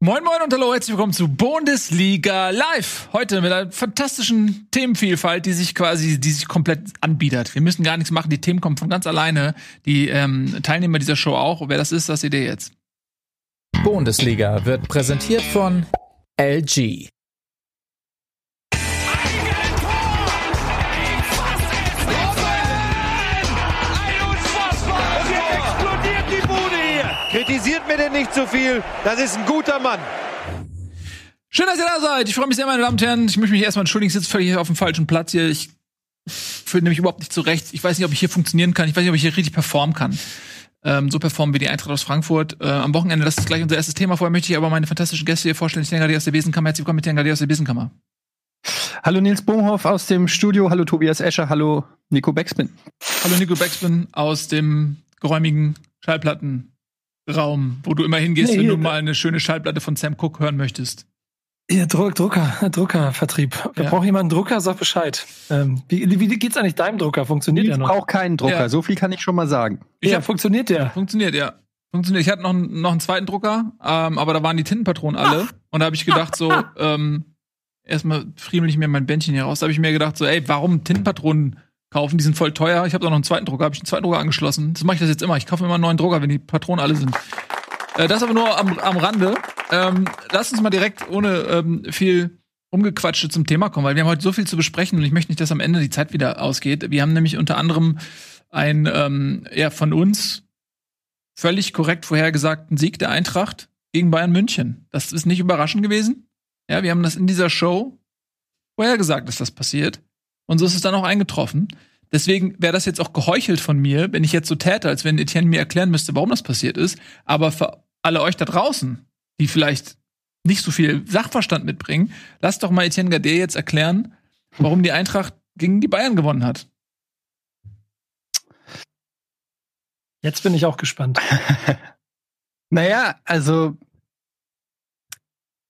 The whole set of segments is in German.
Moin Moin und hallo, herzlich willkommen zu Bundesliga Live. Heute mit einer fantastischen Themenvielfalt, die sich quasi, die sich komplett anbietet. Wir müssen gar nichts machen, die Themen kommen von ganz alleine. Die ähm, Teilnehmer dieser Show auch. Wer das ist, das seht ihr jetzt. Bundesliga wird präsentiert von LG. Kritisiert mir denn nicht zu viel. Das ist ein guter Mann. Schön, dass ihr da seid. Ich freue mich sehr, meine Damen und Herren. Ich möchte mich erstmal entschuldigen, ich sitze völlig auf dem falschen Platz hier. Ich finde mich überhaupt nicht zurecht. Ich weiß nicht, ob ich hier funktionieren kann. Ich weiß nicht, ob ich hier richtig performen kann. Ähm, so performen wie die Eintracht aus Frankfurt. Äh, am Wochenende, das ist gleich unser erstes Thema. Vorher möchte ich aber meine fantastischen Gäste hier vorstellen. Ich denke, aus der Besenkammer. Herzlich willkommen, Etienne aus der Besenkammer. Hallo Nils Bohmhoff aus dem Studio. Hallo Tobias Escher. Hallo Nico Beckspin. Hallo Nico Beckspin aus dem geräumigen Schallplatten Raum, wo du immer hingehst, nee, wenn du mal eine schöne Schallplatte von Sam Cook hören möchtest. Ja, Druck, Drucker, Druckervertrieb. Wir ja. brauchen jemanden Drucker, sag Bescheid. Ähm, wie, wie geht's eigentlich deinem Drucker? Funktioniert ich der noch? Ich brauche keinen Drucker, ja. so viel kann ich schon mal sagen. Ich ja, hab, funktioniert der? Funktioniert, ja. Funktioniert. Ich hatte noch, noch einen zweiten Drucker, ähm, aber da waren die Tintenpatronen alle. Ach. Und da habe ich gedacht, so, ähm, erstmal friemel ich mir mein Bändchen hier raus. Da habe ich mir gedacht, so, ey, warum Tintenpatronen kaufen. Die sind voll teuer. Ich habe auch noch einen zweiten Drucker, habe ich einen zweiten Drucker angeschlossen. Das mache ich das jetzt immer. Ich kaufe immer einen neuen Drucker, wenn die Patronen alle sind. Äh, das aber nur am, am Rande. Ähm, lass uns mal direkt ohne ähm, viel umgequatschte zum Thema kommen, weil wir haben heute so viel zu besprechen und ich möchte nicht, dass am Ende die Zeit wieder ausgeht. Wir haben nämlich unter anderem ein ähm, ja von uns völlig korrekt vorhergesagten Sieg der Eintracht gegen Bayern München. Das ist nicht überraschend gewesen. Ja, wir haben das in dieser Show vorhergesagt, dass das passiert. Und so ist es dann auch eingetroffen. Deswegen wäre das jetzt auch geheuchelt von mir, wenn ich jetzt so täte, als wenn Etienne mir erklären müsste, warum das passiert ist. Aber für alle euch da draußen, die vielleicht nicht so viel Sachverstand mitbringen, lasst doch mal Etienne Gade jetzt erklären, warum die Eintracht gegen die Bayern gewonnen hat. Jetzt bin ich auch gespannt. naja, also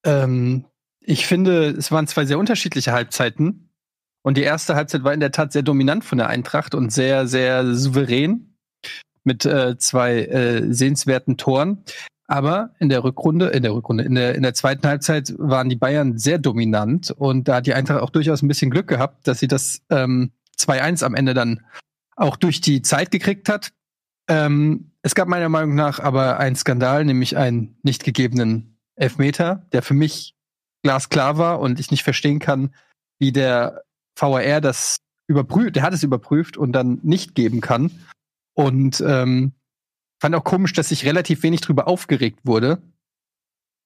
ähm, ich finde, es waren zwei sehr unterschiedliche Halbzeiten. Und die erste Halbzeit war in der Tat sehr dominant von der Eintracht und sehr, sehr souverän mit äh, zwei äh, sehenswerten Toren. Aber in der Rückrunde, in der Rückrunde, in der, in der zweiten Halbzeit waren die Bayern sehr dominant und da hat die Eintracht auch durchaus ein bisschen Glück gehabt, dass sie das ähm, 2-1 am Ende dann auch durch die Zeit gekriegt hat. Ähm, es gab meiner Meinung nach aber einen Skandal, nämlich einen nicht gegebenen Elfmeter, der für mich glasklar war und ich nicht verstehen kann, wie der VAR das überprüft, der hat es überprüft und dann nicht geben kann. Und ähm, fand auch komisch, dass sich relativ wenig drüber aufgeregt wurde.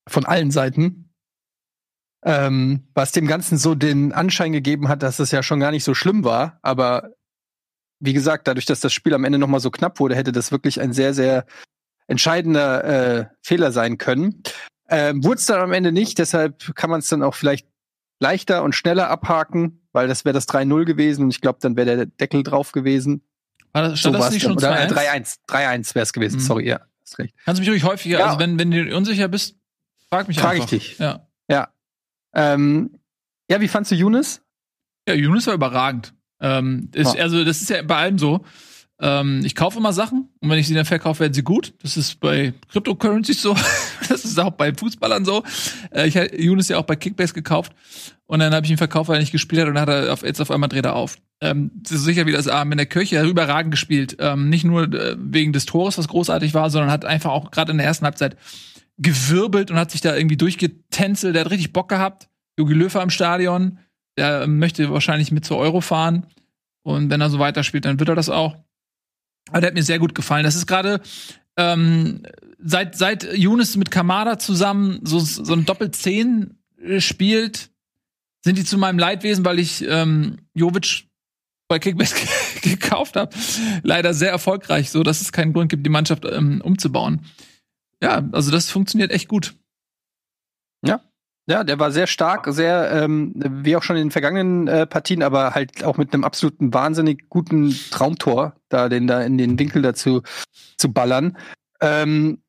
Von allen Seiten. Ähm, was dem Ganzen so den Anschein gegeben hat, dass es ja schon gar nicht so schlimm war. Aber wie gesagt, dadurch, dass das Spiel am Ende nochmal so knapp wurde, hätte das wirklich ein sehr, sehr entscheidender äh, Fehler sein können. Ähm, Wurde es dann am Ende nicht, deshalb kann man es dann auch vielleicht leichter und schneller abhaken weil das wäre das 3-0 gewesen und ich glaube, dann wäre der Deckel drauf gewesen. War das, stand so das nicht schon 2-1? 3-1, 3-1 wäre es gewesen, mhm. sorry, ja, hast recht. Kannst du mich ruhig häufiger, ja. also wenn, wenn du unsicher bist, frag mich frag einfach. Frag ich dich. Ja. Ja. Ähm, ja, wie fandst du Younes? Ja, Younes war überragend. Ähm, ist, ja. Also, das ist ja bei allem so. Ähm, ich kaufe immer Sachen und wenn ich sie dann verkaufe, werden sie gut. Das ist bei Cryptocurrencies so. das ist auch bei Fußballern so. Äh, ich habe Younes ja auch bei Kickbase gekauft und dann habe ich ihn verkauft, weil er nicht gespielt hat und dann hat er auf, jetzt auf einmal dreht er auf. Ähm, ist sicher wie das Abend in der Kirche, er hat überragend gespielt. Ähm, nicht nur äh, wegen des Tores, was großartig war, sondern hat einfach auch gerade in der ersten Halbzeit gewirbelt und hat sich da irgendwie durchgetänzelt. Der hat richtig Bock gehabt. Jogi Löwe am Stadion, der möchte wahrscheinlich mit zur Euro fahren. Und wenn er so weiterspielt, dann wird er das auch. Aber der hat mir sehr gut gefallen. Das ist gerade ähm, seit seit Younes mit Kamada zusammen so so ein Doppelzehn spielt, sind die zu meinem Leidwesen, weil ich ähm, Jovic bei Kickbase gekauft habe. Leider sehr erfolgreich, so dass es keinen Grund gibt, die Mannschaft ähm, umzubauen. Ja, also das funktioniert echt gut. Ja, ja, der war sehr stark, sehr, ähm, wie auch schon in den vergangenen äh, Partien, aber halt auch mit einem absoluten wahnsinnig guten Traumtor, da den da in den Winkel dazu zu ballern. Ähm,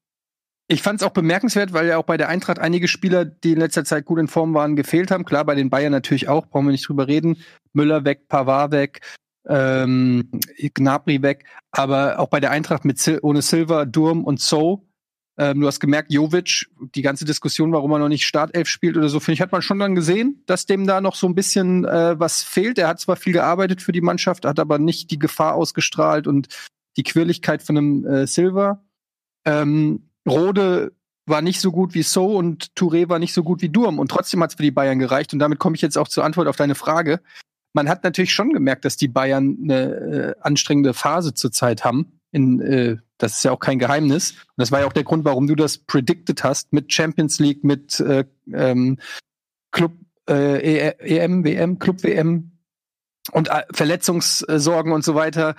ich fand es auch bemerkenswert, weil ja auch bei der Eintracht einige Spieler, die in letzter Zeit gut in Form waren, gefehlt haben. Klar, bei den Bayern natürlich auch, brauchen wir nicht drüber reden. Müller weg, Pavard weg, ähm, Gnabry weg. Aber auch bei der Eintracht mit Sil ohne Silver, Durm und So Ähm, du hast gemerkt, Jovic, die ganze Diskussion, warum er noch nicht Startelf spielt oder so, finde ich, hat man schon dann gesehen, dass dem da noch so ein bisschen äh, was fehlt. Er hat zwar viel gearbeitet für die Mannschaft, hat aber nicht die Gefahr ausgestrahlt und die Quirligkeit von einem äh, Silver. Ähm, Rode war nicht so gut wie So und Touré war nicht so gut wie Durm und trotzdem hat es für die Bayern gereicht und damit komme ich jetzt auch zur Antwort auf deine Frage. Man hat natürlich schon gemerkt, dass die Bayern eine äh, anstrengende Phase zurzeit haben in äh, das ist ja auch kein Geheimnis. Und das war ja auch der Grund, warum du das predicted hast mit Champions League, mit äh, ähm, Club äh, EM, WM, Club WM und äh, Verletzungssorgen und so weiter.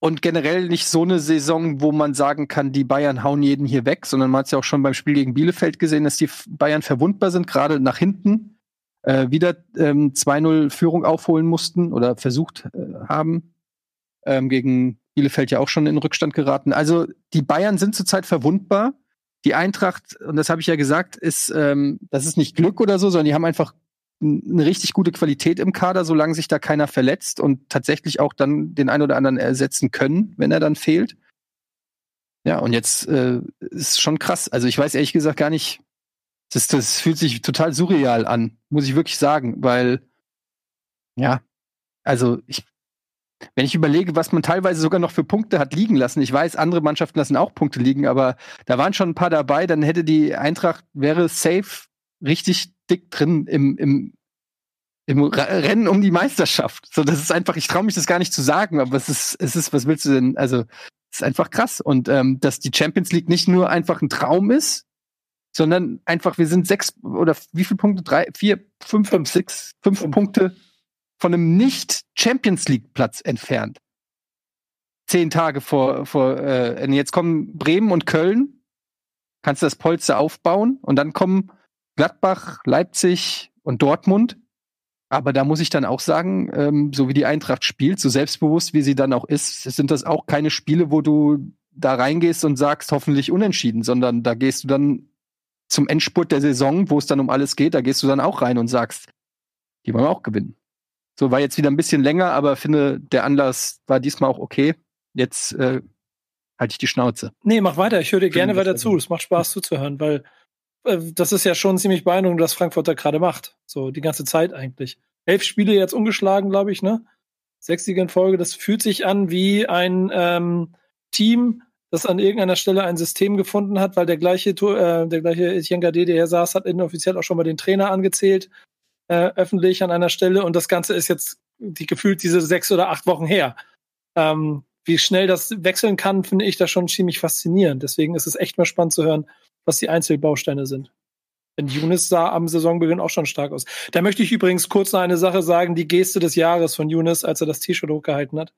Und generell nicht so eine Saison, wo man sagen kann, die Bayern hauen jeden hier weg, sondern man hat es ja auch schon beim Spiel gegen Bielefeld gesehen, dass die Bayern verwundbar sind, gerade nach hinten äh, wieder ähm, 2-0 Führung aufholen mussten oder versucht äh, haben ähm, gegen Bielefeld ja auch schon in Rückstand geraten. Also die Bayern sind zurzeit verwundbar. Die Eintracht, und das habe ich ja gesagt, ist, ähm, das ist nicht Glück oder so, sondern die haben einfach eine richtig gute Qualität im Kader, solange sich da keiner verletzt und tatsächlich auch dann den einen oder anderen ersetzen können, wenn er dann fehlt. Ja, und jetzt äh, ist schon krass. Also ich weiß ehrlich gesagt gar nicht, das, das fühlt sich total surreal an, muss ich wirklich sagen, weil ja, also ich wenn ich überlege, was man teilweise sogar noch für Punkte hat liegen lassen, ich weiß, andere Mannschaften lassen auch Punkte liegen, aber da waren schon ein paar dabei, dann hätte die Eintracht, wäre safe richtig dick drin im, im, im Rennen um die Meisterschaft. So, das ist einfach, ich traue mich das gar nicht zu sagen, aber es ist, es ist, was willst du denn? Also, es ist einfach krass. Und ähm, dass die Champions League nicht nur einfach ein Traum ist, sondern einfach, wir sind sechs oder wie viele Punkte? Drei, vier, fünf, fünf, sechs, fünf, fünf. Punkte von einem nicht-Champions League-Platz entfernt. Zehn Tage vor, vor äh, jetzt kommen Bremen und Köln, kannst du das Polster aufbauen und dann kommen Gladbach, Leipzig und Dortmund. Aber da muss ich dann auch sagen, ähm, so wie die Eintracht spielt, so selbstbewusst wie sie dann auch ist, sind das auch keine Spiele, wo du da reingehst und sagst, hoffentlich unentschieden, sondern da gehst du dann zum Endspurt der Saison, wo es dann um alles geht, da gehst du dann auch rein und sagst, die wollen wir auch gewinnen. So war jetzt wieder ein bisschen länger, aber finde, der Anlass war diesmal auch okay. Jetzt äh, halte ich die Schnauze. Nee, mach weiter. Ich höre dir gerne weiter zu. Es macht Spaß zuzuhören, weil äh, das ist ja schon ziemlich beeindruckend, was Frankfurt da gerade macht. So die ganze Zeit eigentlich. Elf Spiele jetzt ungeschlagen, glaube ich, ne? Sechs Siege in Folge. Das fühlt sich an wie ein ähm, Team, das an irgendeiner Stelle ein System gefunden hat, weil der gleiche, äh, der gleiche Etienne Gade, der hier saß, hat inoffiziell auch schon mal den Trainer angezählt äh, öffentlich an einer Stelle und das Ganze ist jetzt die gefühlt diese sechs oder acht Wochen her. Ähm, wie schnell das wechseln kann, finde ich das schon ziemlich faszinierend. Deswegen ist es echt mal spannend zu hören, was die Einzelbausteine sind. Denn Younes sah am Saisonbeginn auch schon stark aus. Da möchte ich übrigens kurz noch eine Sache sagen, die Geste des Jahres von Younes, als er das T-Shirt hochgehalten hat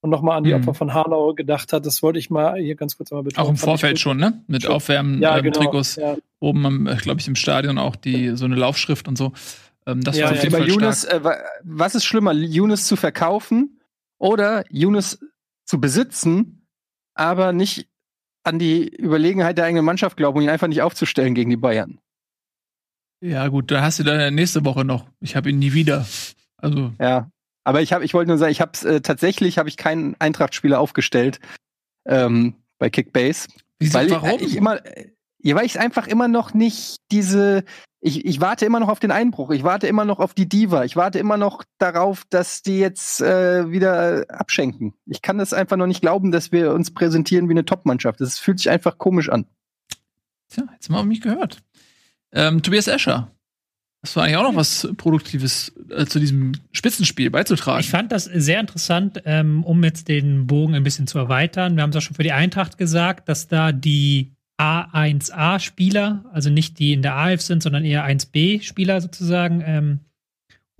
und nochmal an die mhm. Opfer von Hanau gedacht hat. Das wollte ich mal hier ganz kurz einmal betonen. Auch im Vorfeld schon, ne? Mit. Aufwärmen, ja, ähm, genau. Trikots. Ja. Oben, glaube ich, im Stadion auch die so eine Laufschrift und so. Ähm, das ja, war auf jeden Fall Younes, äh, was ist schlimmer, Younes zu verkaufen oder Younes zu besitzen, aber nicht an die Überlegenheit der eigenen Mannschaft glauben und ihn einfach nicht aufzustellen gegen die Bayern? Ja, gut, da hast du dann nächste Woche noch. Ich habe ihn nie wieder. Also. Ja, aber ich habe, ich wollte nur sagen, ich habe äh, tatsächlich habe ich keinen Eintracht-Spieler aufgestellt ähm, bei Kickbase. Wieso, weil warum? Ich, ich immer, ja, weil ich einfach immer noch nicht diese ich, ich warte immer noch auf den Einbruch. Ich warte immer noch auf die Diva. Ich warte immer noch darauf, dass die jetzt äh, wieder abschenken. Ich kann das einfach noch nicht glauben, dass wir uns präsentieren wie eine Top-Mannschaft. Das fühlt sich einfach komisch an. Tja, jetzt mal auf mich gehört. Ähm, Tobias Escher. Das war eigentlich auch noch was Produktives äh, zu diesem Spitzenspiel beizutragen. Ich fand das sehr interessant, ähm, um jetzt den Bogen ein bisschen zu erweitern. Wir haben es auch schon für die Eintracht gesagt, dass da die A1A-Spieler, also nicht die in der AF sind, sondern eher 1B-Spieler sozusagen. Ähm,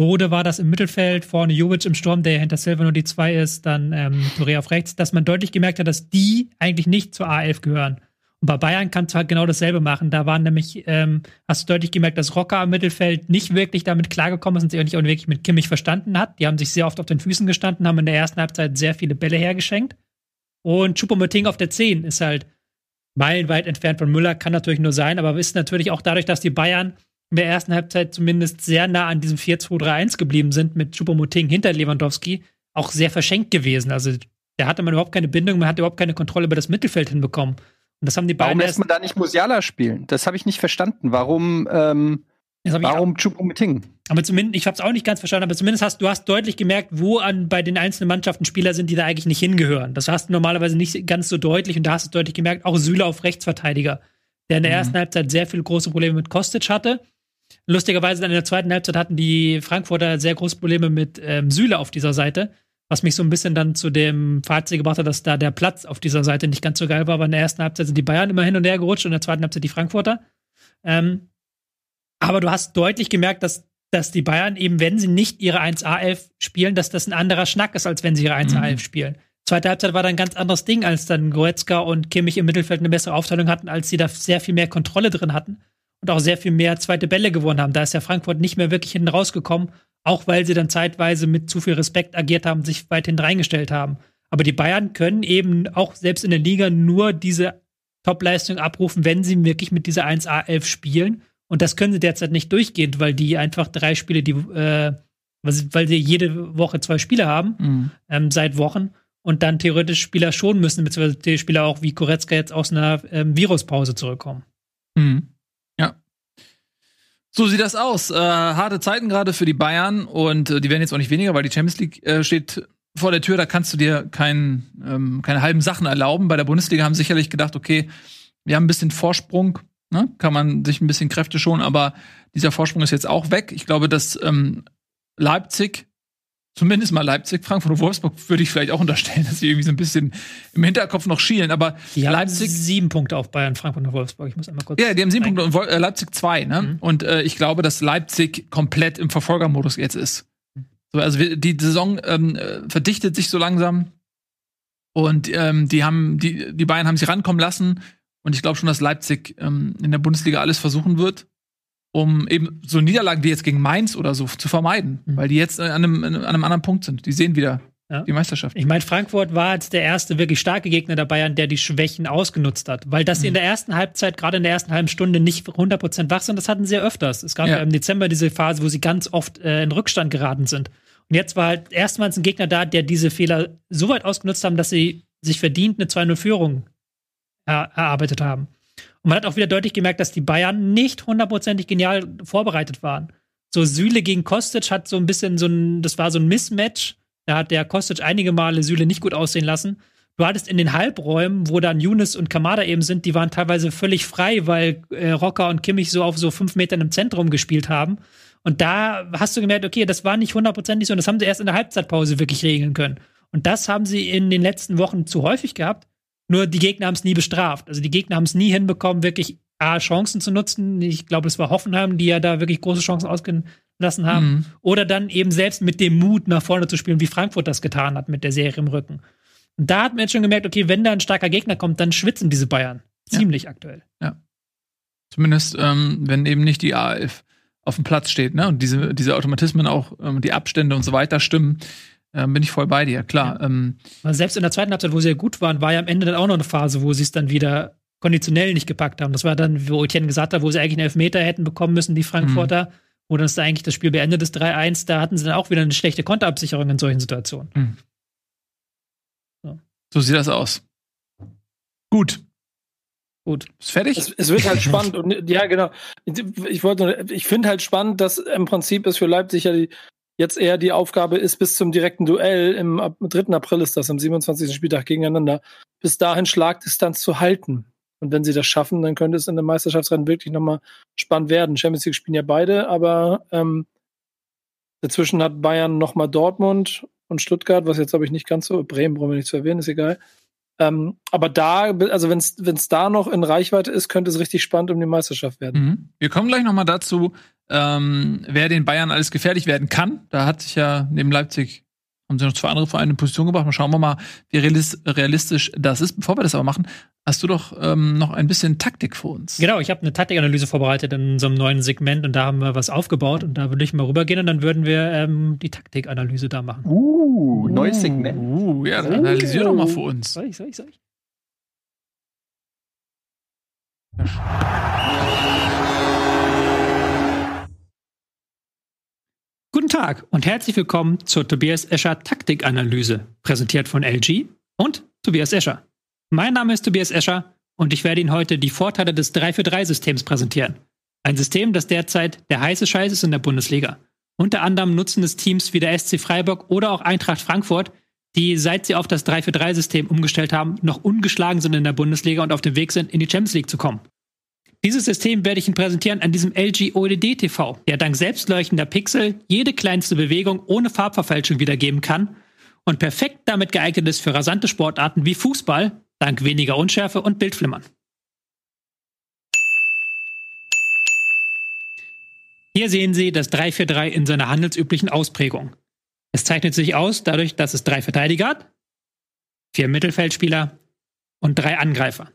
Rode war das im Mittelfeld, vorne Jovic im Sturm, der hinter Silva nur die 2 ist, dann ähm, Touré auf rechts, dass man deutlich gemerkt hat, dass die eigentlich nicht zur A11 gehören. Und bei Bayern kannst du halt genau dasselbe machen. Da waren nämlich, ähm, hast du deutlich gemerkt, dass Rocker im Mittelfeld nicht wirklich damit klargekommen ist und sich auch nicht wirklich mit Kimmich verstanden hat. Die haben sich sehr oft auf den Füßen gestanden, haben in der ersten Halbzeit sehr viele Bälle hergeschenkt. Und Choupo-Moting auf der 10 ist halt meilenweit entfernt von Müller, kann natürlich nur sein, aber ist natürlich auch dadurch, dass die Bayern in der ersten Halbzeit zumindest sehr nah an diesem 4-2-3-1 geblieben sind mit Choupo-Moting hinter Lewandowski, auch sehr verschenkt gewesen. Also da hatte man überhaupt keine Bindung, man hat überhaupt keine Kontrolle über das Mittelfeld hinbekommen. Und das haben die beiden Warum lässt man da nicht Musiala spielen? Das habe ich nicht verstanden. Warum, ähm, warum Choupo-Moting? Aber zumindest, ich habe es auch nicht ganz verstanden, aber zumindest hast du hast deutlich gemerkt, wo an bei den einzelnen Mannschaften Spieler sind, die da eigentlich nicht hingehören. Das hast du normalerweise nicht ganz so deutlich und da hast du deutlich gemerkt, auch Süle auf Rechtsverteidiger, der in der Mhm. ersten Halbzeit sehr viele große Probleme mit Kostic hatte. Lustigerweise dann in der zweiten Halbzeit hatten die Frankfurter sehr große Probleme mit ähm, Süle auf dieser Seite, was mich so ein bisschen dann zu dem Fazit gebracht hat, dass da der Platz auf dieser Seite nicht ganz so geil war. Aber in der ersten Halbzeit sind die Bayern immer hin und her gerutscht und in der zweiten Halbzeit die Frankfurter. Ähm, aber du hast deutlich gemerkt, dass, dass die Bayern eben, wenn sie nicht ihre 1A11 spielen, dass das ein anderer Schnack ist, als wenn sie ihre 1A11 Mhm. spielen. Zweite Halbzeit war dann ein ganz anderes Ding, als dann Goretzka und Kimmich im Mittelfeld eine bessere Aufteilung hatten, als sie da sehr viel mehr Kontrolle drin hatten und auch sehr viel mehr zweite Bälle gewonnen haben. Da ist ja Frankfurt nicht mehr wirklich hinten rausgekommen, auch weil sie dann zeitweise mit zu viel Respekt agiert haben, sich weit hinten reingestellt haben. Aber die Bayern können eben auch selbst in der Liga nur diese Top-Leistung abrufen, wenn sie wirklich mit dieser 1A11 spielen. Und das können sie derzeit nicht durchgehend, weil die einfach drei Spiele, die, äh, weil sie jede Woche zwei Spiele haben, Mhm. ähm, seit Wochen. Und dann theoretisch Spieler schonen müssen, beziehungsweise die Spieler auch wie Koretzka jetzt aus einer ähm, Viruspause zurückkommen. Mhm. Ja. So sieht das aus. Äh, harte Zeiten gerade für die Bayern und äh, die werden jetzt auch nicht weniger, weil die Champions League äh, steht vor der Tür. Da kannst du dir kein, ähm, keine halben Sachen erlauben. Bei der Bundesliga haben sicherlich gedacht, okay, wir haben ein bisschen Vorsprung, ne? kann man sich ein bisschen Kräfte schonen, aber dieser Vorsprung ist jetzt auch weg. Ich glaube, dass ähm, Leipzig zumindest mal Leipzig, Frankfurt und Wolfsburg würde ich vielleicht auch unterstellen, dass sie irgendwie so ein bisschen im Hinterkopf noch schielen. Aber Die haben Leipzig sieben Punkte auf Bayern, Frankfurt und Wolfsburg. Ich muss einmal kurz. ja, die haben sieben Punkte und Wol- äh, Leipzig zwei, ne? Mhm. Und äh, ich glaube, dass Leipzig komplett im Verfolgermodus jetzt ist. So, also die Saison ähm, äh, verdichtet sich so langsam. Und ähm, die haben, die, die Bayern haben sie rankommen lassen. Und ich glaube schon, dass Leipzig ähm, in der Bundesliga alles versuchen wird, um eben so Niederlagen wie jetzt gegen Mainz oder so zu vermeiden. Mhm. Weil die jetzt an einem, an einem anderen Punkt sind. Die sehen wieder Ja. die Meisterschaft. Ich meine, Frankfurt war jetzt der erste wirklich starke Gegner der Bayern, der die Schwächen ausgenutzt hat. Weil dass sie in der ersten Halbzeit, gerade in der ersten halben Stunde, nicht 100% wach sind, das hatten sie ja öfters. Es gab ja. im Dezember diese Phase, wo sie ganz oft äh, in Rückstand geraten sind. Und jetzt war halt erstmals ein Gegner da, der diese Fehler so weit ausgenutzt haben, dass sie sich verdient eine 2-0-Führung er erarbeitet haben. Und man hat auch wieder deutlich gemerkt, dass die Bayern nicht hundertprozentig genial vorbereitet waren. So Süle gegen Kostic hat so ein bisschen so ein, das war so ein Mismatch. Da hat der Kostic einige Male Süle nicht gut aussehen lassen. Du hattest in den Halbräumen, wo dann Younes und Kamada eben sind, die waren teilweise völlig frei, weil äh, Rocker und Kimmich so auf so fünf Metern im Zentrum gespielt haben. Und da hast du gemerkt, okay, das war nicht hundertprozentig so und das haben sie erst in der Halbzeitpause wirklich regeln können. Und das haben sie in den letzten Wochen zu häufig gehabt. Nur die Gegner haben es nie bestraft. Also die Gegner haben es nie hinbekommen, wirklich A, Chancen zu nutzen. Ich glaube, es war Hoffenheim, die ja da wirklich große Chancen ausgelassen haben. Mhm. Oder dann eben selbst mit dem Mut nach vorne zu spielen, wie Frankfurt das getan hat mit der Serie im Rücken. Und da hat man jetzt schon gemerkt, okay, wenn da ein starker Gegner kommt, dann schwitzen diese Bayern. Ja. Ziemlich aktuell. Zumindest, ähm, wenn eben nicht die A11 auf dem Platz steht, ne? Und diese, diese Automatismen auch, ähm, die Abstände und so weiter stimmen, ähm, bin ich voll bei dir, klar. Ähm, Weil selbst in der zweiten Halbzeit, wo sie ja gut waren, war ja am Ende dann auch noch eine Phase, wo sie es dann wieder konditionell nicht gepackt haben. Das war dann, wo Etienne gesagt hat, wo sie eigentlich einen Elfmeter hätten bekommen müssen, die Frankfurter, wo dann ist da eigentlich das Spiel beendet ist, 3-1. Da hatten sie dann auch wieder eine schlechte Konterabsicherung in solchen Situationen. so sieht das aus. Gut. Gut. Ist fertig? Es, es wird halt spannend und ja, genau. Ich wollte, ich finde halt spannend, dass im Prinzip es für Leipzig ja die, jetzt eher die Aufgabe ist, bis zum direkten Duell im ab- 3. April ist das, am 27. Spieltag gegeneinander, bis dahin Schlagdistanz zu halten. Und wenn sie das schaffen, dann könnte es in dem Meisterschaftsrennen wirklich nochmal spannend werden. Champions League spielen ja beide, aber ähm, dazwischen hat Bayern nochmal Dortmund und Stuttgart, was jetzt glaube ich nicht ganz so, Bremen brauchen wir nicht zu erwähnen, ist egal. Ähm, aber da, also wenn es da noch in Reichweite ist, könnte es richtig spannend um die Meisterschaft werden. Mhm. Wir kommen gleich noch mal dazu, ähm, wer den Bayern alles gefährlich werden kann. Da hat sich ja neben Leipzig haben sie noch zwei andere Vereine in Position gebracht. Mal schauen wir mal, wie realis- realistisch das ist. Bevor wir das aber machen, hast du doch ähm, noch ein bisschen Taktik für uns. Genau, ich habe eine Taktikanalyse vorbereitet in unserem neuen Segment und da haben wir was aufgebaut und da würde ich mal rübergehen und dann würden wir ähm, die Taktikanalyse da machen. Uh, neues Segment. Uh, ja, dann analysier doch mal für uns. Soll ich, soll ich, soll ich? Guten Tag und herzlich willkommen zur Tobias Escher Taktikanalyse, präsentiert von LG und Tobias Escher. Mein Name ist Tobias Escher und ich werde Ihnen heute die Vorteile des 3-für-3-Systems präsentieren. Ein System, das derzeit der heiße Scheiß ist in der Bundesliga. Unter anderem nutzen es Teams wie der SC Freiburg oder auch Eintracht Frankfurt, die seit sie auf das 3-für-3-System umgestellt haben, noch ungeschlagen sind in der Bundesliga und auf dem Weg sind, in die Champions League zu kommen. Dieses System werde ich Ihnen präsentieren an diesem LG OLED TV, der dank selbstleuchtender Pixel jede kleinste Bewegung ohne Farbverfälschung wiedergeben kann und perfekt damit geeignet ist für rasante Sportarten wie Fußball, dank weniger Unschärfe und Bildflimmern. Hier sehen Sie das 343 in seiner handelsüblichen Ausprägung. Es zeichnet sich aus dadurch, dass es drei Verteidiger hat, vier Mittelfeldspieler und drei Angreifer.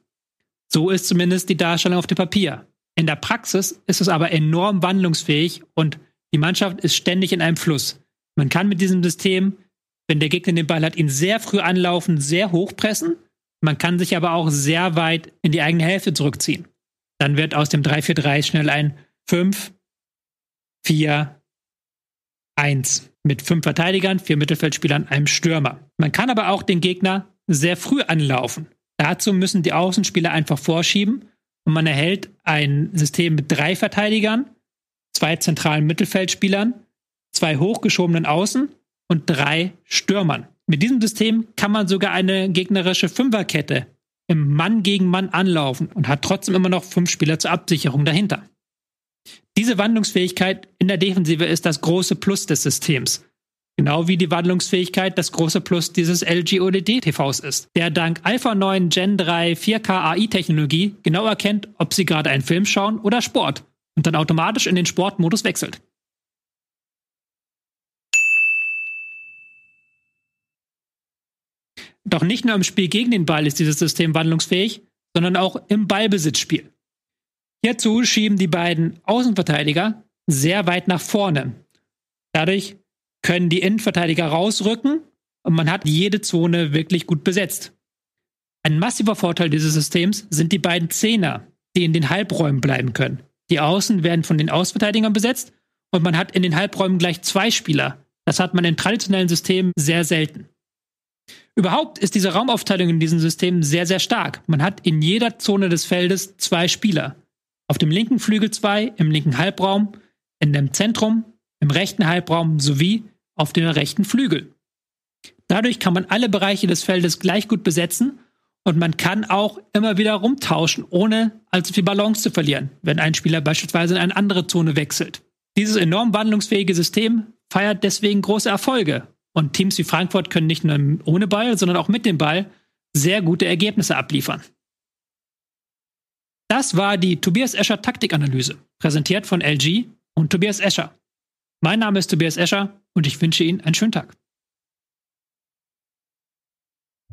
So ist zumindest die Darstellung auf dem Papier. In der Praxis ist es aber enorm wandlungsfähig und die Mannschaft ist ständig in einem Fluss. Man kann mit diesem System, wenn der Gegner den Ball hat, ihn sehr früh anlaufen, sehr hoch pressen. Man kann sich aber auch sehr weit in die eigene Hälfte zurückziehen. Dann wird aus dem 3-4-3 schnell ein 5, 4, 1 mit fünf Verteidigern, vier Mittelfeldspielern, einem Stürmer. Man kann aber auch den Gegner sehr früh anlaufen. Dazu müssen die Außenspieler einfach vorschieben und man erhält ein System mit drei Verteidigern, zwei zentralen Mittelfeldspielern, zwei hochgeschobenen Außen und drei Stürmern. Mit diesem System kann man sogar eine gegnerische Fünferkette im Mann gegen Mann anlaufen und hat trotzdem immer noch fünf Spieler zur Absicherung dahinter. Diese Wandlungsfähigkeit in der Defensive ist das große Plus des Systems. Genau wie die Wandlungsfähigkeit das große Plus dieses LG OLED-TVs ist, der dank Alpha 9 Gen 3 4K AI-Technologie genau erkennt, ob Sie gerade einen Film schauen oder Sport und dann automatisch in den Sportmodus wechselt. Doch nicht nur im Spiel gegen den Ball ist dieses System wandlungsfähig, sondern auch im Ballbesitzspiel. Hierzu schieben die beiden Außenverteidiger sehr weit nach vorne. Dadurch können die Innenverteidiger rausrücken und man hat jede Zone wirklich gut besetzt. Ein massiver Vorteil dieses Systems sind die beiden Zehner, die in den Halbräumen bleiben können. Die Außen werden von den Außenverteidigern besetzt und man hat in den Halbräumen gleich zwei Spieler. Das hat man in traditionellen Systemen sehr selten. Überhaupt ist diese Raumaufteilung in diesem System sehr, sehr stark. Man hat in jeder Zone des Feldes zwei Spieler. Auf dem linken Flügel zwei, im linken Halbraum, in dem Zentrum, im rechten Halbraum sowie auf dem rechten Flügel. Dadurch kann man alle Bereiche des Feldes gleich gut besetzen und man kann auch immer wieder rumtauschen, ohne allzu viel Balance zu verlieren, wenn ein Spieler beispielsweise in eine andere Zone wechselt. Dieses enorm wandlungsfähige System feiert deswegen große Erfolge und Teams wie Frankfurt können nicht nur ohne Ball, sondern auch mit dem Ball sehr gute Ergebnisse abliefern. Das war die Tobias Escher Taktikanalyse, präsentiert von LG und Tobias Escher. Mein Name ist Tobias Escher und ich wünsche Ihnen einen schönen Tag.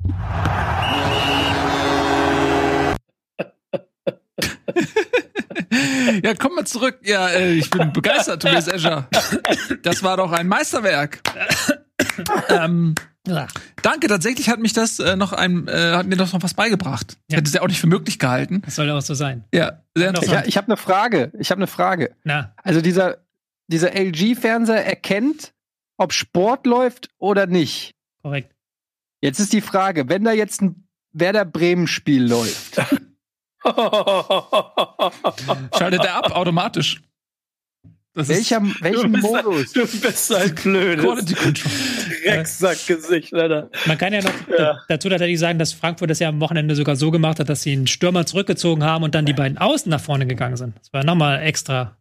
ja, kommen wir zurück. Ja, äh, ich bin begeistert, Tobias Escher. Das war doch ein Meisterwerk. ähm, Danke, tatsächlich hat mich das äh, noch ein, äh, hat mir das noch was beigebracht. Ich hätte es ja auch nicht für möglich gehalten. Das soll auch so sein. Ja, sehr Ja, ich habe eine Frage. Ich habe eine Frage. Na, Also dieser, dieser LG-Fernseher erkennt, ob Sport läuft oder nicht. korrekt. Jetzt ist die Frage, wenn da jetzt ein Werder Bremen-Spiel läuft, Schaltet er ab automatisch. Das welcher, welchen du Modus? Du bist ein blödes Quality Control. Drecksackgesicht, Alter. Man kann ja noch Ja. dazu tatsächlich sagen, dass Frankfurt das ja am Wochenende sogar so gemacht hat, dass sie einen Stürmer zurückgezogen haben und dann die beiden Außen nach vorne gegangen sind. Das war nochmal extra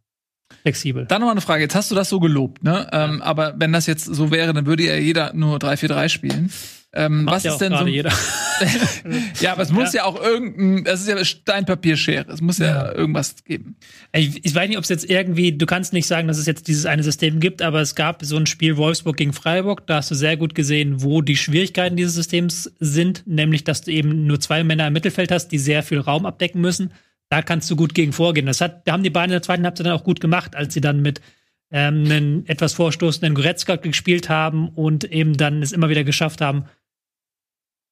flexibel. Dann nochmal eine Frage. Jetzt hast du das so gelobt, ne? Ähm, aber wenn das jetzt so wäre, dann würde ja jeder nur 3-4-3 spielen. Ähm, Macht was ja ist denn so? jeder. ja, aber es muss ja. auch irgendein, das ist ja Steinpapierschere. Es muss ja, Ja. irgendwas geben. Ich, ich weiß nicht, ob es jetzt irgendwie, du kannst nicht sagen, dass es jetzt dieses eine System gibt, aber es gab so ein Spiel Wolfsburg gegen Freiburg, da hast du sehr gut gesehen, wo die Schwierigkeiten dieses Systems sind, nämlich, dass du eben nur zwei Männer im Mittelfeld hast, die sehr viel Raum abdecken müssen. Da kannst du gut gegen vorgehen. Das hat, da haben die beiden in der zweiten Halbzeit dann auch gut gemacht, als sie dann mit ähm, einen etwas vorstoßenden Goretzka gespielt haben und eben dann es immer wieder geschafft haben,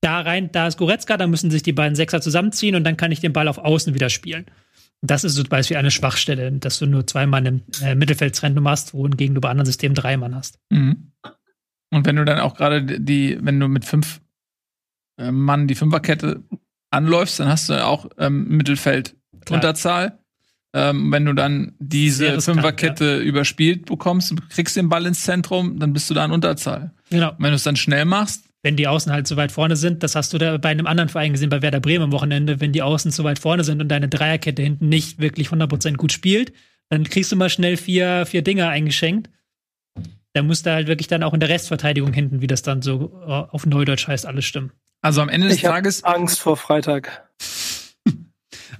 da rein, da ist Goretzka, da müssen sich die beiden Sechser zusammenziehen und dann kann ich den Ball auf Außen wieder spielen. Das ist zum Beispiel eine Schwachstelle, dass du nur zwei Mann im äh, Mittelfeldzentrum hast, wohingegen du bei anderen Systemen drei Mann hast. Mhm. Und wenn du dann auch gerade die, wenn du mit fünf äh, Mann die Fünferkette anläufst, dann hast du auch ähm, Mittelfeld Klar. Unterzahl. Ähm, wenn du dann diese Fünferkette überspielt bekommst, und kriegst den Ball ins Zentrum, dann bist du da in Unterzahl. Genau. Und wenn du es dann schnell machst, Wenn die Außen halt so weit vorne sind, das hast du da bei einem anderen Verein gesehen, bei Werder Bremen am Wochenende, wenn die Außen so weit vorne sind und deine Dreierkette hinten nicht wirklich 100% gut spielt, dann kriegst du mal schnell vier, vier Dinger eingeschenkt. Da muss da halt wirklich dann auch in der Restverteidigung hinten, wie das dann so äh, auf Neudeutsch heißt, alles stimmen. also am Ende des Ich Tages, Angst vor Freitag.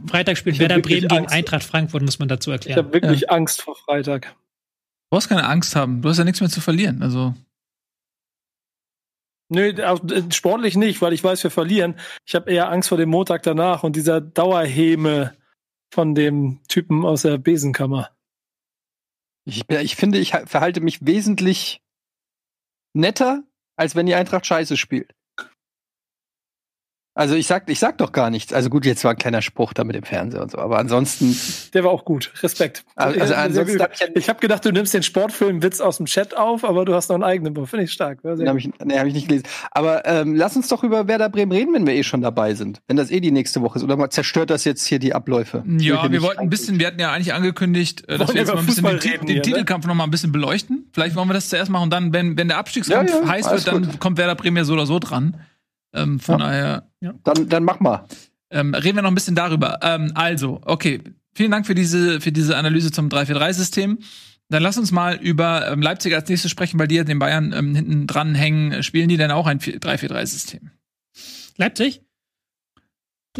Freitag spielt Ich Werder Bremen gegen Angst. Eintracht Frankfurt, muss man dazu Ich erklären. habe wirklich Angst vor Freitag. du brauchst keine Angst haben. Du hast ja nichts mehr zu verlieren. Also, Nö, auch, äh, sportlich nicht, weil ich weiß, wir verlieren. Ich habe eher Angst vor dem Montag danach und dieser Dauerhäme von dem Typen aus der Besenkammer. Ich, ich finde, ich ha- verhalte mich wesentlich netter, als wenn die Eintracht scheiße spielt. Also ich sag, ich sag doch gar nichts. Also gut, jetzt war ein kleiner Spruch da mit dem Fernseher und so, aber ansonsten, Der war auch gut. Respekt. Also- also ansonsten hab ich ja- ich habe gedacht, du nimmst den Sportfilm-Witz aus dem Chat auf, aber du hast noch einen eigenen. Finde ich stark. Sehr habe ich, nee, hab ich nicht gelesen. Aber ähm, lass uns doch über Werder Bremen reden, wenn wir eh schon dabei sind. Wenn das eh die nächste Woche ist. Oder mal zerstört das jetzt hier die Abläufe? Ja, wir wollten ein bisschen, wir hatten ja eigentlich angekündigt, äh, dass wir jetzt mal ein bisschen den, Fußball den hier, ne? Titelkampf noch mal ein bisschen beleuchten. Vielleicht wollen wir das zuerst machen und dann, wenn, wenn der Abstiegskampf Ja, ja, heiß wird, dann gut. kommt Werder Bremen ja so oder so dran. Ähm, von daher Dann, dann mach mal. ähm, reden wir noch ein bisschen darüber. Ähm, also, okay, vielen Dank für diese, für diese Analyse zum 3-4-3-System. Dann lass uns mal über ähm, Leipzig als nächstes sprechen, weil die ja den Bayern ähm, hinten dran hängen. Spielen die denn auch ein 3-4-3-System? Leipzig?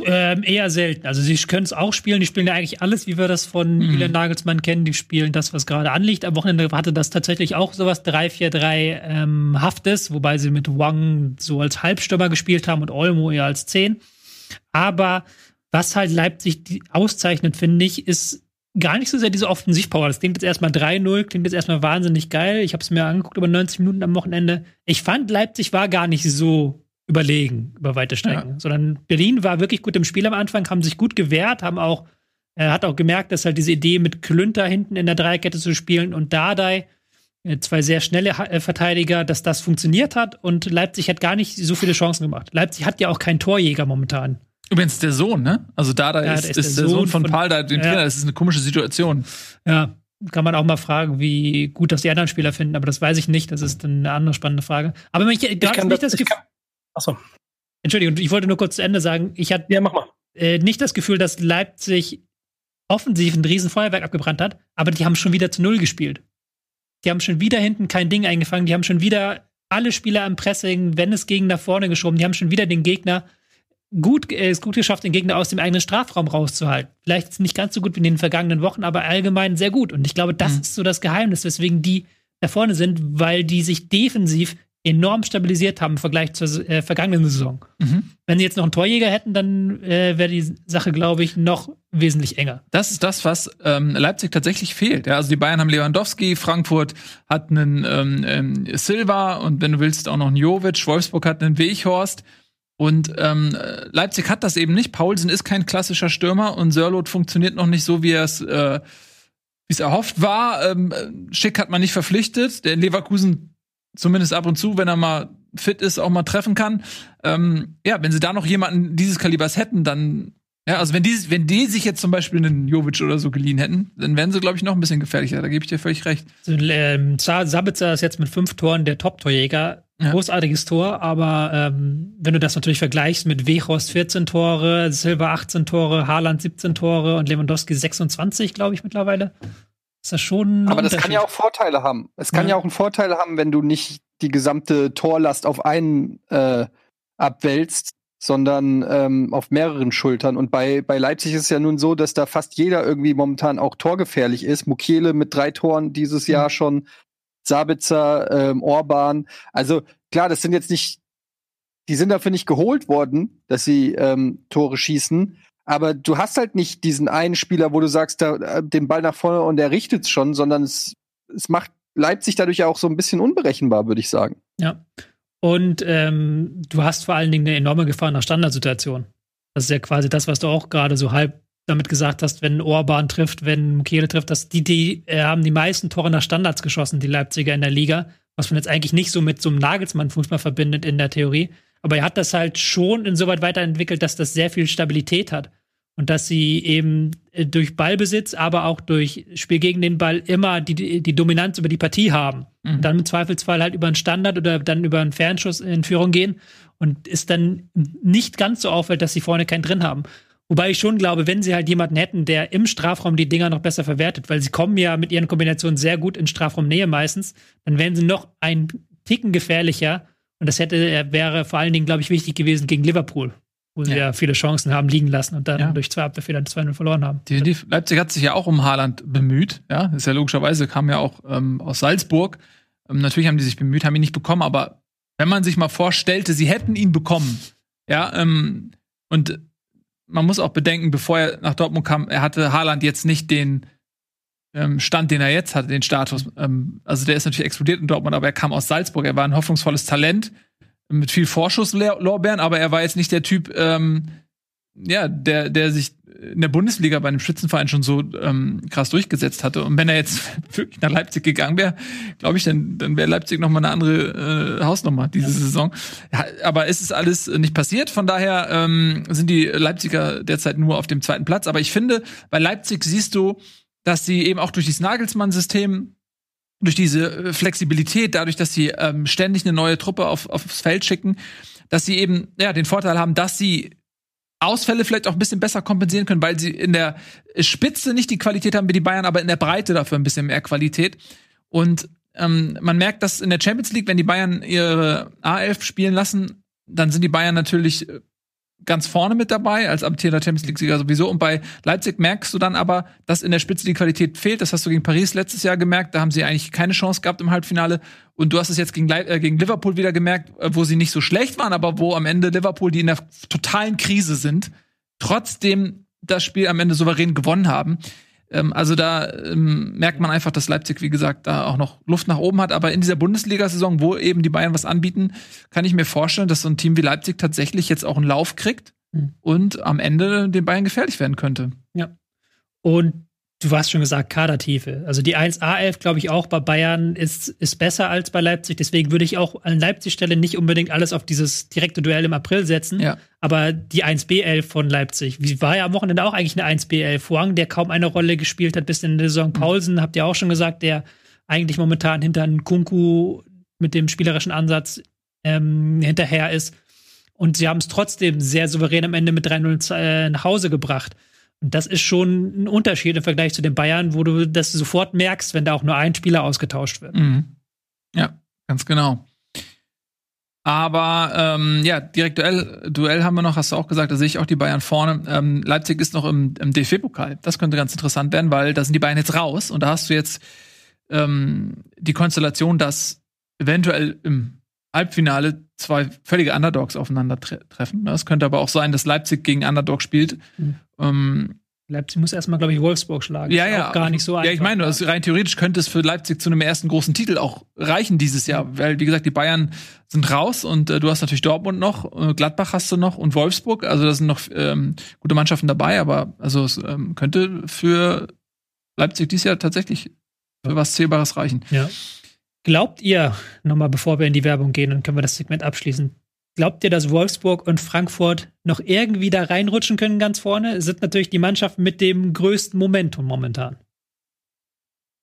Ähm, eher selten. Also sie können es auch spielen. Die spielen ja eigentlich alles, wie wir das von Mhm. Julian Nagelsmann kennen. Die spielen das, was gerade anliegt. Am Wochenende hatte das tatsächlich auch sowas 3-4-3 ähm, Haftes, wobei sie mit Wang so als Halbstürmer gespielt haben und Olmo eher als 10. Aber was halt Leipzig auszeichnet, finde ich, ist gar nicht so sehr diese Offensivpower. Das klingt jetzt erstmal 3-0, klingt jetzt erstmal wahnsinnig geil. Ich habe es mir angeguckt über 90 Minuten am Wochenende. Ich fand, Leipzig war gar nicht so überlegen über weite Strecken, sondern Berlin war wirklich gut im Spiel am Anfang, haben sich gut gewehrt, haben auch, er hat auch gemerkt, dass halt diese Idee mit Klünter hinten in der Dreierkette zu spielen und Dardai, äh, zwei sehr schnelle Ha- äh, Verteidiger, dass das funktioniert hat und Leipzig hat gar nicht so viele Chancen gemacht. Leipzig hat ja auch keinen Torjäger momentan. Übrigens der Sohn, ne? Also da, da Ja, ist, der ist, ist der, der Sohn Sohn von, von- Paul da, dem Ja. Trainer. Das ist eine komische Situation. Ja, kann man auch mal fragen, wie gut das die anderen Spieler finden, aber das weiß ich nicht. Das ist dann eine andere spannende Frage. Aber ich, ich, kann nicht das- das ich Gefühl. kann- Achso. Entschuldigung, ich wollte nur kurz zu Ende sagen, ich hatte Ja, mach mal. äh, nicht das Gefühl, dass Leipzig offensiv ein riesen Feuerwerk abgebrannt hat, aber die haben schon wieder zu Null gespielt. Die haben schon wieder hinten kein Ding eingefangen, die haben schon wieder alle Spieler im Pressing, wenn es gegen nach vorne geschoben, die haben schon wieder den Gegner gut, äh, es gut geschafft, den Gegner aus dem eigenen Strafraum rauszuhalten. Vielleicht ist nicht ganz so gut wie in den vergangenen Wochen, aber allgemein sehr gut. Und ich glaube, das Mhm. ist so das Geheimnis, weswegen die da vorne sind, weil die sich defensiv enorm stabilisiert haben im Vergleich zur äh, vergangenen Saison. Mhm. Wenn sie jetzt noch einen Torjäger hätten, dann äh, wäre die Sache, glaube ich, noch wesentlich enger. Das ist das, was ähm, Leipzig tatsächlich fehlt. Ja, also die Bayern haben Lewandowski, Frankfurt hat einen ähm, ähm, Silva und wenn du willst auch noch einen Jovic, Wolfsburg hat einen Weghorst. Und ähm, äh, Leipzig hat das eben nicht. Paulsen ist kein klassischer Stürmer und Sörloth funktioniert noch nicht so, wie er es äh, wie es erhofft war. Ähm, äh, Schick hat man nicht verpflichtet. Der Leverkusen zumindest ab und zu, wenn er mal fit ist, auch mal treffen kann. Ähm, ja, wenn sie da noch jemanden dieses Kalibers hätten, dann ja, also wenn die, wenn die sich jetzt zum Beispiel einen Jovic oder so geliehen hätten, dann wären sie, glaube ich, noch ein bisschen gefährlicher. Da gebe ich dir völlig recht. Ähm, Sa- Sabitzer ist jetzt mit fünf Toren der Top-Torjäger. Ja. Großartiges Tor, aber ähm, wenn du das natürlich vergleichst mit Wechhorst 14 Tore, Silva 18 Tore, Haaland 17 Tore und Lewandowski 26, glaube ich, mittlerweile, ist das schon. Aber das kann ja auch Vorteile haben. Es kann Ja. ja, auch einen Vorteil haben, wenn du nicht die gesamte Torlast auf einen äh, abwälzt, sondern ähm, auf mehreren Schultern. Und bei, bei Leipzig ist es ja nun so, dass da fast jeder irgendwie momentan auch torgefährlich ist. Mukiele mit drei Toren dieses Jahr schon, Sabitzer, ähm, Orban. Also klar, das sind jetzt nicht, die sind dafür nicht geholt worden, dass sie ähm, Tore schießen. Aber du hast halt nicht diesen einen Spieler, wo du sagst, da, äh, den Ball nach vorne und der richtet's schon, sondern es, es macht Leipzig dadurch ja auch so ein bisschen unberechenbar, würde ich sagen. Ja. Und ähm, du hast vor allen Dingen eine enorme Gefahr nach Standardsituation. Das ist ja quasi das, was du auch gerade so halb damit gesagt hast, wenn Orban trifft, wenn Mukele trifft, dass die, die äh, haben die meisten Tore nach Standards geschossen, die Leipziger in der Liga, was man jetzt eigentlich nicht so mit so einem Nagelsmann-Fußball verbindet in der Theorie. Aber er hat das halt schon insoweit weiterentwickelt, dass das sehr viel Stabilität hat. Und dass sie eben äh, durch Ballbesitz, aber auch durch Spiel gegen den Ball immer die, die Dominanz über die Partie haben. Mhm. Und dann im Zweifelsfall halt über einen Standard oder dann über einen Fernschuss in Führung gehen und ist dann nicht ganz so auffällt, dass sie vorne keinen drin haben. Wobei ich schon glaube, wenn sie halt jemanden hätten, der im Strafraum die Dinger noch besser verwertet, weil sie kommen ja mit ihren Kombinationen sehr gut in Strafraumnähe meistens, dann wären sie noch ein Ticken gefährlicher. Und das hätte, wäre vor allen Dingen, glaube ich, wichtig gewesen gegen Liverpool, wo sie ja, viele Chancen haben liegen lassen und dann ja. durch zwei Abwehrfehler 2-0 verloren haben. Die, die, Leipzig hat sich ja auch um Haaland bemüht. Ja, ist ja logischerweise, kam ja auch ähm, aus Salzburg. Ähm, natürlich haben die sich bemüht, haben ihn nicht bekommen, aber wenn man sich mal vorstellte, sie hätten ihn bekommen, ja, ähm, und man muss auch bedenken, bevor er nach Dortmund kam, er hatte Haaland jetzt nicht den ähm, Stand, den er jetzt hat, den Status. Ähm, also der ist natürlich explodiert in Dortmund, aber er kam aus Salzburg. Er war ein hoffnungsvolles Talent mit viel Vorschusslorbeeren, aber er war jetzt nicht der Typ, ähm, ja, der, der sich in der Bundesliga bei einem Schützenverein schon so ähm, krass durchgesetzt hatte. Und wenn er jetzt wirklich nach Leipzig gegangen wäre, glaube ich, dann, dann wäre Leipzig noch mal eine andere äh, Hausnummer diese ja. Saison. Ja, aber es ist alles nicht passiert. Von daher ähm, sind die Leipziger derzeit nur auf dem zweiten Platz. Aber ich finde, bei Leipzig siehst du, dass sie eben auch durch dieses Nagelsmann-System durch diese äh, Flexibilität, dadurch, dass sie ähm, ständig eine neue Truppe auf, aufs Feld schicken, dass sie eben ja den Vorteil haben, dass sie Ausfälle vielleicht auch ein bisschen besser kompensieren können, weil sie in der Spitze nicht die Qualität haben wie die Bayern, aber in der Breite dafür ein bisschen mehr Qualität. Und ähm, man merkt, dass in der Champions League, wenn die Bayern ihre A11 spielen lassen, dann sind die Bayern natürlich äh, ganz vorne mit dabei, als amtierender Champions League-Sieger sowieso. Und bei Leipzig merkst du dann aber, dass in der Spitze die Qualität fehlt. Das hast du gegen Paris letztes Jahr gemerkt. Da haben sie eigentlich keine Chance gehabt im Halbfinale. Und du hast es jetzt gegen, äh, gegen Liverpool wieder gemerkt, äh, wo sie nicht so schlecht waren, aber wo am Ende Liverpool, die in der totalen Krise sind, trotzdem das Spiel am Ende souverän gewonnen haben. Ähm, also da ähm, merkt man einfach, dass Leipzig, wie gesagt, da auch noch Luft nach oben hat. Aber in dieser Bundesliga-Saison, wo eben die Bayern was anbieten, kann ich mir vorstellen, dass so ein Team wie Leipzig tatsächlich jetzt auch einen Lauf kriegt mhm. und am Ende den Bayern gefährlich werden könnte. Ja. Und Du hast schon gesagt, Kadertiefe. Also die 1A11, glaube ich, auch bei Bayern ist, ist besser als bei Leipzig. Deswegen würde ich auch an Leipzig-Stelle nicht unbedingt alles auf dieses direkte Duell im April setzen. Ja. Aber die 1B11 von Leipzig, wie war ja am Wochenende auch eigentlich eine 1B11. Huang, der kaum eine Rolle gespielt hat bis in der Saison. Mhm. Paulsen, habt ihr auch schon gesagt, der eigentlich momentan hinter Kunku mit dem spielerischen Ansatz ähm, hinterher ist. Und sie haben es trotzdem sehr souverän am Ende mit 3-0 äh, nach Hause gebracht. Das ist schon ein Unterschied im Vergleich zu den Bayern, wo du das sofort merkst, wenn da auch nur ein Spieler ausgetauscht wird. Mhm. Ja, ganz genau. Aber ähm, ja, direkt Duell, Duell haben wir noch, hast du auch gesagt, da sehe ich auch die Bayern vorne. Ähm, Leipzig ist noch im, im DFB-Pokal. Das könnte ganz interessant werden, weil da sind die Bayern jetzt raus und da hast du jetzt ähm, die Konstellation, dass eventuell im Halbfinale zwei völlige Underdogs aufeinandertreffen. Es könnte aber auch sein, dass Leipzig gegen Underdog spielt. Mhm. Ähm, Leipzig muss erstmal, glaube ich, Wolfsburg schlagen. Ja, ja. Gar nicht so einfach. Ja, ich meine, also rein theoretisch könnte es für Leipzig zu einem ersten großen Titel auch reichen dieses Jahr, mhm. weil, wie gesagt, die Bayern sind raus und äh, du hast natürlich Dortmund noch, äh, Gladbach hast du noch und Wolfsburg. Also da sind noch ähm, gute Mannschaften dabei, aber also es ähm, könnte für Leipzig dieses Jahr tatsächlich für was Zählbares reichen. Ja. Glaubt ihr, nochmal bevor wir in die Werbung gehen, dann können wir das Segment abschließen, glaubt ihr, dass Wolfsburg und Frankfurt noch irgendwie da reinrutschen können ganz vorne? Sind natürlich die Mannschaften mit dem größten Momentum momentan.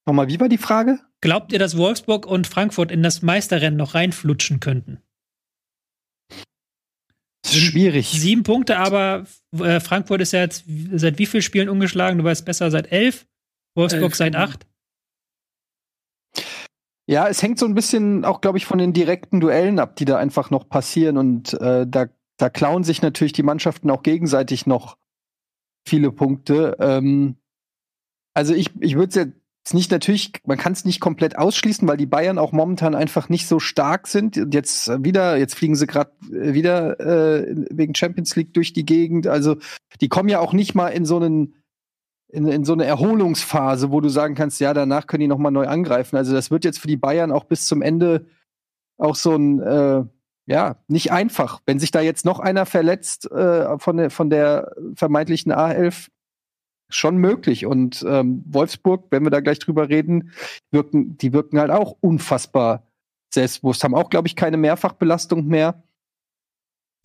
Nochmal, wie war die Frage? Glaubt ihr, dass Wolfsburg und Frankfurt in das Meisterrennen noch reinflutschen könnten? Das ist schwierig. Sieben Punkte, aber äh, Frankfurt ist ja jetzt seit wie vielen Spielen ungeschlagen? Du weißt besser, seit elf. Wolfsburg elf, seit genau. acht. Ja, es hängt so ein bisschen auch, glaube ich, von den direkten Duellen ab, die da einfach noch passieren. Und äh, da, da klauen sich natürlich die Mannschaften auch gegenseitig noch viele Punkte. Ähm, also ich, ich würde es jetzt nicht natürlich, man kann es nicht komplett ausschließen, weil die Bayern auch momentan einfach nicht so stark sind. Und jetzt wieder, jetzt fliegen sie gerade wieder äh, wegen Champions League durch die Gegend. Also die kommen ja auch nicht mal in so einen in, in so eine Erholungsphase, wo du sagen kannst, ja, danach können die nochmal neu angreifen. Also das wird jetzt für die Bayern auch bis zum Ende auch so ein, äh, ja, nicht einfach. Wenn sich da jetzt noch einer verletzt äh, von, der, von der vermeintlichen A11, schon möglich. Und ähm, Wolfsburg, wenn wir da gleich drüber reden, wirken, die wirken halt auch unfassbar selbstbewusst, haben auch, glaube ich, keine Mehrfachbelastung mehr.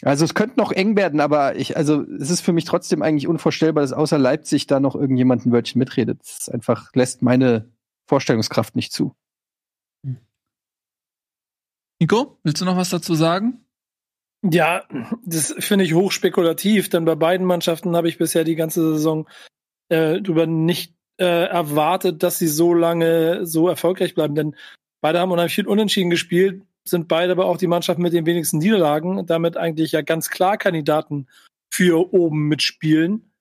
Also es könnte noch eng werden, aber ich, also es ist für mich trotzdem eigentlich unvorstellbar, dass außer Leipzig da noch irgendjemand ein Wörtchen mitredet. Das ist einfach lässt meine Vorstellungskraft nicht zu. Nico, willst du noch was dazu sagen? Ja, das finde ich hochspekulativ, denn bei beiden Mannschaften habe ich bisher die ganze Saison äh, darüber nicht äh, erwartet, dass sie so lange so erfolgreich bleiben. Denn beide haben unheimlich viel unentschieden gespielt, sind beide aber auch die Mannschaften mit den wenigsten Niederlagen, damit eigentlich ja ganz klar Kandidaten für oben mitspielen.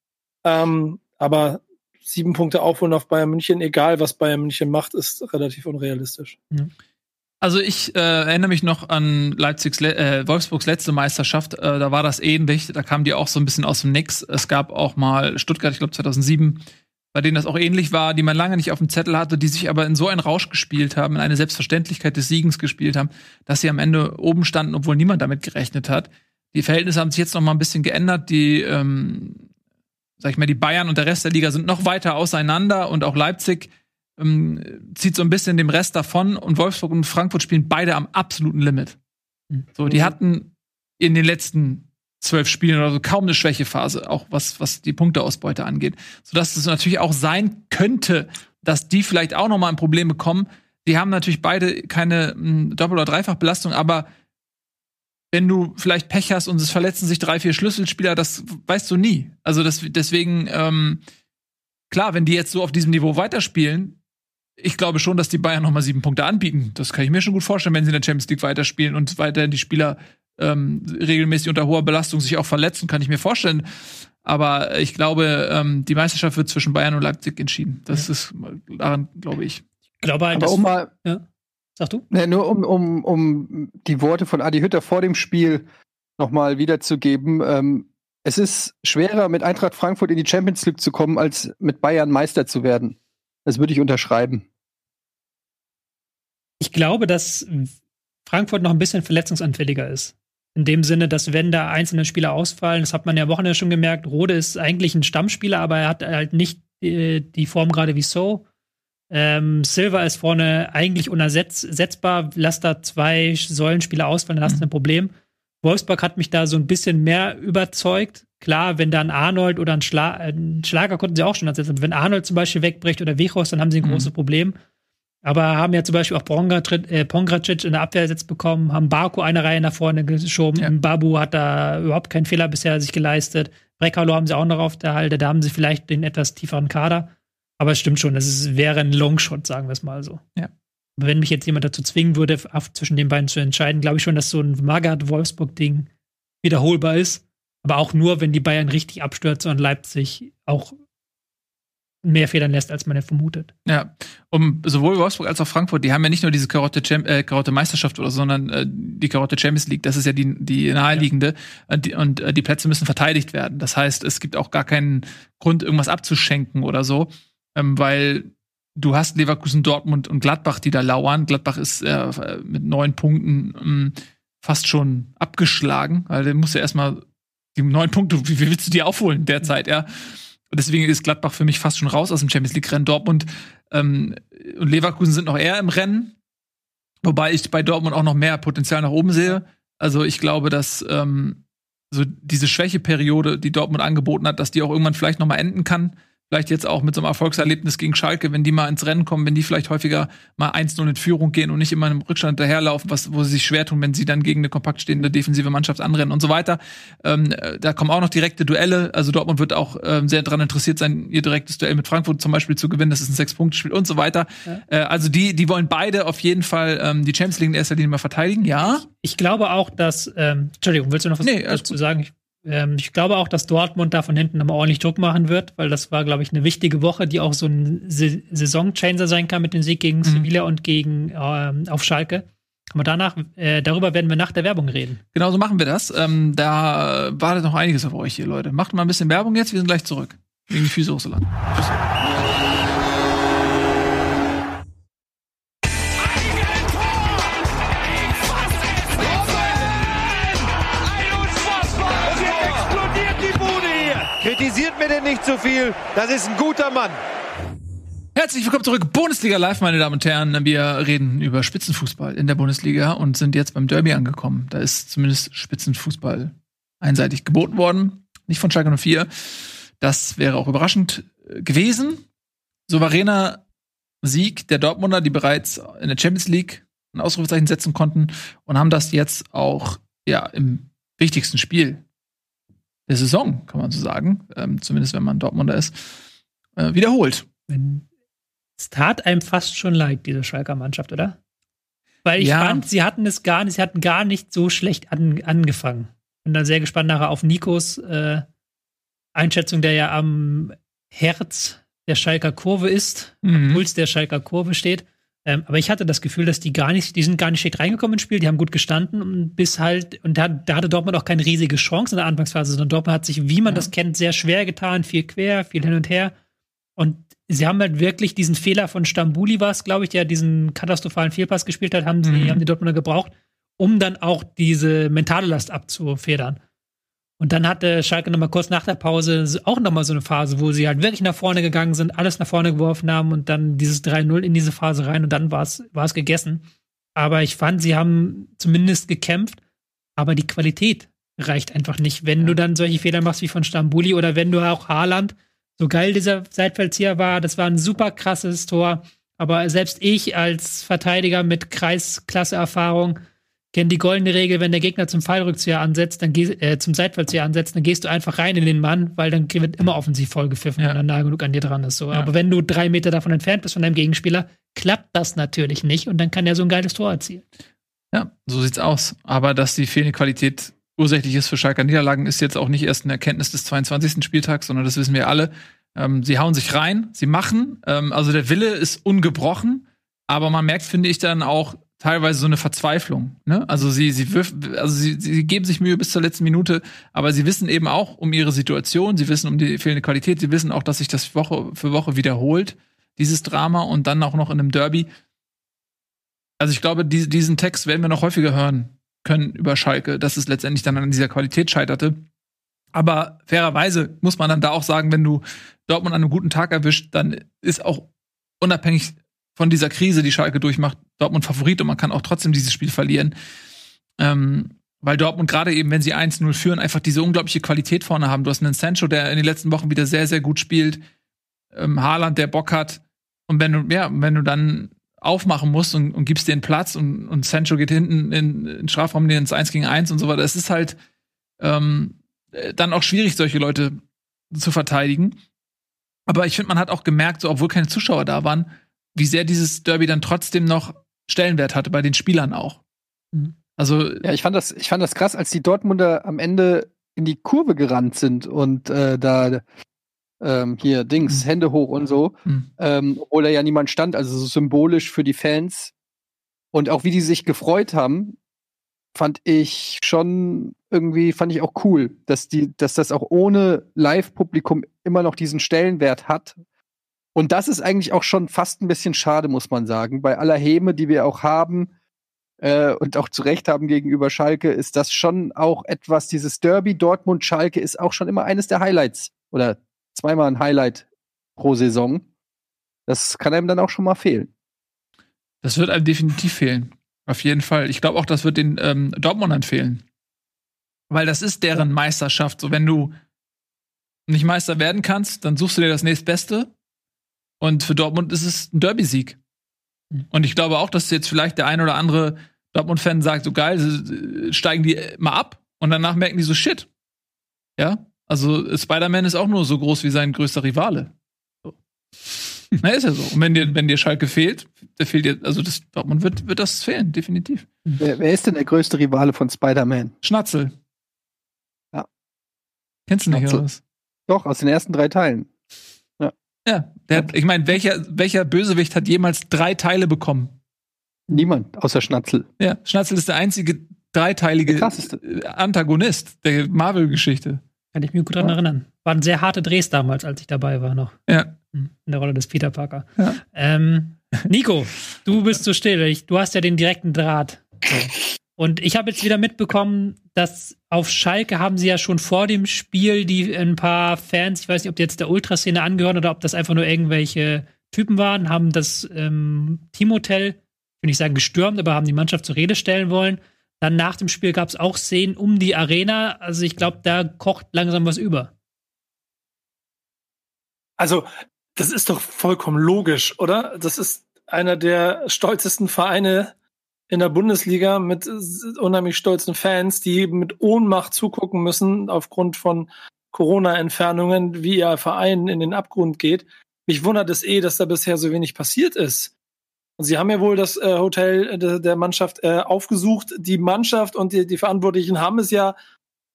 Ähm, aber sieben Punkte aufholen auf Bayern München, egal was Bayern München macht, ist relativ unrealistisch. Also ich äh, erinnere mich noch an Leipzigs, äh, Wolfsburgs letzte Meisterschaft. Äh, da war das ähnlich. Da kamen die auch so ein bisschen aus dem Nix. Es gab auch mal Stuttgart, ich glaube 2007, bei denen das auch ähnlich war, die man lange nicht auf dem Zettel hatte, die sich aber in so einen Rausch gespielt haben, in eine Selbstverständlichkeit des Siegens gespielt haben, dass sie am Ende oben standen, obwohl niemand damit gerechnet hat. Die Verhältnisse haben sich jetzt noch mal ein bisschen geändert. Die, ähm, sag ich mal, die Bayern und der Rest der Liga sind noch weiter auseinander und auch Leipzig ähm, zieht so ein bisschen dem Rest davon und Wolfsburg und Frankfurt spielen beide am absoluten Limit. So, die hatten in den letzten zwölf Spielen oder so kaum eine Schwächephase, auch was, was die Punkteausbeute angeht. Sodass es natürlich auch sein könnte, dass die vielleicht auch noch mal ein Problem bekommen. Die haben natürlich beide keine hm, Doppel- oder Dreifachbelastung, aber wenn du vielleicht Pech hast und es verletzen sich drei, vier Schlüsselspieler, das weißt du nie. Also das, deswegen, ähm, klar, wenn die jetzt so auf diesem Niveau weiterspielen, ich glaube schon, dass die Bayern noch mal sieben Punkte anbieten. Das kann ich mir schon gut vorstellen, wenn sie in der Champions League weiterspielen und weiterhin die Spieler ähm, regelmäßig unter hoher Belastung sich auch verletzen, kann ich mir vorstellen. Aber ich glaube, ähm, die Meisterschaft wird zwischen Bayern und Leipzig entschieden. Das ja. ist daran, glaube ich. Ich glaube halt, Aber um mal, ja. Sag du? Ne, nur um, um, um die Worte von Adi Hütter vor dem Spiel nochmal wiederzugeben. Ähm, es ist schwerer, mit Eintracht Frankfurt in die Champions League zu kommen, als mit Bayern Meister zu werden. Das würde ich unterschreiben. Ich glaube, dass Frankfurt noch ein bisschen verletzungsanfälliger ist. In dem Sinne, dass wenn da einzelne Spieler ausfallen, das hat man ja am Wochenende schon gemerkt, Rode ist eigentlich ein Stammspieler, aber er hat halt nicht die, die Form gerade wie So. Ähm, Silva ist vorne eigentlich unersetzbar. Lass da zwei Säulenspieler ausfallen, dann hast du ein Problem. Wolfsburg hat mich da so ein bisschen mehr überzeugt. Klar, wenn da ein Arnold oder ein, Schla ein Schlager konnten sie auch schon ersetzen. Wenn Arnold zum Beispiel wegbricht oder Wechos, dann haben sie ein mhm. großes Problem. Aber haben ja zum Beispiel auch äh, Pongracic in der Abwehr ersetzt bekommen, haben Baku eine Reihe nach vorne geschoben. Ja. Babu hat da überhaupt keinen Fehler bisher sich geleistet. Brekalo haben sie auch noch auf der Halde, da haben sie vielleicht den etwas tieferen Kader. Aber es stimmt schon, es wäre ein Longshot, sagen wir es mal so. Ja. Wenn mich jetzt jemand dazu zwingen würde, zwischen den beiden zu entscheiden, glaube ich schon, dass so ein Magath-Wolfsburg-Ding wiederholbar ist. Aber auch nur, wenn die Bayern richtig abstürzen und Leipzig auch mehr federn lässt, als man ja vermutet. Ja, um sowohl Wolfsburg als auch Frankfurt, die haben ja nicht nur diese Karotte, äh, Karotte Meisterschaft oder so, sondern äh, die Karotte Champions League, das ist ja die, die naheliegende ja. und, die, und äh, die Plätze müssen verteidigt werden. Das heißt, es gibt auch gar keinen Grund, irgendwas abzuschenken oder so, ähm, weil du hast Leverkusen, Dortmund und Gladbach, die da lauern. Gladbach ist äh, mit neun Punkten ähm, fast schon abgeschlagen, weil der muss ja erstmal die neun Punkte, wie, wie willst du die aufholen derzeit, ja? Und deswegen ist Gladbach für mich fast schon raus aus dem Champions League-Rennen. Dortmund ähm, und Leverkusen sind noch eher im Rennen. Wobei ich bei Dortmund auch noch mehr Potenzial nach oben sehe. Also ich glaube, dass ähm, so diese Schwächeperiode, die Dortmund angeboten hat, dass die auch irgendwann vielleicht noch mal enden kann vielleicht jetzt auch mit so einem Erfolgserlebnis gegen Schalke, wenn die mal ins Rennen kommen, wenn die vielleicht häufiger mal 1-0 in Führung gehen und nicht immer im Rückstand daherlaufen, was, wo sie sich schwer tun, wenn sie dann gegen eine kompakt stehende defensive Mannschaft anrennen und so weiter. Ähm, da kommen auch noch direkte Duelle. Also Dortmund wird auch ähm, sehr daran interessiert sein, ihr direktes Duell mit Frankfurt zum Beispiel zu gewinnen. Das ist ein Sechs-Punkte-Spiel und so weiter. Ja. Äh, also die, die wollen beide auf jeden Fall ähm, die Champions League in erster Linie mal verteidigen, ja. Ich, ich glaube auch, dass, ähm, Entschuldigung, willst du noch was nee, dazu sagen? Ich ähm, ich glaube auch, dass Dortmund da von hinten nochmal ordentlich Druck machen wird, weil das war, glaube ich, eine wichtige Woche, die auch so ein Saisonchanger sein kann mit dem Sieg gegen mhm. Sevilla und gegen ähm, auf Schalke. Aber danach, äh, darüber werden wir nach der Werbung reden. Genau so machen wir das. Ähm, da wartet noch einiges auf euch hier, Leute. Macht mal ein bisschen Werbung jetzt, wir sind gleich zurück. Gegen die Füße hoch so lang. Tschüss. Denn nicht zu viel. Das ist ein guter Mann. Herzlich willkommen zurück, Bundesliga Live, meine Damen und Herren. Wir reden über Spitzenfußball in der Bundesliga und sind jetzt beim Derby angekommen. Da ist zumindest Spitzenfußball einseitig geboten worden. Nicht von Schalke 04. Das wäre auch überraschend äh, gewesen. Souveräner Sieg der Dortmunder, die bereits in der Champions League ein Ausrufezeichen setzen konnten und haben das jetzt auch ja im wichtigsten Spiel der Saison, kann man so sagen, ähm, zumindest wenn man Dortmunder ist, äh, wiederholt. Es tat einem fast schon leid, diese Schalker Mannschaft, oder? Weil ich Ja. fand, sie hatten es gar nicht, sie hatten gar nicht so schlecht an, angefangen. Bin da sehr gespannt nachher auf Nikos äh, Einschätzung, der ja am Herz der Schalker Kurve ist, Mhm. Puls der Schalker Kurve steht. Ähm, aber ich hatte das Gefühl, dass die gar nicht, die sind gar nicht schlecht reingekommen ins Spiel, die haben gut gestanden und bis halt, und da, da hatte Dortmund auch keine riesige Chance in der Anfangsphase, sondern Dortmund hat sich, wie man das kennt, sehr schwer getan, viel quer, viel hin und her. Und sie haben halt wirklich diesen Fehler von Stambuli war es, glaube ich, der diesen katastrophalen Fehlpass gespielt hat, haben, sie, Mhm. haben die Dortmunder gebraucht, um dann auch diese mentale Last abzufedern. Und dann hatte Schalke noch mal kurz nach der Pause auch noch mal so eine Phase, wo sie halt wirklich nach vorne gegangen sind, alles nach vorne geworfen haben und dann dieses 3-0 in diese Phase rein und dann war es war es gegessen. Aber ich fand, sie haben zumindest gekämpft, aber die Qualität reicht einfach nicht. Wenn du dann solche Fehler machst wie von Stambuli oder wenn du auch Haaland, so geil dieser Seitfeldzieher war, das war ein super krasses Tor. Aber selbst ich als Verteidiger mit Kreisklasse-Erfahrung kenne die goldene Regel, wenn der Gegner zum Fallrückzieher ansetzt, dann geh, äh, zum Seitfallzieher ansetzt, dann gehst du einfach rein in den Mann, weil dann wird immer offensiv voll gepfiffen, Ja. wenn er nah genug an dir dran ist. So. Ja. Aber wenn du drei Meter davon entfernt bist von deinem Gegenspieler, klappt das natürlich nicht und dann kann er so ein geiles Tor erzielen. Ja, so sieht's aus. Aber dass die fehlende Qualität ursächlich ist für Schalker Niederlagen, ist jetzt auch nicht erst eine Erkenntnis des 22. Spieltags, sondern das wissen wir alle. Ähm, sie hauen sich rein, sie machen. Ähm, also der Wille ist ungebrochen, aber man merkt, finde ich, dann auch teilweise so eine Verzweiflung. Ne? Also sie, sie, wirf, also sie, sie geben sich Mühe bis zur letzten Minute, aber sie wissen eben auch um ihre Situation, sie wissen um die fehlende Qualität, sie wissen auch, dass sich das Woche für Woche wiederholt, dieses Drama und dann auch noch in einem Derby. Also ich glaube, die, diesen Text werden wir noch häufiger hören können über Schalke, dass es letztendlich dann an dieser Qualität scheiterte. Aber fairerweise muss man dann da auch sagen, wenn du Dortmund an einem guten Tag erwischt, dann ist auch unabhängig von dieser Krise, die Schalke durchmacht, Dortmund Favorit und man kann auch trotzdem dieses Spiel verlieren. Ähm, weil Dortmund gerade eben, wenn sie 1-0 führen, einfach diese unglaubliche Qualität vorne haben. Du hast einen Sancho, der in den letzten Wochen wieder sehr, sehr gut spielt. Ähm, Haaland, der Bock hat. Und wenn du, ja, wenn du dann aufmachen musst und, und gibst den Platz und, und Sancho geht hinten in, in Strafraum ins 1 gegen 1 und so weiter, es ist halt ähm, äh, dann auch schwierig, solche Leute zu verteidigen. Aber ich finde, man hat auch gemerkt, so, obwohl keine Zuschauer da waren, wie sehr dieses Derby dann trotzdem noch Stellenwert hatte, bei den Spielern auch. Mhm. Also, Ja, ich fand das, ich fand das krass, als die Dortmunder am Ende in die Kurve gerannt sind und äh, da ähm, hier Dings, Mhm. Hände hoch und so, hm, ähm, obwohl da ja niemand stand, also so symbolisch für die Fans. Und auch wie die sich gefreut haben, fand ich schon irgendwie, fand ich auch cool, dass die, dass das auch ohne Live-Publikum immer noch diesen Stellenwert hat. Und das ist eigentlich auch schon fast ein bisschen schade, muss man sagen. Bei aller Häme, die wir auch haben, äh, und auch zu Recht haben gegenüber Schalke, ist das schon auch etwas, dieses Derby Dortmund-Schalke ist auch schon immer eines der Highlights oder zweimal ein Highlight pro Saison. Das kann einem dann auch schon mal fehlen. das wird einem definitiv fehlen. Auf jeden Fall. Ich glaube auch, das wird den ähm, Dortmundern fehlen. Weil das ist deren Meisterschaft. So, wenn du nicht Meister werden kannst, dann suchst du dir das nächstbeste. Und für Dortmund ist es ein Derby-Sieg. Mhm. Und ich glaube auch, dass jetzt vielleicht der ein oder andere Dortmund-Fan sagt, so geil, steigen die mal ab und danach merken die so, shit. Ja, also Spider-Man ist auch nur so groß wie sein größter Rivale. So. Na, ist ja so. Und wenn dir, wenn dir Schalke fehlt, der fehlt dir, also das Dortmund wird, wird das fehlen, definitiv. Wer, wer ist denn der größte Rivale von Spider-Man? Schnatzel. Ja. Kennst du nicht, Schnatzel. oder was? Doch, aus den ersten drei Teilen. Ja, der hat, ich meine, welcher, welcher Bösewicht hat jemals drei Teile bekommen? Niemand, außer Schnatzel. Ja, Schnatzel ist der einzige dreiteilige Der krasseste. äh, Antagonist der Marvel-Geschichte. Kann ich mich gut dran Ja. erinnern. Waren sehr harte Drehs damals, als ich dabei war noch. Ja. Hm, In der Rolle des Peter Parker. Ja. Ähm, Nico, du bist so still. Ich, du hast ja den direkten Draht. So. Und ich habe jetzt wieder mitbekommen, dass auf Schalke haben sie ja schon vor dem Spiel die ein paar Fans, ich weiß nicht, ob die jetzt der Ultraszene angehören oder ob das einfach nur irgendwelche Typen waren, haben das ähm, Teamhotel, ich will nicht sagen gestürmt, aber haben die Mannschaft zur Rede stellen wollen. Dann nach dem Spiel gab es auch Szenen um die Arena. Also ich glaube, da kocht langsam was über. Also, das ist doch vollkommen logisch, oder? Das ist einer der stolzesten Vereine in der Bundesliga mit unheimlich stolzen Fans, die mit Ohnmacht zugucken müssen aufgrund von Corona-Entfernungen, wie ihr Verein in den Abgrund geht. Mich wundert es eh, dass da bisher so wenig passiert ist. Und sie haben ja wohl das äh, Hotel de, der Mannschaft äh, aufgesucht. Die Mannschaft und die, die Verantwortlichen haben es ja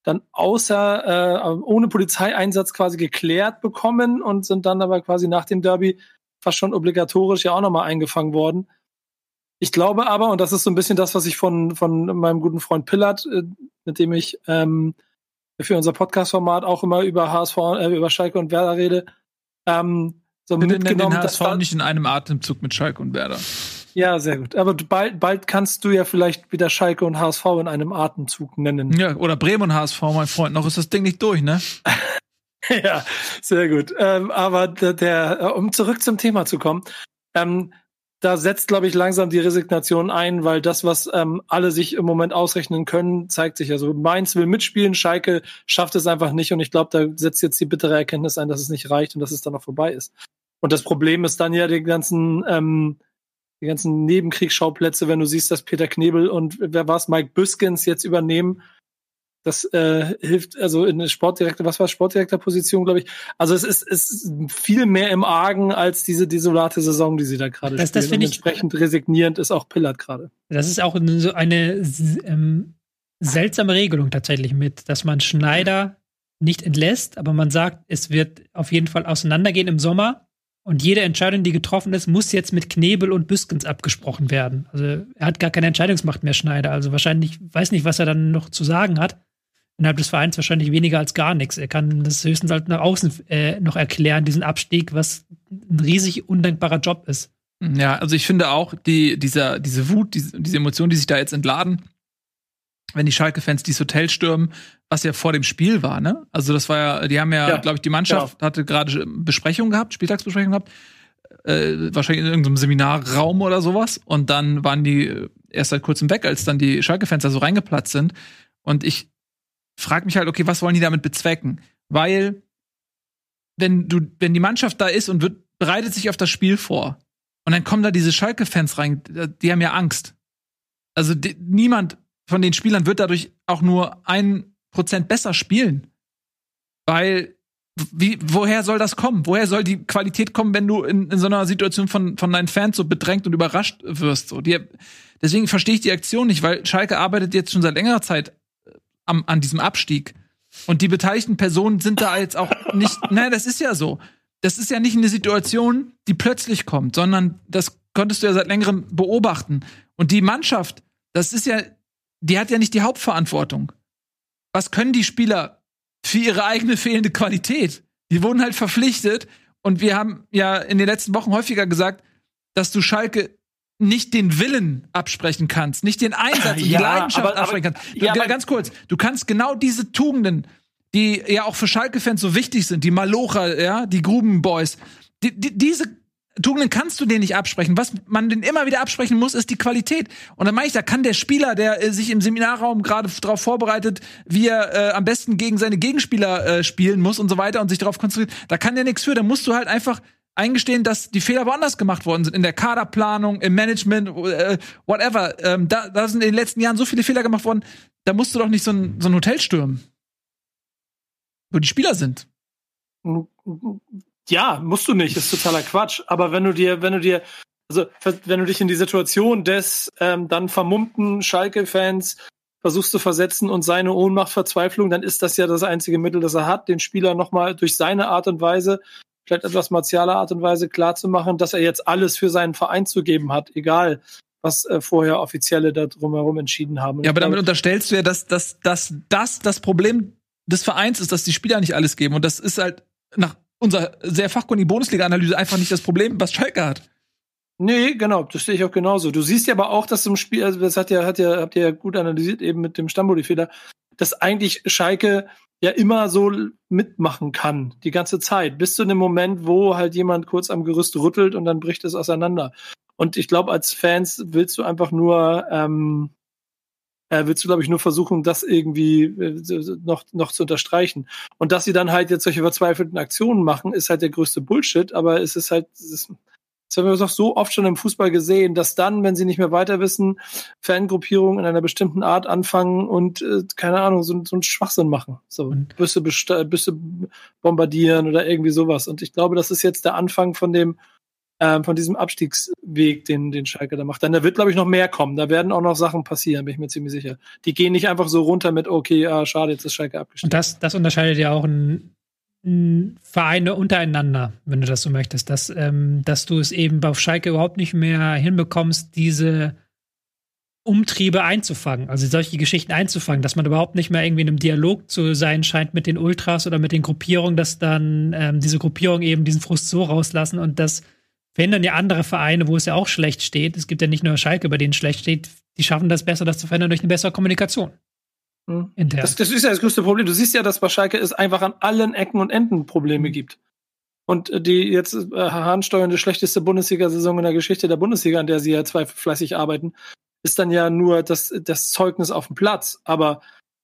dann außer äh, ohne Polizeieinsatz quasi geklärt bekommen und sind dann aber quasi nach dem Derby fast schon obligatorisch ja auch nochmal eingefangen worden. Ich glaube aber, und das ist so ein bisschen das, was ich von, von meinem guten Freund Pillard, äh, mit dem ich ähm, für unser Podcast-Format auch immer über HSV, äh, über Schalke und Werder rede, ähm, so Bitte mitgenommen. Den HSV dass nicht in einem Atemzug mit Schalke und Werder. Ja, sehr gut. Aber bald, bald kannst du ja vielleicht wieder Schalke und HSV in einem Atemzug nennen. Ja, oder Bremen und HSV, mein Freund. Noch ist das Ding nicht durch, ne? ja, sehr gut. Ähm, aber der, der, um zurück zum Thema zu kommen, ähm, da setzt, glaube ich, langsam die Resignation ein, weil das, was ähm, alle sich im Moment ausrechnen können, zeigt sich. Also Mainz will mitspielen, Schalke schafft es einfach nicht und ich glaube, da setzt jetzt die bittere Erkenntnis ein, dass es nicht reicht und dass es dann noch vorbei ist. Und das Problem ist dann ja die ganzen, ähm, die ganzen Nebenkriegsschauplätze, wenn du siehst, dass Peter Knebel und wer war es, Mike Büskens jetzt übernehmen das äh, hilft, also in Sportdirektor, was war Sportdirektorposition, glaube ich. Also es ist, es ist viel mehr im Argen als diese desolate Saison, die sie da gerade spielen. Das Und entsprechend resignierend ist auch Pillard gerade. Das ist auch so eine ähm, seltsame Regelung tatsächlich mit, dass man Schneider nicht entlässt, aber man sagt, es wird auf jeden Fall auseinandergehen im Sommer. Und jede Entscheidung, die getroffen ist, muss jetzt mit Knebel und Büskens abgesprochen werden. Also er hat gar keine Entscheidungsmacht mehr, Schneider. Also wahrscheinlich weiß nicht, was er dann noch zu sagen hat innerhalb des Vereins wahrscheinlich weniger als gar nichts. Er kann das höchstens halt nach außen äh, noch erklären, diesen Abstieg, was ein riesig undankbarer Job ist. Ja, also ich finde auch, die, dieser, diese Wut, diese, diese Emotionen, die sich da jetzt entladen, wenn die Schalke-Fans dieses Hotel stürmen, was ja vor dem Spiel war, ne? Also das war ja, die haben ja, ja glaube ich, die Mannschaft genau. hatte gerade Besprechung gehabt, Spieltagsbesprechung gehabt, äh, wahrscheinlich in irgendeinem Seminarraum oder sowas. Und dann waren die erst seit kurzem weg, als dann die Schalke-Fans da so reingeplatzt sind. Und ich frag mich halt, okay, was wollen die damit bezwecken? Weil, wenn du, wenn die Mannschaft da ist und wird, bereitet sich auf das Spiel vor, und dann kommen da diese Schalke-Fans rein, die haben ja Angst. Also die, niemand von den Spielern wird dadurch auch nur ein Prozent besser spielen. Weil, wie, woher soll das kommen? Woher soll die Qualität kommen, wenn du in, in so einer Situation von, von deinen Fans so bedrängt und überrascht wirst? So, die, deswegen verstehe ich die Aktion nicht, weil Schalke arbeitet jetzt schon seit längerer Zeit am, an diesem Abstieg. Und die beteiligten Personen sind da jetzt auch nicht, nein, das ist ja so. Das ist ja nicht eine Situation, die plötzlich kommt, sondern das konntest du ja seit längerem beobachten. Und die Mannschaft, das ist ja, die hat ja nicht die Hauptverantwortung. Was können die Spieler für ihre eigene fehlende Qualität? Die wurden halt verpflichtet und wir haben ja in den letzten Wochen häufiger gesagt, dass du Schalke nicht den Willen absprechen kannst, nicht den Einsatz und die Leidenschaft aber, absprechen kannst. Du, ja, ganz kurz, du kannst genau diese Tugenden, die ja auch für Schalke-Fans so wichtig sind, die Malocher, ja, die Grubenboys, die, die, diese Tugenden kannst du denen nicht absprechen. Was man denen immer wieder absprechen muss, ist die Qualität. Und dann meine ich, da kann der Spieler, der äh, sich im Seminarraum gerade darauf vorbereitet, wie er äh, am besten gegen seine Gegenspieler äh, spielen muss und so weiter und sich darauf konzentriert, da kann der nichts für. Da musst du halt einfach eingestehen, dass die Fehler woanders gemacht worden sind. In der Kaderplanung, im Management, äh, whatever. Ähm, da, da sind in den letzten Jahren so viele Fehler gemacht worden. Da musst du doch nicht so ein, so ein Hotel stürmen. Wo die Spieler sind. Ja, musst du nicht. Ist totaler Quatsch. Aber wenn du dir, wenn du dir, also wenn du dich in die Situation des ähm, dann vermummten Schalke-Fans versuchst zu versetzen und seine Ohnmacht, Verzweiflung, dann ist das ja das einzige Mittel, das er hat, den Spieler nochmal durch seine Art und Weise vielleicht etwas martialer Art und Weise klarzumachen, dass er jetzt alles für seinen Verein zu geben hat, egal was äh, vorher Offizielle da drumherum entschieden haben. Und ja, aber damit unterstellst du ja, dass, dass, dass das das Problem des Vereins ist, dass die Spieler nicht alles geben. Und das ist halt nach unserer sehr fachkundigen Bundesliga-Analyse einfach nicht das Problem, was Schalke hat. Nee, genau, das sehe ich auch genauso. Du siehst ja aber auch, dass im Spiel, also das hat ja, hat ja, habt ihr ja gut analysiert eben mit dem Stamboli-Fehler, dass eigentlich Schalke ja immer so mitmachen kann, die ganze Zeit, bis zu dem Moment, wo halt jemand kurz am Gerüst rüttelt und dann bricht es auseinander. Und ich glaube, als Fans willst du einfach nur, ähm, äh, willst du, glaube ich, nur versuchen, das irgendwie äh, noch, noch zu unterstreichen. Und dass sie dann halt jetzt solche verzweifelten Aktionen machen, ist halt der größte Bullshit, aber es ist halt, es ist, das haben wir doch so oft schon im Fußball gesehen, dass dann, wenn sie nicht mehr weiter wissen, Fangruppierungen in einer bestimmten Art anfangen und, äh, keine Ahnung, so, so einen Schwachsinn machen. So Büsse, Büsse bombardieren oder irgendwie sowas. Und ich glaube, das ist jetzt der Anfang von dem, ähm, von diesem Abstiegsweg, den, den Schalke da macht. Dann da wird, glaube ich, noch mehr kommen. Da werden auch noch Sachen passieren, bin ich mir ziemlich sicher. Die gehen nicht einfach so runter mit, okay, ah, schade, jetzt ist Schalke abgestiegen. Und das, das unterscheidet ja auch ein Vereine untereinander, wenn du das so möchtest, dass, ähm, dass du es eben auf Schalke überhaupt nicht mehr hinbekommst, diese Umtriebe einzufangen, also solche Geschichten einzufangen, dass man überhaupt nicht mehr irgendwie in einem Dialog zu sein scheint mit den Ultras oder mit den Gruppierungen, dass dann ähm, diese Gruppierungen eben diesen Frust so rauslassen und das verhindern ja andere Vereine, wo es ja auch schlecht steht. Es gibt ja nicht nur Schalke, bei denen es schlecht steht, die schaffen das besser, das zu verhindern durch eine bessere Kommunikation. Hm. Das, das, ist ja das größte Problem. Du siehst ja, dass bei Schalke es einfach an allen Ecken und Enden Probleme mhm. gibt. Und äh, die jetzt äh, heransteuernde schlechteste Bundesliga-Saison in der Geschichte der Bundesliga, an der sie ja zwei fleißig arbeiten, ist dann ja nur das, das Zeugnis auf dem Platz. Aber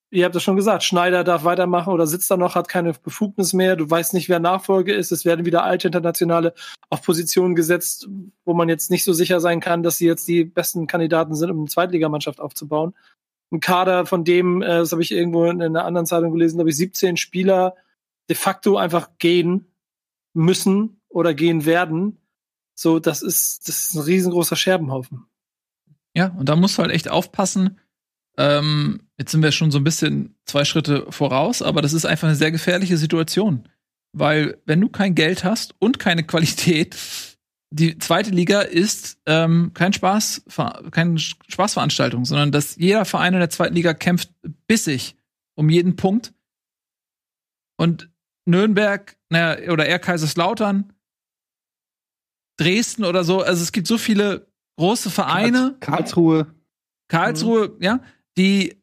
ihr habt das schon gesagt, Schneider darf weitermachen oder sitzt da noch, hat keine Befugnis mehr, du weißt nicht, wer Nachfolge ist, es werden wieder alte Internationale auf Positionen gesetzt, wo man jetzt nicht so sicher sein kann, dass sie jetzt die besten Kandidaten sind, um eine Zweitligamannschaft aufzubauen ein Kader, von dem, äh, das habe ich irgendwo in einer anderen Zeitung gelesen, glaube ich, 17 Spieler de facto einfach gehen müssen oder gehen werden. So, das ist, das ist ein riesengroßer Scherbenhaufen. Ja, und da musst du halt echt aufpassen. Ähm, jetzt sind wir schon so ein bisschen zwei Schritte voraus, aber das ist einfach eine sehr gefährliche Situation. Weil, wenn du kein Geld hast und keine Qualität, die zweite Liga ist ähm, kein Spaß, keine Spaßveranstaltung, sondern dass jeder Verein in der zweiten Liga kämpft bissig um jeden Punkt. Und Nürnberg, naja, oder eher Kaiserslautern, Dresden oder so, also es gibt so viele große Vereine. Karlsruhe. Karlsruhe, mhm. ja, die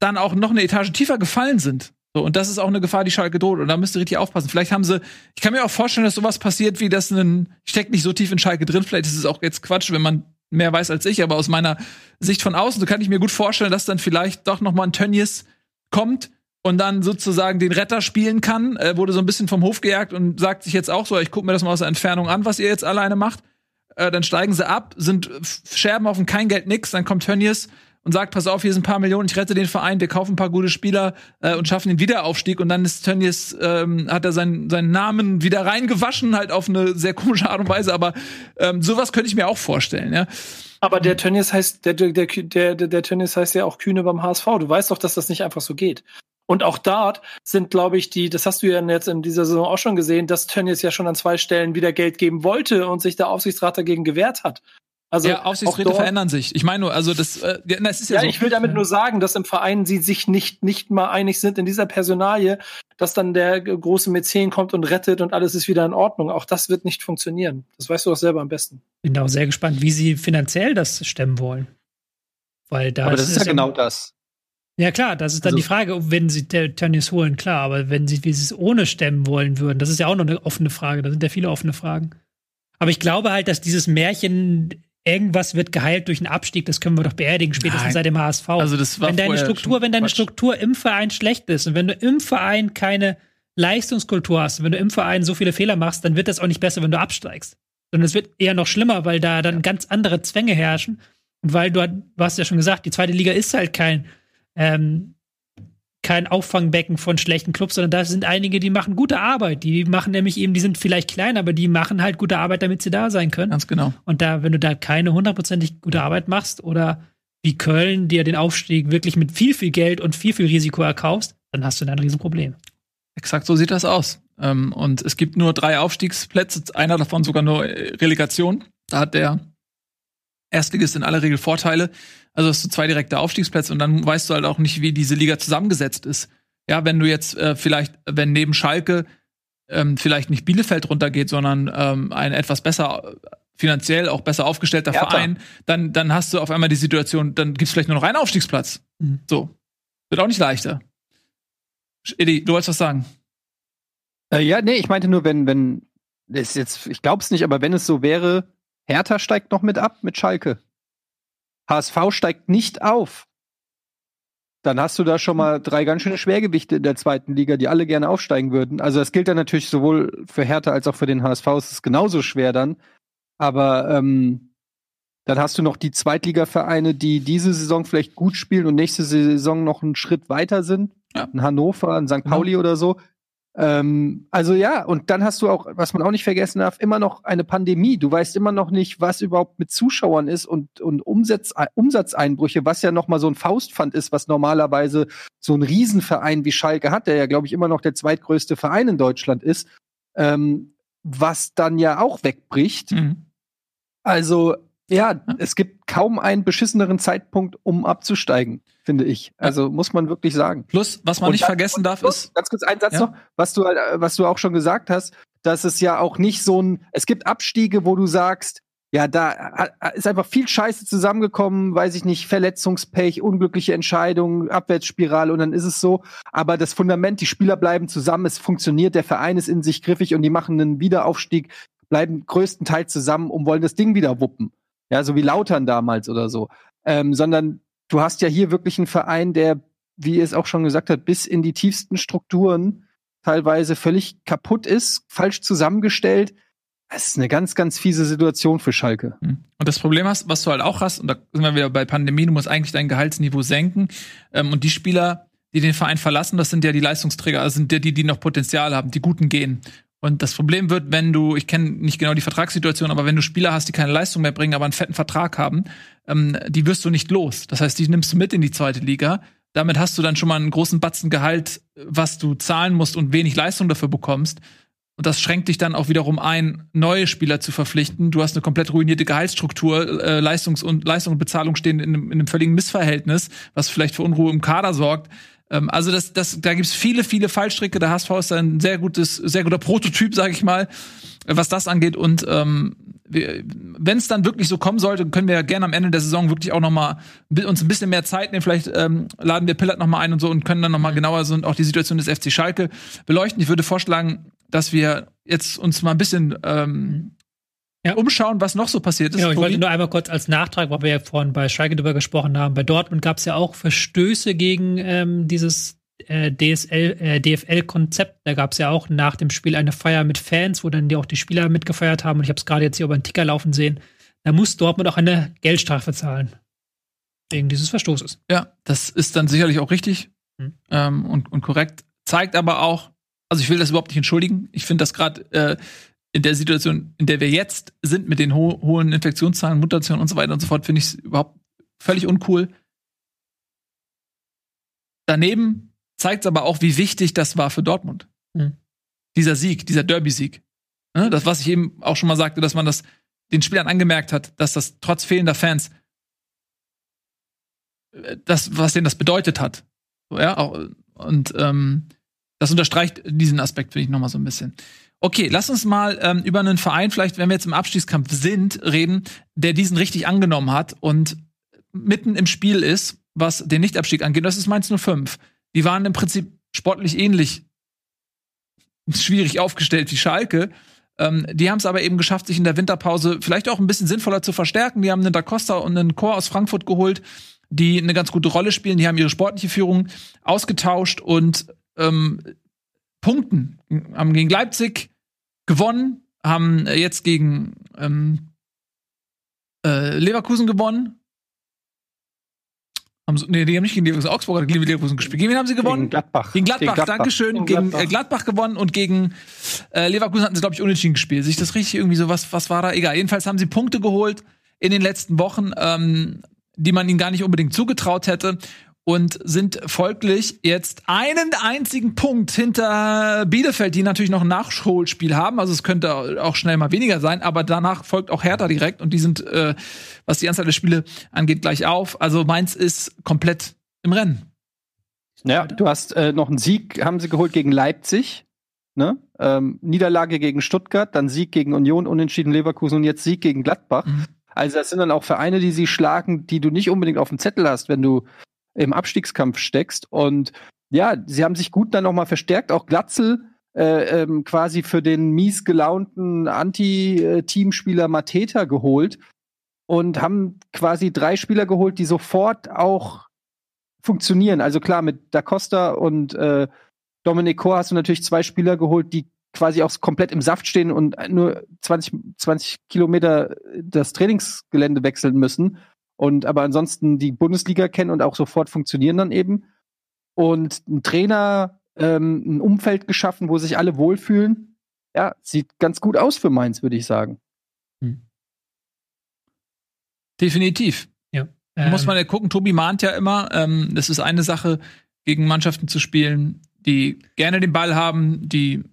dann auch noch eine Etage tiefer gefallen sind. So, und das ist auch eine Gefahr, die Schalke droht. Und da müsst ihr richtig aufpassen. Vielleicht haben sie, ich kann mir auch vorstellen, dass sowas passiert, wie das ein, steckt nicht so tief in Schalke drin. Vielleicht ist es auch jetzt Quatsch, wenn man mehr weiß als ich, aber aus meiner Sicht von außen, so kann ich mir gut vorstellen, dass dann vielleicht doch noch mal ein Tönnies kommt und dann sozusagen den Retter spielen kann, äh, wurde so ein bisschen vom Hof gejagt und sagt sich jetzt auch so, ich gucke mir das mal aus der Entfernung an, was ihr jetzt alleine macht. Äh, dann steigen sie ab, sind Scherben auf dem kein Geld nix, dann kommt Tönnies und sagt, pass auf, hier sind ein paar Millionen, ich rette den Verein, wir kaufen ein paar gute Spieler äh, und schaffen den Wiederaufstieg und dann ist Tönnies, ähm, hat er seinen, seinen Namen wieder reingewaschen, halt auf eine sehr komische Art und Weise, aber ähm, sowas könnte ich mir auch vorstellen, ja. Aber der Tönnies heißt, der, der, der, der, Tönnies heißt ja auch Kühne beim HSV. Du weißt doch, dass das nicht einfach so geht. Und auch dort sind, glaube ich, die, das hast du ja jetzt in dieser Saison auch schon gesehen, dass Tönnies ja schon an zwei Stellen wieder Geld geben wollte und sich der Aufsichtsrat dagegen gewehrt hat. Also ja, Aufsichtsräte verändern sich. Ich meine nur, also das, äh, das ist ja, ja so. ich will damit nur sagen, dass im Verein sie sich nicht nicht mal einig sind in dieser Personalie, dass dann der große Mäzen kommt und rettet und alles ist wieder in Ordnung. Auch das wird nicht funktionieren. Das weißt du doch selber am besten. Bin auch sehr gespannt, wie sie finanziell das stemmen wollen. Weil da aber das ist, ja genau das. Ja klar, das ist dann also, die Frage, wenn sie Tönnies holen, klar, aber wenn sie, wie sie es ohne stemmen wollen würden, das ist ja auch noch eine offene Frage, da sind ja viele offene Fragen. Aber ich glaube halt, dass dieses Märchen irgendwas wird geheilt durch einen Abstieg, das können wir doch beerdigen, spätestens Nein. seit dem HSV. Also das war wenn deine Struktur, wenn deine Quatsch. Struktur im Verein schlecht ist und wenn du im Verein keine Leistungskultur hast, wenn du im Verein so viele Fehler machst, dann wird das auch nicht besser, wenn du absteigst. Sondern es wird eher noch schlimmer, weil da dann ganz andere Zwänge herrschen. Und weil du, du hast ja schon gesagt, die zweite Liga ist halt kein ähm, kein Auffangbecken von schlechten Clubs, sondern da sind einige, die machen gute Arbeit. Die machen nämlich eben, die sind vielleicht klein, aber die machen halt gute Arbeit, damit sie da sein können. Ganz genau. Und da, wenn du da keine hundertprozentig gute Arbeit machst oder wie Köln dir den Aufstieg wirklich mit viel, viel Geld und viel, viel Risiko erkaufst, dann hast du da ein Riesenproblem. Exakt so sieht das aus. Ähm, und es gibt nur drei Aufstiegsplätze, einer davon sogar nur Relegation. Da hat der Erstligist in aller Regel Vorteile. Also hast du zwei direkte Aufstiegsplätze und dann weißt du halt auch nicht, wie diese Liga zusammengesetzt ist. Ja, wenn du jetzt äh, vielleicht, wenn neben Schalke ähm, vielleicht nicht Bielefeld runtergeht, sondern ähm, ein etwas besser finanziell auch besser aufgestellter Hertha. Verein, dann, dann hast du auf einmal die Situation, dann gibt's vielleicht nur noch einen Aufstiegsplatz. Mhm. So. Wird auch nicht leichter. Edi, du wolltest was sagen? Äh, ja, nee, ich meinte nur, wenn, wenn, ist jetzt, ich glaub's nicht, aber wenn es so wäre, Hertha steigt noch mit ab mit Schalke. HSV steigt nicht auf. dann hast du da schon mal drei ganz schöne Schwergewichte in der zweiten Liga, die alle gerne aufsteigen würden. Also das gilt dann natürlich sowohl für Hertha als auch für den HSV. Es ist genauso schwer dann. Aber ähm, dann hast du noch die Zweitligavereine, die diese Saison vielleicht gut spielen und nächste Saison noch einen Schritt weiter sind. Ja. In Hannover, in St. Pauli oder so. Ähm, also ja, und dann hast du auch, was man auch nicht vergessen darf, immer noch eine Pandemie. Du weißt immer noch nicht, was überhaupt mit Zuschauern ist und, und Umsatz, Umsatzeinbrüche, was ja noch mal so ein Faustpfand ist, was normalerweise so ein Riesenverein wie Schalke hat, der ja, glaube ich, immer noch der zweitgrößte Verein in Deutschland ist, ähm, was dann ja auch wegbricht. Mhm. Also ja, es gibt kaum einen beschisseneren Zeitpunkt, um abzusteigen, finde ich. Also muss man wirklich sagen. Plus, was man Und nicht dann- vergessen darf, Plus, ist, ganz kurz ein Satz Ja. noch, was du, halt, äh, was du auch schon gesagt hast, dass es ja auch nicht so ein, es gibt Abstiege, wo du sagst, ja, da ist einfach viel Scheiße zusammengekommen, weiß ich nicht, Verletzungspech, unglückliche Entscheidungen, Abwärtsspirale und dann ist es so. Aber das Fundament, die Spieler bleiben zusammen, es funktioniert, der Verein ist in sich griffig und die machen einen Wiederaufstieg, bleiben größtenteils zusammen und wollen das Ding wieder wuppen. Ja, so wie Lautern damals oder so. Ähm, sondern du hast ja hier wirklich einen Verein, der, wie ihr es auch schon gesagt habt, bis in die tiefsten Strukturen teilweise völlig kaputt ist, falsch zusammengestellt. Es ist eine ganz, ganz fiese Situation für Schalke. Mhm. Und das Problem hast, was du halt auch hast, und da sind wir wieder bei Pandemie, du musst eigentlich dein Gehaltsniveau senken. Ähm, und die Spieler, die den Verein verlassen, das sind ja die Leistungsträger, also sind ja die, die noch Potenzial haben, die guten gehen. Und das Problem wird, wenn du, ich kenne nicht genau die Vertragssituation, aber wenn du Spieler hast, die keine Leistung mehr bringen, aber einen fetten Vertrag haben, ähm, die wirst du nicht los. Das heißt, die nimmst du mit in die zweite Liga. Damit hast du dann schon mal einen großen Batzen Gehalt, was du zahlen musst und wenig Leistung dafür bekommst. Und das schränkt dich dann auch wiederum ein, neue Spieler zu verpflichten. Du hast eine komplett ruinierte Gehaltsstruktur, äh, Leistungs- und Leistung und Bezahlung stehen in einem, in einem völligen Missverhältnis, was vielleicht für Unruhe im Kader sorgt. Ähm, also das, das, da gibt's viele, viele Fallstricke. Der HSV ist ein sehr gutes, sehr guter Prototyp, sage ich mal, was das angeht. Und ähm, wenn es dann wirklich so kommen sollte, können wir ja gerne am Ende der Saison wirklich auch noch mal uns ein bisschen mehr Zeit nehmen. Vielleicht ähm, laden wir Pillard noch mal ein und so und können dann noch mal genauer so auch die Situation des FC Schalke beleuchten. Ich würde vorschlagen, dass wir jetzt uns mal ein bisschen ähm, Ja. umschauen, was noch so passiert ist. Genau, ich Tobi. wollte nur einmal kurz als Nachtrag, weil wir ja vorhin bei Schalke drüber gesprochen haben. Bei Dortmund gab es ja auch Verstöße gegen ähm, dieses äh, DSL, äh, DFL-Konzept. Da gab es ja auch nach dem Spiel eine Feier mit Fans, wo dann die auch die Spieler mitgefeiert haben. Und ich habe es gerade jetzt hier über den Ticker laufen sehen. Da muss Dortmund auch eine Geldstrafe zahlen. Wegen dieses Verstoßes. Ja, das ist dann sicherlich auch richtig Hm. ähm, und, und korrekt. Zeigt aber auch, also ich will das überhaupt nicht entschuldigen. Ich finde das gerade äh, in der Situation, in der wir jetzt sind, mit den ho hohen Infektionszahlen, Mutationen und so weiter und so fort, finde ich es überhaupt völlig uncool. Daneben zeigt es aber auch, wie wichtig das war für Dortmund. Hm. Dieser Sieg, dieser Derby-Sieg. Ne? Das, was ich eben auch schon mal sagte, dass man das den Spielern angemerkt hat, dass das trotz fehlender Fans äh, das, was denen das bedeutet hat. So, ja, auch, und ähm, das unterstreicht diesen Aspekt, finde ich, nochmal so ein bisschen. Okay, lass uns mal ähm, über einen Verein, vielleicht, wenn wir jetzt im Abstiegskampf sind, reden, der diesen richtig angenommen hat und mitten im Spiel ist, was den Nichtabstieg angeht. Das ist Mainz 05. Die waren im Prinzip sportlich ähnlich schwierig aufgestellt wie Schalke. Ähm, die haben es aber eben geschafft, sich in der Winterpause vielleicht auch ein bisschen sinnvoller zu verstärken. Die haben einen Da Costa und einen Chor aus Frankfurt geholt, die eine ganz gute Rolle spielen. Die haben ihre sportliche Führung ausgetauscht und ähm, punkten. Haben gegen Leipzig gewonnen, haben jetzt gegen ähm, äh, Leverkusen gewonnen. Haben so, nee, die haben nicht gegen Leverkusen, Augsburg hat gegen Leverkusen gespielt. Gegen wen haben sie gewonnen? Gegen Gladbach. Gegen Gladbach, Dankeschön. Gegen Gegen Gladbach. Gladbach. Äh, Gladbach gewonnen und gegen äh, Leverkusen hatten sie, glaube ich, unentschieden gespielt. Sich das richtig irgendwie so, was, was war da? Egal. Jedenfalls haben sie Punkte geholt in den letzten Wochen, ähm, die man ihnen gar nicht unbedingt zugetraut hätte. Und sind folglich jetzt einen einzigen Punkt hinter Bielefeld, die natürlich noch ein Nachholspiel haben. Also es könnte auch schnell mal weniger sein, aber danach folgt auch Hertha direkt und die sind, äh, was die Anzahl der Spiele angeht, gleich auf. Also Mainz ist komplett im Rennen. Ja, du hast äh, noch einen Sieg, haben sie geholt gegen Leipzig. Ne? Ähm, Niederlage gegen Stuttgart, dann Sieg gegen Union, Unentschieden Leverkusen und jetzt Sieg gegen Gladbach. Mhm. Also das sind dann auch Vereine, die sie schlagen, die du nicht unbedingt auf dem Zettel hast, wenn du im Abstiegskampf steckst. Und ja, sie haben sich gut dann nochmal verstärkt. Auch Glatzel äh, ähm, quasi für den mies gelaunten Anti-Teamspieler Mateta geholt und haben quasi drei Spieler geholt, die sofort auch funktionieren. Also klar, mit Da Costa und äh, Dominic Kor hast du natürlich zwei Spieler geholt, die quasi auch komplett im Saft stehen und nur 20, 20 Kilometer das Trainingsgelände wechseln müssen. Und aber ansonsten die Bundesliga kennen und auch sofort funktionieren dann eben. Und ein Trainer, ähm, ein Umfeld geschaffen, wo sich alle wohlfühlen. Ja, sieht ganz gut aus für Mainz, würde ich sagen. Hm. Definitiv. Ja. Ähm, muss man ja gucken, Tobi mahnt ja immer, ähm, das ist eine Sache, gegen Mannschaften zu spielen, die gerne den Ball haben, die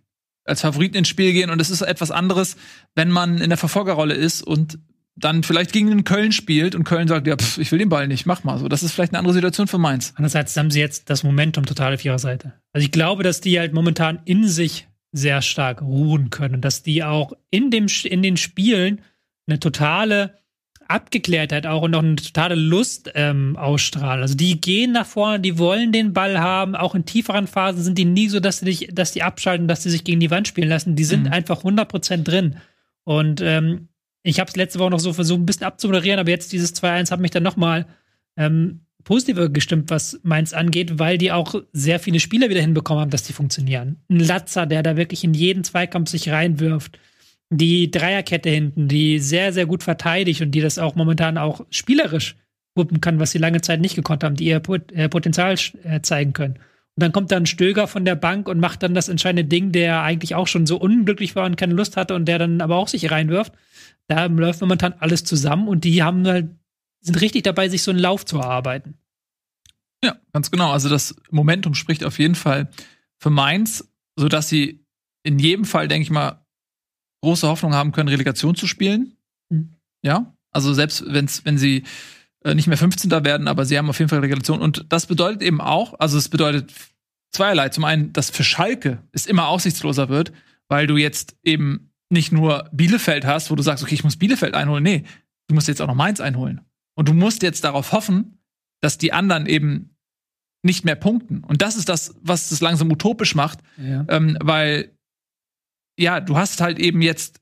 als Favoriten ins Spiel gehen. Und es ist etwas anderes, wenn man in der Verfolgerrolle ist und dann vielleicht gegen den Köln spielt und Köln sagt, ja, pff, ich will den Ball nicht, mach mal so. Das ist vielleicht eine andere Situation für Mainz. Andererseits haben sie jetzt das Momentum total auf ihrer Seite. Also ich glaube, dass die halt momentan in sich sehr stark ruhen können, dass die auch in dem in den Spielen eine totale Abgeklärtheit auch und auch eine totale Lust ähm, ausstrahlen. Also die gehen nach vorne, die wollen den Ball haben. Auch in tieferen Phasen sind die nie so, dass sie dich, dass die abschalten, dass sie sich gegen die Wand spielen lassen. Die sind mhm. einfach 100% drin. Und ähm, ich habe es letzte Woche noch so versucht, ein bisschen abzumoderieren, aber jetzt dieses 2-1 hat mich dann nochmal ähm, positiver gestimmt, was Mainz angeht, weil die auch sehr viele Spieler wieder hinbekommen haben, dass die funktionieren. Ein Latzer, der da wirklich in jeden Zweikampf sich reinwirft die Dreierkette hinten, die sehr, sehr gut verteidigt und die das auch momentan auch spielerisch wuppen kann, was sie lange Zeit nicht gekonnt haben, die ihr äh, Potenzial äh, zeigen können. Und dann kommt dann Stöger von der Bank und macht dann das entscheidende Ding, der eigentlich auch schon so unglücklich war und keine Lust hatte und der dann aber auch sich reinwirft. Da läuft momentan alles zusammen und die haben halt, sind richtig dabei, sich so einen Lauf zu erarbeiten. Ja, ganz genau. Also das Momentum spricht auf jeden Fall für Mainz, sodass sie in jedem Fall, denke ich mal, große Hoffnung haben können, Relegation zu spielen. Mhm. Ja, also selbst wenn's, wenn sie äh, nicht mehr 15. werden, aber sie haben auf jeden Fall Relegation. Und das bedeutet eben auch, also es bedeutet zweierlei. Zum einen, dass für Schalke es immer aussichtsloser wird, weil du jetzt eben nicht nur Bielefeld hast, wo du sagst, okay, ich muss Bielefeld einholen. Nee, du musst jetzt auch noch Mainz einholen. Und du musst jetzt darauf hoffen, dass die anderen eben nicht mehr punkten. Und das ist das, was es langsam utopisch macht, ja. ähm, weil ja, du hast halt eben jetzt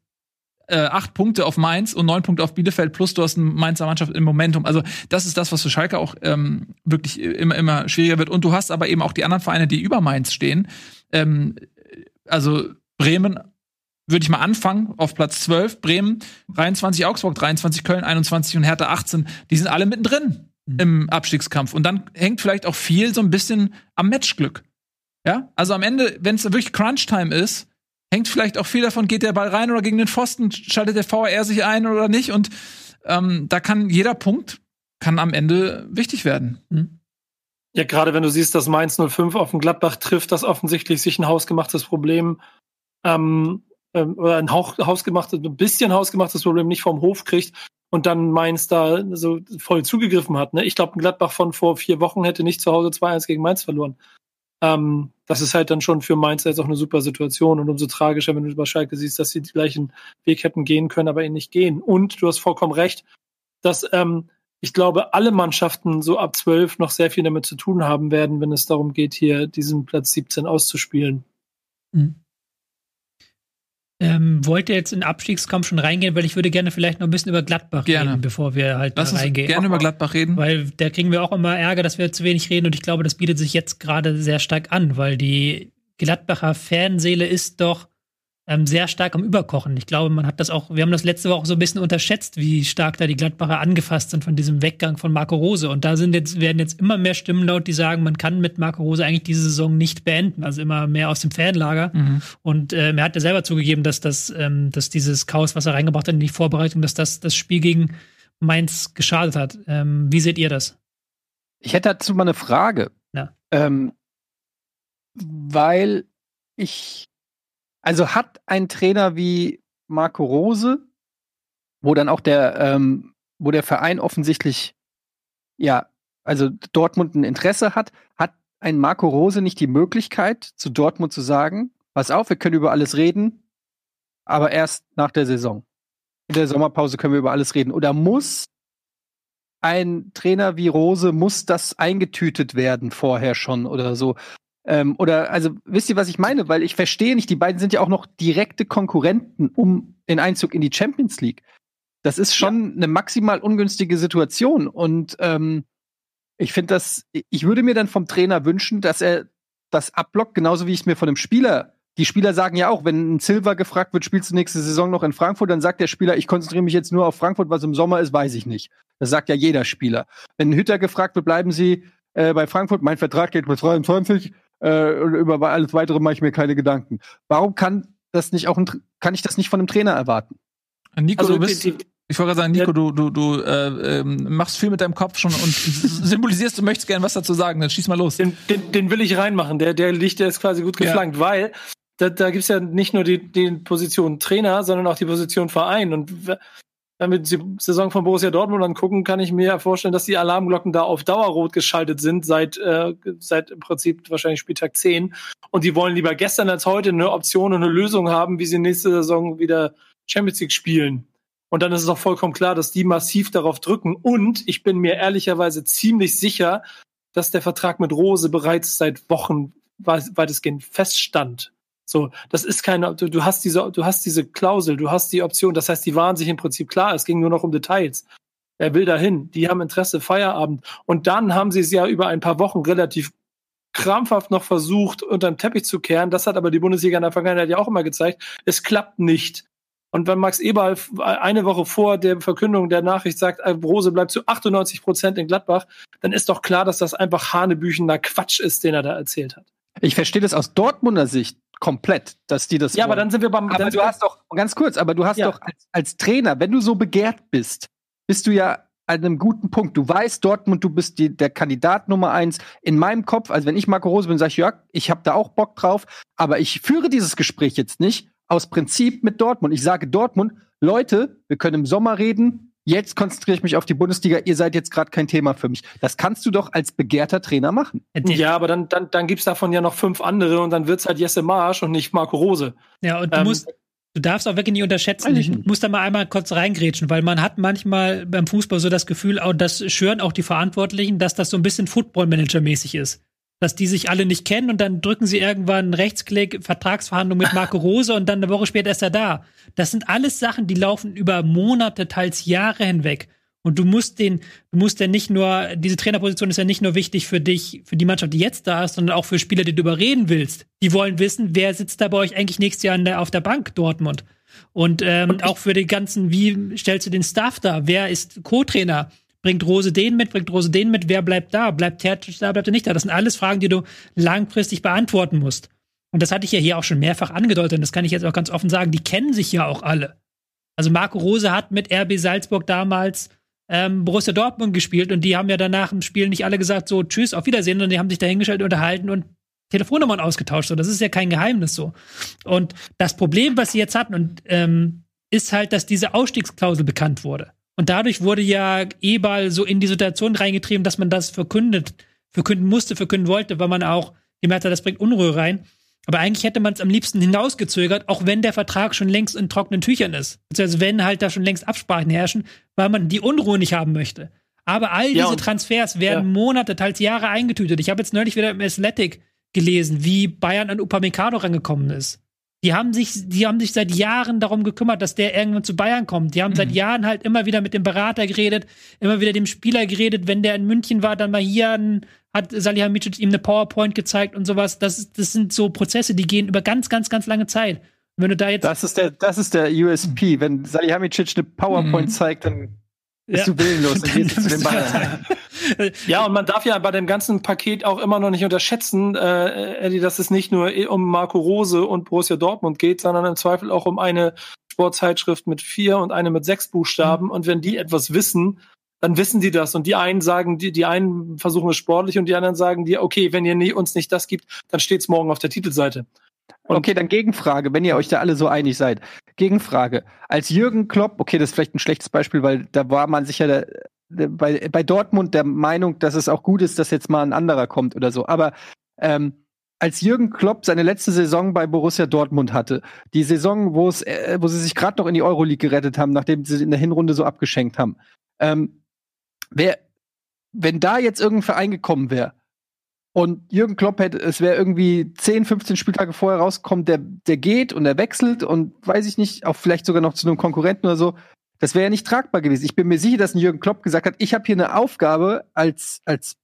äh, acht Punkte auf Mainz und neun Punkte auf Bielefeld, plus du hast eine Mainzer Mannschaft im Momentum. Also das ist das, was für Schalke auch ähm, wirklich immer, immer schwieriger wird. Und du hast aber eben auch die anderen Vereine, die über Mainz stehen. Ähm, also Bremen würde ich mal anfangen auf Platz 12, Bremen 23, Augsburg 23, Köln 21 und Hertha 18. Die sind alle mittendrin mhm. im Abstiegskampf. Und dann hängt vielleicht auch viel so ein bisschen am Matchglück. Ja, also am Ende, wenn es wirklich Crunch-Time ist, hängt vielleicht auch viel davon, geht der Ball rein oder gegen den Pfosten, schaltet der VR sich ein oder nicht. Und ähm, da kann jeder Punkt kann am Ende wichtig werden. Hm? Ja, gerade wenn du siehst, dass Mainz 05 auf den Gladbach trifft, das offensichtlich sich ein hausgemachtes Problem ähm, ähm, oder ein Hauch, hausgemachtes, ein bisschen hausgemachtes Problem nicht vom Hof kriegt und dann Mainz da so voll zugegriffen hat. Ne? Ich glaube, ein Gladbach von vor vier Wochen hätte nicht zu Hause 2-1 gegen Mainz verloren. Ähm, das ist halt dann schon für Mainz jetzt auch eine super Situation und umso tragischer, wenn du über Schalke siehst, dass sie die gleichen Weg hätten gehen können, aber ihn nicht gehen. Und du hast vollkommen recht, dass ähm, ich glaube, alle Mannschaften so ab zwölf noch sehr viel damit zu tun haben werden, wenn es darum geht, hier diesen Platz 17 auszuspielen. Mhm. Ähm, wollt ihr jetzt in den Abstiegskampf schon reingehen, weil ich würde gerne vielleicht noch ein bisschen über Gladbach gerne. reden, bevor wir halt Lass da reingehen. Gerne über Gladbach reden. Weil da kriegen wir auch immer Ärger, dass wir zu wenig reden und ich glaube, das bietet sich jetzt gerade sehr stark an, weil die Gladbacher Fanseele ist doch ähm, sehr stark am Überkochen. Ich glaube, man hat das auch, wir haben das letzte Woche so ein bisschen unterschätzt, wie stark da die Gladbacher angefasst sind von diesem Weggang von Marco Rose. Und da sind jetzt, werden jetzt immer mehr Stimmen laut, die sagen, man kann mit Marco Rose eigentlich diese Saison nicht beenden. Also immer mehr aus dem Fanlager. Mhm. Und ähm, er hat ja selber zugegeben, dass das, ähm, dass dieses Chaos, was er reingebracht hat in die Vorbereitung, dass das das Spiel gegen Mainz geschadet hat. Ähm, wie seht ihr das? Ich hätte dazu mal eine Frage. Ja. Ähm, weil ich also hat ein Trainer wie Marco Rose, wo dann auch der, ähm, wo der Verein offensichtlich, ja, also Dortmund ein Interesse hat, hat ein Marco Rose nicht die Möglichkeit, zu Dortmund zu sagen, pass auf, wir können über alles reden, aber erst nach der Saison. In der Sommerpause können wir über alles reden. Oder muss ein Trainer wie Rose, muss das eingetütet werden vorher schon oder so? Ähm, oder, also, wisst ihr, was ich meine? Weil ich verstehe nicht, die beiden sind ja auch noch direkte Konkurrenten um den Einzug in die Champions League. Das ist schon ja. eine maximal ungünstige Situation. Und ähm, Ich finde das, ich würde mir dann vom Trainer wünschen, dass er das abblockt, genauso wie ich es mir von einem Spieler. Die Spieler sagen ja auch, wenn ein Silver gefragt wird, spielst du nächste Saison noch in Frankfurt, dann sagt der Spieler, ich konzentriere mich jetzt nur auf Frankfurt, was im Sommer ist, weiß ich nicht. Das sagt ja jeder Spieler. Wenn ein Hütter gefragt wird, bleiben Sie äh, bei Frankfurt, mein Vertrag geht bis 23, äh, über alles weitere mache ich mir keine Gedanken. Warum kann das nicht auch ein, kann ich das nicht von einem Trainer erwarten? Nico, also, du bist, die, die, ich wollte gerade sagen, Nico, ja. du, du, du äh, ähm, machst viel mit deinem Kopf schon und symbolisierst, du möchtest gerne was dazu sagen, dann schieß mal los. Den, den, den will ich reinmachen, der, der liegt, der ist quasi gut geflankt, ja. weil da, da gibt es ja nicht nur die, die Position Trainer, sondern auch die Position Verein. Und wenn wir die Saison von Borussia Dortmund angucken, kann ich mir vorstellen, dass die Alarmglocken da auf Dauerrot geschaltet sind, seit, äh, seit im Prinzip wahrscheinlich Spieltag 10. Und die wollen lieber gestern als heute eine Option und eine Lösung haben, wie sie nächste Saison wieder Champions League spielen. Und dann ist es auch vollkommen klar, dass die massiv darauf drücken. Und ich bin mir ehrlicherweise ziemlich sicher, dass der Vertrag mit Rose bereits seit Wochen weitestgehend feststand. So, das ist keine, du, du hast diese, du hast diese Klausel, du hast die Option. Das heißt, die waren sich im Prinzip klar. Es ging nur noch um Details. Er will dahin. Die haben Interesse, Feierabend. Und dann haben sie es ja über ein paar Wochen relativ krampfhaft noch versucht, unter den Teppich zu kehren. Das hat aber die Bundesliga in der Vergangenheit ja auch immer gezeigt. Es klappt nicht. Und wenn Max Eberl eine Woche vor der Verkündung der Nachricht sagt, äh, Rose bleibt zu 98 Prozent in Gladbach, dann ist doch klar, dass das einfach hanebüchener Quatsch ist, den er da erzählt hat. Ich verstehe das aus Dortmunder Sicht komplett, dass die das. Ja, wollen. aber dann sind wir beim. Aber du hast doch ganz kurz, aber du hast ja. doch als, als Trainer, wenn du so begehrt bist, bist du ja an einem guten Punkt. Du weißt Dortmund, du bist die, der Kandidat Nummer eins. In meinem Kopf, also wenn ich Marco Rose bin, sage ich, ja, ich habe da auch Bock drauf, aber ich führe dieses Gespräch jetzt nicht aus Prinzip mit Dortmund. Ich sage Dortmund, Leute, wir können im Sommer reden. Jetzt konzentriere ich mich auf die Bundesliga. Ihr seid jetzt gerade kein Thema für mich. Das kannst du doch als begehrter Trainer machen. Ja, aber dann, dann, dann gibt's davon ja noch fünf andere und dann wird's halt Jesse Marsch und nicht Marco Rose. Ja, und du ähm, musst, Du darfst auch wirklich nicht unterschätzen. Ich muss da mal einmal kurz reingrätschen, weil man hat manchmal beim Fußball so das Gefühl, auch das schwören auch die Verantwortlichen, dass das so ein bisschen Football-Manager-mäßig ist dass die sich alle nicht kennen und dann drücken sie irgendwann einen Rechtsklick, Vertragsverhandlung mit Marco Rose und dann eine Woche später ist er da. Das sind alles Sachen, die laufen über Monate, teils Jahre hinweg. Und du musst den, du musst ja nicht nur, diese Trainerposition ist ja nicht nur wichtig für dich, für die Mannschaft, die jetzt da ist, sondern auch für Spieler, die du überreden willst. Die wollen wissen, wer sitzt da bei euch eigentlich nächstes Jahr der, auf der Bank, Dortmund. Und, ähm, und auch für die ganzen, wie stellst du den Staff da? Wer ist Co-Trainer? Bringt Rose den mit, bringt Rose den mit, wer bleibt da? Bleibt Tertic da, bleibt er nicht da? Das sind alles Fragen, die du langfristig beantworten musst. Und das hatte ich ja hier auch schon mehrfach angedeutet, und das kann ich jetzt auch ganz offen sagen, die kennen sich ja auch alle. Also Marco Rose hat mit RB Salzburg damals ähm, Borussia Dortmund gespielt und die haben ja danach im Spiel nicht alle gesagt, so tschüss, auf Wiedersehen, sondern die haben sich dahingestellt, unterhalten und Telefonnummern ausgetauscht. So, das ist ja kein Geheimnis so. Und das Problem, was sie jetzt hatten, und ähm, ist halt, dass diese Ausstiegsklausel bekannt wurde. Und dadurch wurde ja Ebal so in die Situation reingetrieben, dass man das verkündet, verkünden musste, verkünden wollte, weil man auch gemerkt hat, das bringt Unruhe rein. Aber eigentlich hätte man es am liebsten hinausgezögert, auch wenn der Vertrag schon längst in trockenen Tüchern ist. Also wenn halt da schon längst Absprachen herrschen, weil man die Unruhe nicht haben möchte. Aber all ja, diese Transfers werden ja. Monate, teils Jahre eingetütet. Ich habe jetzt neulich wieder im Athletic gelesen, wie Bayern an Upamecano rangekommen ist. Die haben sich, die haben sich seit Jahren darum gekümmert, dass der irgendwann zu Bayern kommt. Die haben mhm. seit Jahren halt immer wieder mit dem Berater geredet, immer wieder dem Spieler geredet. Wenn der in München war, dann mal hier ein, hat Salihamidzic ihm eine PowerPoint gezeigt und sowas. Das, das sind so Prozesse, die gehen über ganz, ganz, ganz lange Zeit. Und wenn du da jetzt das ist der, das ist der USP. Wenn Salihamidzic eine PowerPoint mhm. zeigt, dann bist ja. du willenlos. Dann gehst du zu den Bayern. ja, und man darf ja bei dem ganzen Paket auch immer noch nicht unterschätzen, äh, Eddie, dass es nicht nur um Marco Rose und Borussia Dortmund geht, sondern im Zweifel auch um eine Sportzeitschrift mit vier und eine mit sechs Buchstaben. Mhm. Und wenn die etwas wissen, dann wissen die das. Und die einen sagen, die, die einen versuchen es sportlich und die anderen sagen dir, okay, wenn ihr nie, uns nicht das gibt, dann steht's morgen auf der Titelseite. Und okay, dann Gegenfrage, wenn ihr euch da alle so einig seid. Gegenfrage. Als Jürgen Klopp, okay, das ist vielleicht ein schlechtes Beispiel, weil da war man sicher der, bei, bei Dortmund der Meinung, dass es auch gut ist, dass jetzt mal ein anderer kommt oder so. Aber ähm, als Jürgen Klopp seine letzte Saison bei Borussia Dortmund hatte, die Saison, wo es, äh, wo sie sich gerade noch in die Euroleague gerettet haben, nachdem sie in der Hinrunde so abgeschenkt haben, ähm, wer, wenn da jetzt irgendein Verein gekommen wäre und Jürgen Klopp hätte, es wäre irgendwie 10, 15 Spieltage vorher rausgekommen, der, der geht und der wechselt und weiß ich nicht, auch vielleicht sogar noch zu einem Konkurrenten oder so, das wäre ja nicht tragbar gewesen. Ich bin mir sicher, dass ein Jürgen Klopp gesagt hat, ich habe hier eine Aufgabe als, als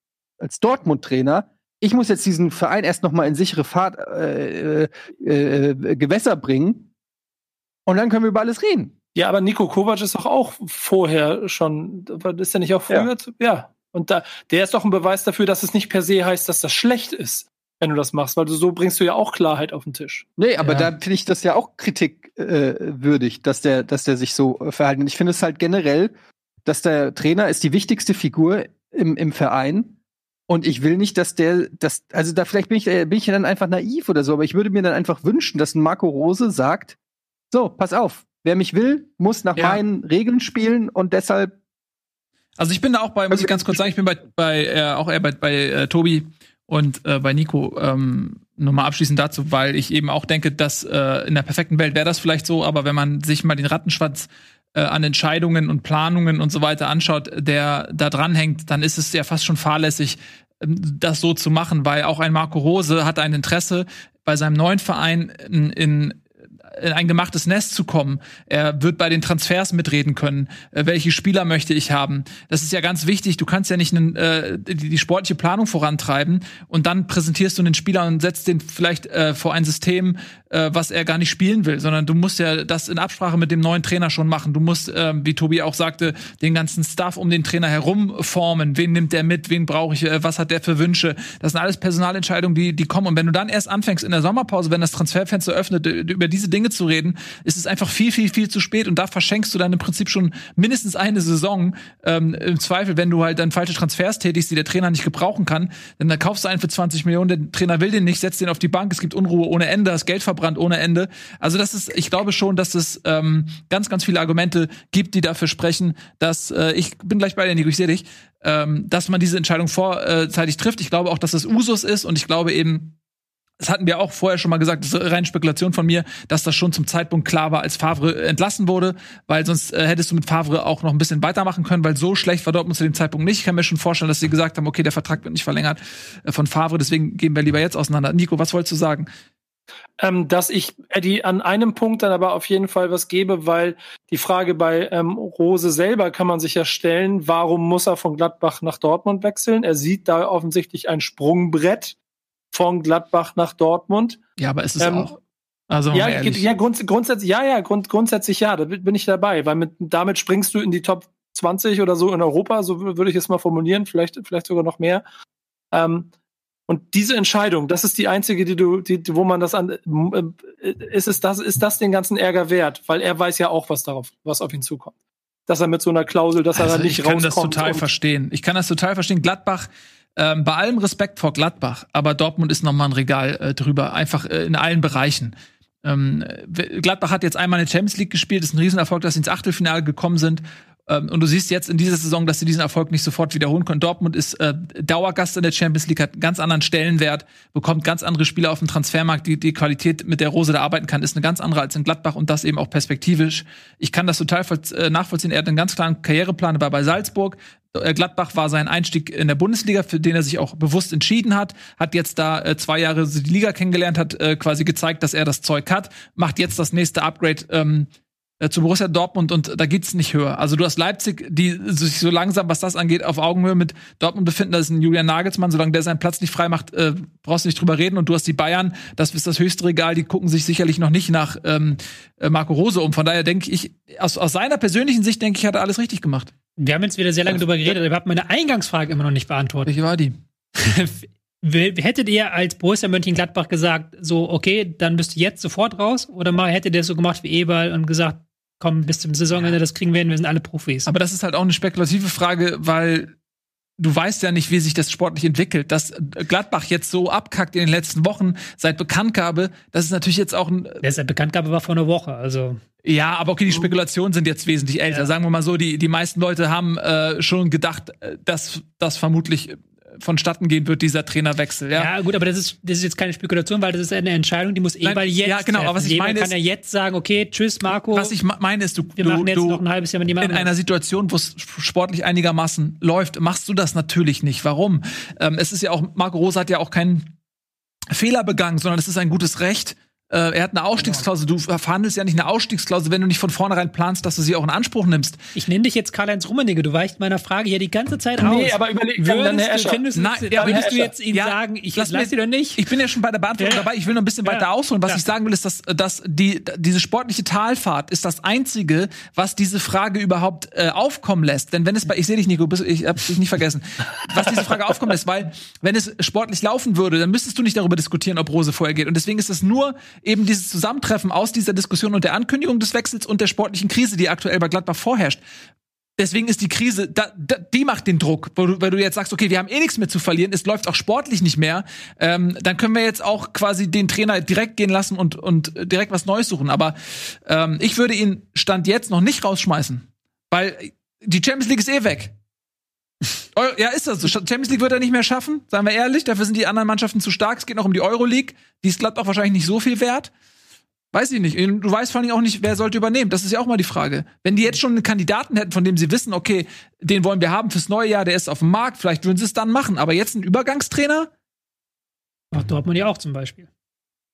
als Dortmund-Trainer, ich muss jetzt diesen Verein erst noch mal in sichere Fahrt, äh, äh, äh, Gewässer bringen und dann können wir über alles reden. Ja, aber Nico Kovac ist doch auch vorher schon, ist er nicht auch früher? Ja. ja. Und da, der ist doch ein Beweis dafür, dass es nicht per se heißt, dass das schlecht ist, wenn du das machst, weil du so bringst du ja auch Klarheit auf den Tisch. Nee, aber ja. da finde ich das ja auch kritikwürdig, äh, dass der, dass der sich so äh, verhalten. Und ich finde es halt generell, dass der Trainer ist die wichtigste Figur im, im Verein. Und ich will nicht, dass der, das, also da vielleicht bin ich, äh, bin ich dann einfach naiv oder so, aber ich würde mir dann einfach wünschen, dass ein Marco Rose sagt, so, pass auf, wer mich will, muss nach ja. meinen Regeln spielen und deshalb. Also ich bin da auch bei, muss ich ganz kurz sagen, ich bin bei, bei äh, auch eher bei, bei äh, Tobi und äh, bei Nico ähm, nochmal abschließend dazu, weil ich eben auch denke, dass äh, in der perfekten Welt wäre das vielleicht so, aber wenn man sich mal den Rattenschwanz äh, an Entscheidungen und Planungen und so weiter anschaut, der da dranhängt, dann ist es ja fast schon fahrlässig, ähm, das so zu machen, weil auch ein Marco Rose hat ein Interesse, bei seinem neuen Verein in, in in ein gemachtes Nest zu kommen. Er wird bei den Transfers mitreden können. Äh, welche Spieler möchte ich haben? Das ist ja ganz wichtig. Du kannst ja nicht einen, äh, die, die, sportliche Planung vorantreiben und dann präsentierst du den Spieler und setzt den vielleicht äh, vor ein System, äh, was er gar nicht spielen will, sondern du musst ja das in Absprache mit dem neuen Trainer schon machen. Du musst, äh, wie Tobi auch sagte, den ganzen Stuff um den Trainer herum formen. Wen nimmt der mit? Wen brauche ich? Äh, was hat der für Wünsche? Das sind alles Personalentscheidungen, die, die kommen. Und wenn du dann erst anfängst in der Sommerpause, wenn das Transferfenster öffnet, über diese Dinge zu reden, ist es einfach viel, viel, viel zu spät. Und da verschenkst du dann im Prinzip schon mindestens eine Saison. Ähm, Im Zweifel, wenn du halt dann falsche Transfers tätigst, die der Trainer nicht gebrauchen kann, dann kaufst du einen für 20 Millionen, der Trainer will den nicht, setzt den auf die Bank, es gibt Unruhe ohne Ende, das Geld verbrannt ohne Ende. Also das ist, ich glaube schon, dass es ähm, ganz, ganz viele Argumente gibt, die dafür sprechen, dass äh, ich bin gleich bei dir, Nico, ich sehe dich, ähm, dass man diese Entscheidung vorzeitig trifft. Ich glaube auch, dass es Usus ist und ich glaube eben, das hatten wir auch vorher schon mal gesagt, das ist reine Spekulation von mir, dass das schon zum Zeitpunkt klar war, als Favre entlassen wurde, weil sonst äh, hättest du mit Favre auch noch ein bisschen weitermachen können, weil so schlecht war Dortmund zu dem Zeitpunkt nicht. Ich kann mir schon vorstellen, dass sie gesagt haben, okay, der Vertrag wird nicht verlängert äh, von Favre, deswegen gehen wir lieber jetzt auseinander. Nico, was wolltest du sagen? ähm, dass ich Eddie an einem Punkt dann aber auf jeden Fall was gebe, weil die Frage bei ähm, Rose selber kann man sich ja stellen, warum muss er von Gladbach nach Dortmund wechseln? Er sieht da offensichtlich ein Sprungbrett von Gladbach nach Dortmund. Ja, aber ist es ähm, auch. Also ja, ja grunds grundsätzlich, ja, ja, grund grundsätzlich ja, da bin ich dabei, weil mit, damit springst du in die Top 20 oder so in Europa, so würde ich es mal formulieren, vielleicht, vielleicht sogar noch mehr. Ähm, und diese Entscheidung, das ist die einzige, die du, die, wo man das an, äh, ist es das, ist das den ganzen Ärger wert? Weil er weiß ja auch, was darauf, was auf ihn zukommt. Dass er mit so einer Klausel, dass also er da nicht rauskommt. Ich kann das total verstehen. Ich kann das total verstehen. Gladbach, ähm, bei allem Respekt vor Gladbach, aber Dortmund ist noch mal ein Regal äh, drüber, einfach äh, in allen Bereichen. Ähm, Gladbach hat jetzt einmal in der Champions League gespielt, ist ein Riesenerfolg, dass sie ins Achtelfinale gekommen sind. Ähm, und du siehst jetzt in dieser Saison, dass sie diesen Erfolg nicht sofort wiederholen können. Dortmund ist äh, Dauergast in der Champions League, hat einen ganz anderen Stellenwert, bekommt ganz andere Spieler auf dem Transfermarkt. Die, die Qualität, mit der Rose da arbeiten kann, ist eine ganz andere als in Gladbach und das eben auch perspektivisch. Ich kann das total äh, nachvollziehen. Er hat einen ganz klaren Karriereplan, er war bei Salzburg. Äh, Gladbach war sein Einstieg in der Bundesliga, für den er sich auch bewusst entschieden hat, hat jetzt da äh, zwei Jahre die Liga kennengelernt, hat äh, quasi gezeigt, dass er das Zeug hat, macht jetzt das nächste Upgrade ähm, äh, zu Borussia Dortmund und da geht's nicht höher. Also du hast Leipzig, die sich so langsam, was das angeht, auf Augenhöhe mit Dortmund befinden. Das ist ein Julian Nagelsmann. Solange der seinen Platz nicht frei macht, äh, brauchst du nicht drüber reden. Und du hast die Bayern, das ist das höchste Regal. Die gucken sich sicherlich noch nicht nach ähm, äh, Marco Rose um. Von daher denke ich, aus, aus seiner persönlichen Sicht denke ich, hat er alles richtig gemacht. Wir haben jetzt wieder sehr lange drüber geredet, aber ihr habt meine Eingangsfrage immer noch nicht beantwortet. Welche war die? Hättet ihr als Borussia Mönchengladbach gesagt, so, okay, dann bist du jetzt sofort raus? Oder mal hättet ihr so gemacht wie Eberl und gesagt, komm, bis zum Saisonende, das kriegen wir hin, wir sind alle Profis. Aber das ist halt auch eine spekulative Frage, weil du weißt ja nicht, wie sich das sportlich entwickelt. Dass Gladbach jetzt so abkackt in den letzten Wochen seit Bekanntgabe, das ist natürlich jetzt auch ein. Der seit Bekanntgabe war vor einer Woche, also. Ja, aber okay, die Spekulationen sind jetzt wesentlich älter. Ja. Sagen wir mal so, die, die meisten Leute haben äh, schon gedacht, äh, dass das vermutlich vonstatten gehen wird, dieser Trainerwechsel. Ja, ja gut, aber das ist, das ist jetzt keine Spekulation, weil das ist eine Entscheidung, die muss Eberl jetzt Ja, genau, aber was ich meine kann ja jetzt sagen, okay, tschüss Marco. Was ich meine ist, du, wir machen jetzt du, noch ein halbes Jahr mit In einer Situation, wo es sportlich einigermaßen läuft, machst du das natürlich nicht. Warum? Ähm, es ist ja auch, Marco Rosa hat ja auch keinen Fehler begangen, sondern es ist ein gutes Recht, äh, er hat eine Ausstiegsklausel. Du verhandelst ja nicht eine Ausstiegsklausel, wenn du nicht von vornherein planst, dass du sie auch in Anspruch nimmst. Ich nenne dich jetzt Karl-Heinz Rummenigge. Du weichst meiner Frage hier die ganze Zeit aus. Nee, aber überleg dann, Herr du, Escher. findest, Nein, du, ja, würdest du jetzt ihn Ja, sagen, ich lass lass mir- sie doch nicht? Ich bin ja schon bei der Beantwortung Ja. dabei. Ich will noch ein bisschen Ja. weiter ausholen. Was Ja. ich sagen will, ist, dass, dass die, diese sportliche Talfahrt ist das einzige, was diese Frage überhaupt äh, aufkommen lässt. Denn wenn es bei, ich sehe dich, Nico, bist- ich habe dich nicht vergessen, was diese Frage aufkommen lässt, weil wenn es sportlich laufen würde, dann müsstest du nicht darüber diskutieren, ob Rose vorher geht. Und deswegen ist es nur eben dieses Zusammentreffen aus dieser Diskussion und der Ankündigung des Wechsels und der sportlichen Krise, die aktuell bei Gladbach vorherrscht. Deswegen ist die Krise, da, da, die macht den Druck, wo du, weil du jetzt sagst, okay, wir haben eh nichts mehr zu verlieren, es läuft auch sportlich nicht mehr, ähm, dann können wir jetzt auch quasi den Trainer direkt gehen lassen und, und direkt was Neues suchen. Aber ähm, ich würde ihn Stand jetzt noch nicht rausschmeißen, weil die Champions League ist eh weg. Ja, ist das so. Champions League wird er nicht mehr schaffen, seien wir ehrlich. Dafür sind die anderen Mannschaften zu stark. Es geht noch um die Euroleague. Die ist Gladbach wahrscheinlich nicht so viel wert. Weiß ich nicht. Du weißt vor allem auch nicht, wer sollte übernehmen. Das ist ja auch mal die Frage. Wenn die jetzt schon einen Kandidaten hätten, von dem sie wissen, okay, den wollen wir haben fürs neue Jahr, der ist auf dem Markt, vielleicht würden sie es dann machen. Aber jetzt ein Übergangstrainer? Ach, Dortmund ja auch zum Beispiel.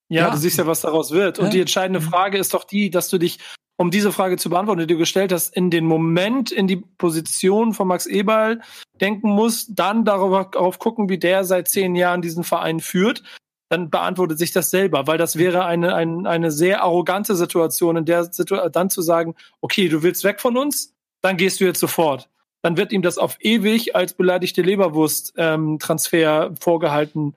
Ja, Ja. du siehst ja, was daraus wird. Und Ja. die entscheidende Frage ist doch die, dass du dich, um diese Frage zu beantworten, die du gestellt hast, in den Moment, in die Position von Max Eberl denken musst, dann darauf gucken, wie der seit zehn Jahren diesen Verein führt, dann beantwortet sich das selber, weil das wäre eine, eine, eine sehr arrogante Situation, in der Situation dann zu sagen, okay, du willst weg von uns, dann gehst du jetzt sofort. Dann wird ihm das auf ewig als beleidigte Leberwurst-Transfer vorgehalten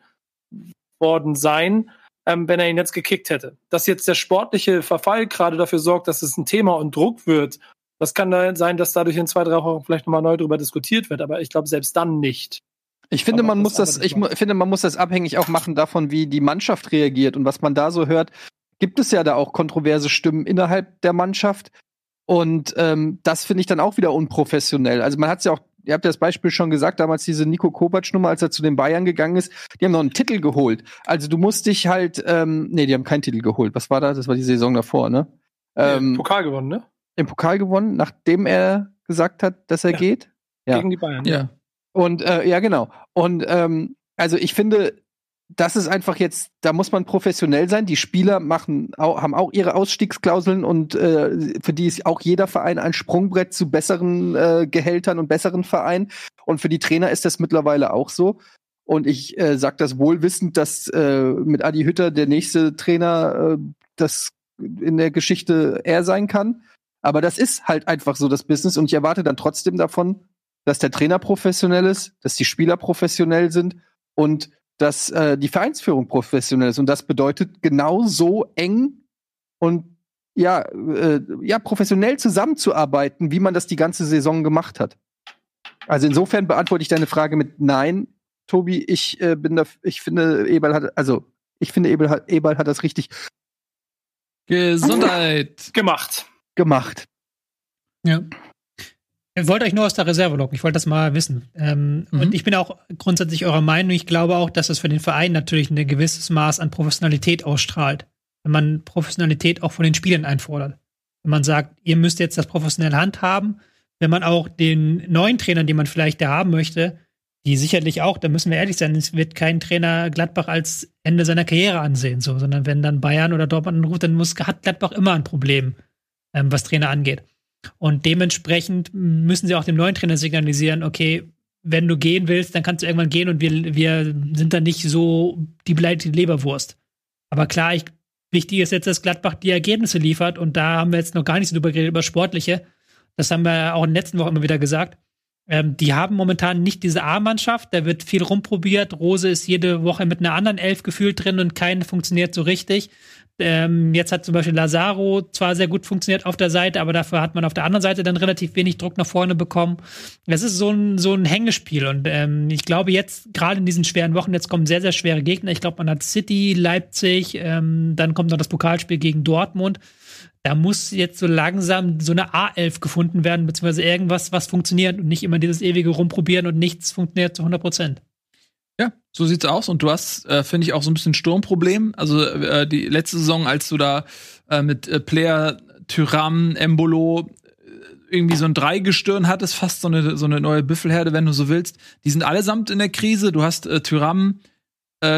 worden sein, ähm, wenn er ihn jetzt gekickt hätte. Dass jetzt der sportliche Verfall gerade dafür sorgt, dass es ein Thema und Druck wird, das kann da sein, dass dadurch in zwei, drei Wochen vielleicht nochmal neu drüber diskutiert wird, aber ich glaube selbst dann nicht. Ich finde, man muss das, ich finde, man muss das abhängig auch machen davon, wie die Mannschaft reagiert und was man da so hört. Gibt es ja da auch kontroverse Stimmen innerhalb der Mannschaft. Und ähm, das finde ich dann auch wieder unprofessionell. Also man hat es ja auch, ihr habt ja das Beispiel schon gesagt, damals diese Nico Kovac-Nummer, als er zu den Bayern gegangen ist, die haben noch einen Titel geholt. Also du musst dich halt, ähm, nee, die haben keinen Titel geholt. Was war das? Das war die Saison davor, ne? Ähm, Pokal gewonnen, ne? Im Pokal gewonnen, nachdem er gesagt hat, dass er Ja. geht. Ja. Gegen die Bayern. Und äh, ja, genau. Und ähm, also ich finde, das ist einfach jetzt, da muss man professionell sein. Die Spieler machen, au, haben auch ihre Ausstiegsklauseln und äh, für die ist auch jeder Verein ein Sprungbrett zu besseren äh, Gehältern und besseren Vereinen. Und für die Trainer ist das mittlerweile auch so. Und ich äh, sage das wohlwissend, dass äh, mit Adi Hütter der nächste Trainer äh, das in der Geschichte er sein kann. Aber das ist halt einfach so das Business und ich erwarte dann trotzdem davon, dass der Trainer professionell ist, dass die Spieler professionell sind und dass äh, die Vereinsführung professionell ist. Und das bedeutet genau so eng und ja, äh, ja, professionell zusammenzuarbeiten, wie man das die ganze Saison gemacht hat. Also insofern beantworte ich deine Frage mit Nein, Tobi. Ich äh, bin da, ich finde, Eberl hat, also ich finde, Eberl hat, Eberl hat das richtig Gesundheit. Gemacht. gemacht. Ja. Ich wollte euch nur aus der Reserve locken. Ich wollte das mal wissen. Ähm, Mhm. Und ich bin auch grundsätzlich eurer Meinung. Ich glaube auch, dass es für den Verein natürlich ein gewisses Maß an Professionalität ausstrahlt. Wenn man Professionalität auch von den Spielern einfordert. Wenn man sagt, ihr müsst jetzt das professionell handhaben. Wenn man auch den neuen Trainern, die man vielleicht da haben möchte, die sicherlich auch, da müssen wir ehrlich sein, es wird kein Trainer Gladbach als Ende seiner Karriere ansehen, so, sondern wenn dann Bayern oder Dortmund anruft, dann muss, hat Gladbach immer ein Problem, ähm, was Trainer angeht. Und dementsprechend müssen sie auch dem neuen Trainer signalisieren, okay, wenn du gehen willst, dann kannst du irgendwann gehen und wir, wir sind dann nicht so die beleidigte Leberwurst. Aber klar, ich, wichtig ist jetzt, dass Gladbach die Ergebnisse liefert und da haben wir jetzt noch gar nicht so drüber geredet, über Sportliche. Das haben wir auch in den letzten Wochen immer wieder gesagt. Ähm, die haben momentan nicht diese A-Mannschaft, da wird viel rumprobiert. Rose ist jede Woche mit einer anderen Elf gefühlt drin und keine funktioniert so richtig. Ähm, jetzt hat zum Beispiel Lazaro zwar sehr gut funktioniert auf der Seite, aber dafür hat man auf der anderen Seite dann relativ wenig Druck nach vorne bekommen. Das ist so ein, so ein Hängespiel und ähm, ich glaube jetzt, gerade in diesen schweren Wochen, jetzt kommen sehr, sehr schwere Gegner. Ich glaube, man hat City, Leipzig, ähm, dann kommt noch das Pokalspiel gegen Dortmund. Da muss jetzt so langsam so eine A11 gefunden werden, beziehungsweise irgendwas, was funktioniert und nicht immer dieses ewige Rumprobieren und nichts funktioniert zu 100 Prozent. Ja, so sieht's aus. Und du hast, äh, finde ich, auch so ein bisschen Sturmproblem. Also äh, die letzte Saison, als du da äh, mit äh, Player, Tyram, Embolo äh, irgendwie so ein Dreigestirn hattest, fast so eine, so eine neue Büffelherde, wenn du so willst. Die sind allesamt in der Krise. Du hast äh, Tyram,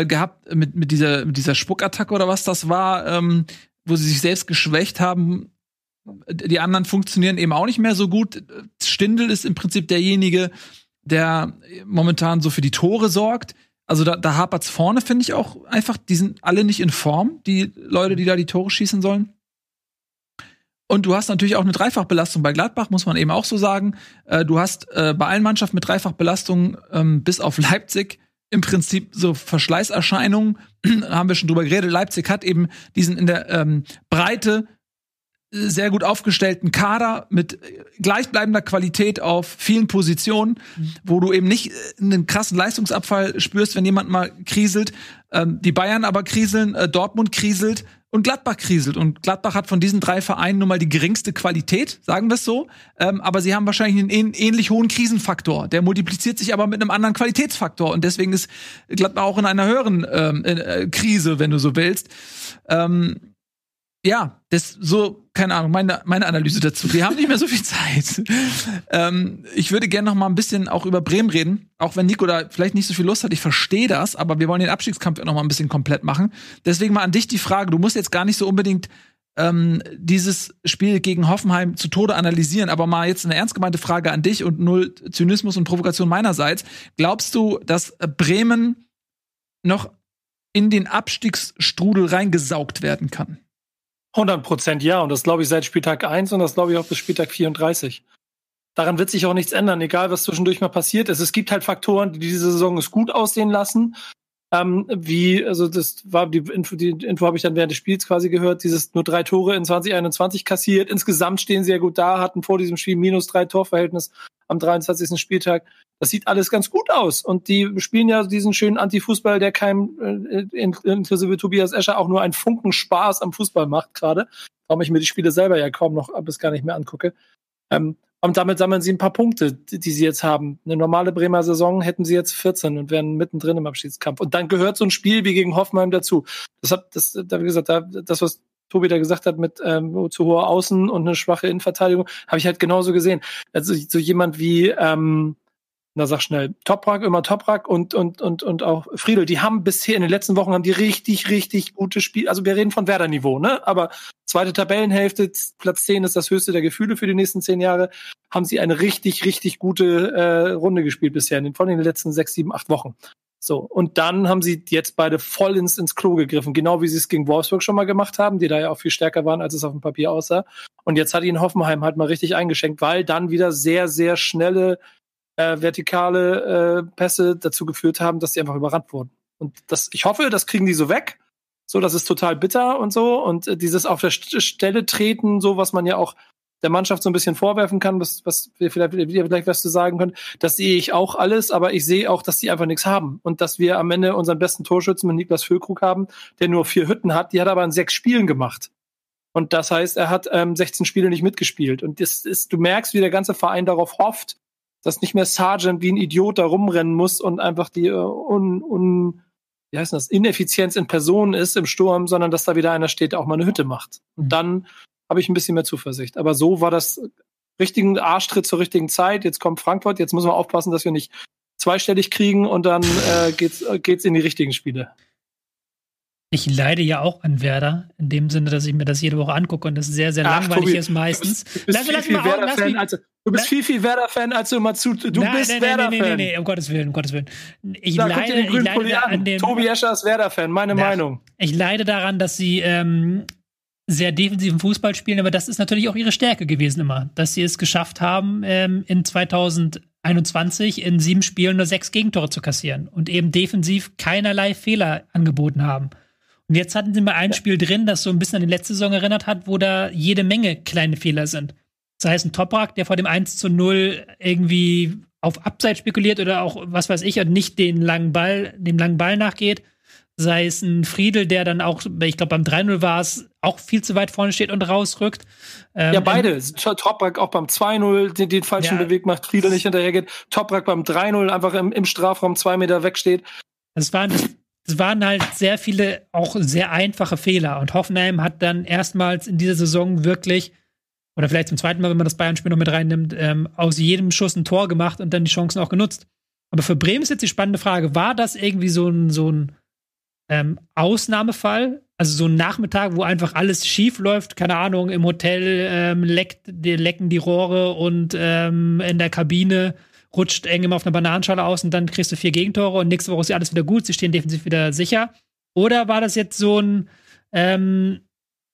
gehabt mit, mit, dieser, mit dieser Spuckattacke oder was das war, ähm, wo sie sich selbst geschwächt haben. Die anderen funktionieren eben auch nicht mehr so gut. Stindel ist im Prinzip derjenige, der momentan so für die Tore sorgt. Also da, da hapert's vorne, finde ich auch einfach. Die sind alle nicht in Form, die Leute, die da die Tore schießen sollen. Und du hast natürlich auch eine Dreifachbelastung bei Gladbach, muss man eben auch so sagen. Äh, du hast äh, bei allen Mannschaften mit Dreifachbelastung ähm, bis auf Leipzig im Prinzip so Verschleißerscheinungen, haben wir schon drüber geredet. Leipzig hat eben diesen in der ähm, Breite sehr gut aufgestellten Kader mit gleichbleibender Qualität auf vielen Positionen, wo du eben nicht einen krassen Leistungsabfall spürst, wenn jemand mal kriselt. Ähm, die Bayern aber kriseln, äh, Dortmund kriselt und Gladbach kriselt. Und Gladbach hat von diesen drei Vereinen nun mal die geringste Qualität, sagen wir es so. Ähm, aber sie haben wahrscheinlich einen ähnlich hohen Krisenfaktor. Der multipliziert sich aber mit einem anderen Qualitätsfaktor. Und deswegen ist Gladbach auch in einer höheren ähm, äh, Krise, wenn du so willst. Ähm, ja, das so, keine Ahnung, meine, meine Analyse dazu. Wir haben nicht mehr so viel Zeit. ähm, ich würde gerne noch mal ein bisschen auch über Bremen reden, auch wenn Nico da vielleicht nicht so viel Lust hat. Ich verstehe das, aber wir wollen den Abstiegskampf noch mal ein bisschen komplett machen. Deswegen mal an dich die Frage. Du musst jetzt gar nicht so unbedingt ähm, dieses Spiel gegen Hoffenheim zu Tode analysieren, aber mal jetzt eine ernst gemeinte Frage an dich und null Zynismus und Provokation meinerseits. Glaubst du, dass Bremen noch in den Abstiegsstrudel reingesaugt werden kann? 100 Prozent ja. Und das glaube ich seit Spieltag 1 und das glaube ich auch bis Spieltag 34. Daran wird sich auch nichts ändern, egal was zwischendurch mal passiert ist. Es gibt halt Faktoren, die diese Saison es gut aussehen lassen. Ähm, wie, also das war die Info, die Info habe ich dann während des Spiels quasi gehört, dieses nur drei Tore in 2021 kassiert. Insgesamt stehen sie ja gut da, hatten vor diesem Spiel minus drei Torverhältnis am 23. Spieltag. Das sieht alles ganz gut aus. Und die spielen ja diesen schönen Antifußball, der keinem, äh, inklusive Tobias Escher, auch nur einen Funken Spaß am Fußball macht gerade. Warum ich mir die Spiele selber ja kaum noch bis gar nicht mehr angucke. Ähm, und damit sammeln sie ein paar Punkte, die sie jetzt haben. Eine normale Bremer Saison hätten sie jetzt 14 und wären mittendrin im Abschiedskampf. Und dann gehört so ein Spiel wie gegen Hoffenheim dazu. Das hat, das, da wie gesagt, das, was Tobi da gesagt hat mit ähm, zu hoher Außen und eine schwache Innenverteidigung, habe ich halt genauso gesehen. Also so jemand wie ähm, na sag schnell, Toprak, immer Toprak und, und, und, und auch Friedel, die haben bisher in den letzten Wochen haben die richtig, richtig gute Spiele. Also wir reden von Werder-Niveau, ne? Aber zweite Tabellenhälfte, Platz 10 ist das höchste der Gefühle für die nächsten zehn Jahre, haben sie eine richtig, richtig gute äh, Runde gespielt bisher, in den, von den letzten sechs, sieben, acht Wochen. So, und dann haben sie jetzt beide voll ins, ins Klo gegriffen, genau wie sie es gegen Wolfsburg schon mal gemacht haben, die da ja auch viel stärker waren, als es auf dem Papier aussah. Und jetzt hat ihnen Hoffenheim halt mal richtig eingeschenkt, weil dann wieder sehr, sehr schnelle äh, vertikale äh, Pässe dazu geführt haben, dass die einfach überrannt wurden. Und das, ich hoffe, das kriegen die so weg. So, das ist total bitter und so. Und äh, dieses auf der St Stelle treten, so was man ja auch der Mannschaft so ein bisschen vorwerfen kann, was, was wir vielleicht, vielleicht was zu sagen können, das sehe ich auch alles, aber ich sehe auch, dass die einfach nichts haben. Und dass wir am Ende unseren besten Torschützen mit Niklas Füllkrug haben, der nur vier Hütten hat, die hat aber in sechs Spielen gemacht. Und das heißt, er hat ähm, 16 Spiele nicht mitgespielt. Und das ist, du merkst, wie der ganze Verein darauf hofft, dass nicht mehr Sergeant wie ein Idiot da rumrennen muss und einfach die uh, un, un, wie heißt das, Ineffizienz in Person ist im Sturm, sondern dass da wieder einer steht, der auch mal eine Hütte macht. Und mhm. dann habe ich ein bisschen mehr Zuversicht. Aber so war das richtigen Arschtritt zur richtigen Zeit. Jetzt kommt Frankfurt, jetzt müssen wir aufpassen, dass wir nicht zweistellig kriegen und dann äh, geht's, geht's in die richtigen Spiele. Ich leide ja auch an Werder, in dem Sinne, dass ich mir das jede Woche angucke und das sehr, sehr Ach, langweilig Tobi, ist meistens. Du bist, viel, viel Werder-Fan, als, du bist viel, viel Werder-Fan, als du immer zu. Du nein, bist Werder-Fan. Nee, nee, nee, um Gottes Willen, um Gottes Willen. Ich da, leide, ich leide an dem. Tobi Escher ist Werder-Fan, meine na, Meinung. Ich leide daran, dass sie ähm, sehr defensiven Fußball spielen, aber das ist natürlich auch ihre Stärke gewesen immer, dass sie es geschafft haben, ähm, in 2021 in sieben Spielen nur sechs Gegentore zu kassieren und eben defensiv keinerlei Fehler angeboten haben. Und jetzt hatten sie mal ein Spiel drin, das so ein bisschen an die letzte Saison erinnert hat, wo da jede Menge kleine Fehler sind. Das heißt, ein Toprak, der vor dem 1 zu 0 irgendwie auf Abseits spekuliert oder auch, was weiß ich, und nicht den langen Ball, dem langen Ball nachgeht. Sei es ein Friedel, der dann auch, ich glaube, beim 3-0 war es, auch viel zu weit vorne steht und rausrückt. Ähm, ja, beide. Toprak auch beim 2-0 den, den falschen ja, Beweg macht, Friedel nicht hinterhergeht. Toprak beim 3-0 einfach im, im Strafraum zwei Meter wegsteht. Das waren es waren halt sehr viele auch sehr einfache Fehler. Und Hoffenheim hat dann erstmals in dieser Saison wirklich, oder vielleicht zum zweiten Mal, wenn man das Bayern-Spiel noch mit reinnimmt, ähm, aus jedem Schuss ein Tor gemacht und dann die Chancen auch genutzt. Aber für Bremen ist jetzt die spannende Frage, war das irgendwie so ein, so ein ähm, Ausnahmefall. Also so ein Nachmittag, wo einfach alles schief läuft, keine Ahnung, im Hotel ähm, leckt, lecken die Rohre und ähm, in der Kabine rutscht eng immer auf einer Bananenschale aus und dann kriegst du vier Gegentore und nächste Woche ist ja alles wieder gut, sie stehen defensiv wieder sicher. Oder war das jetzt so ein ähm,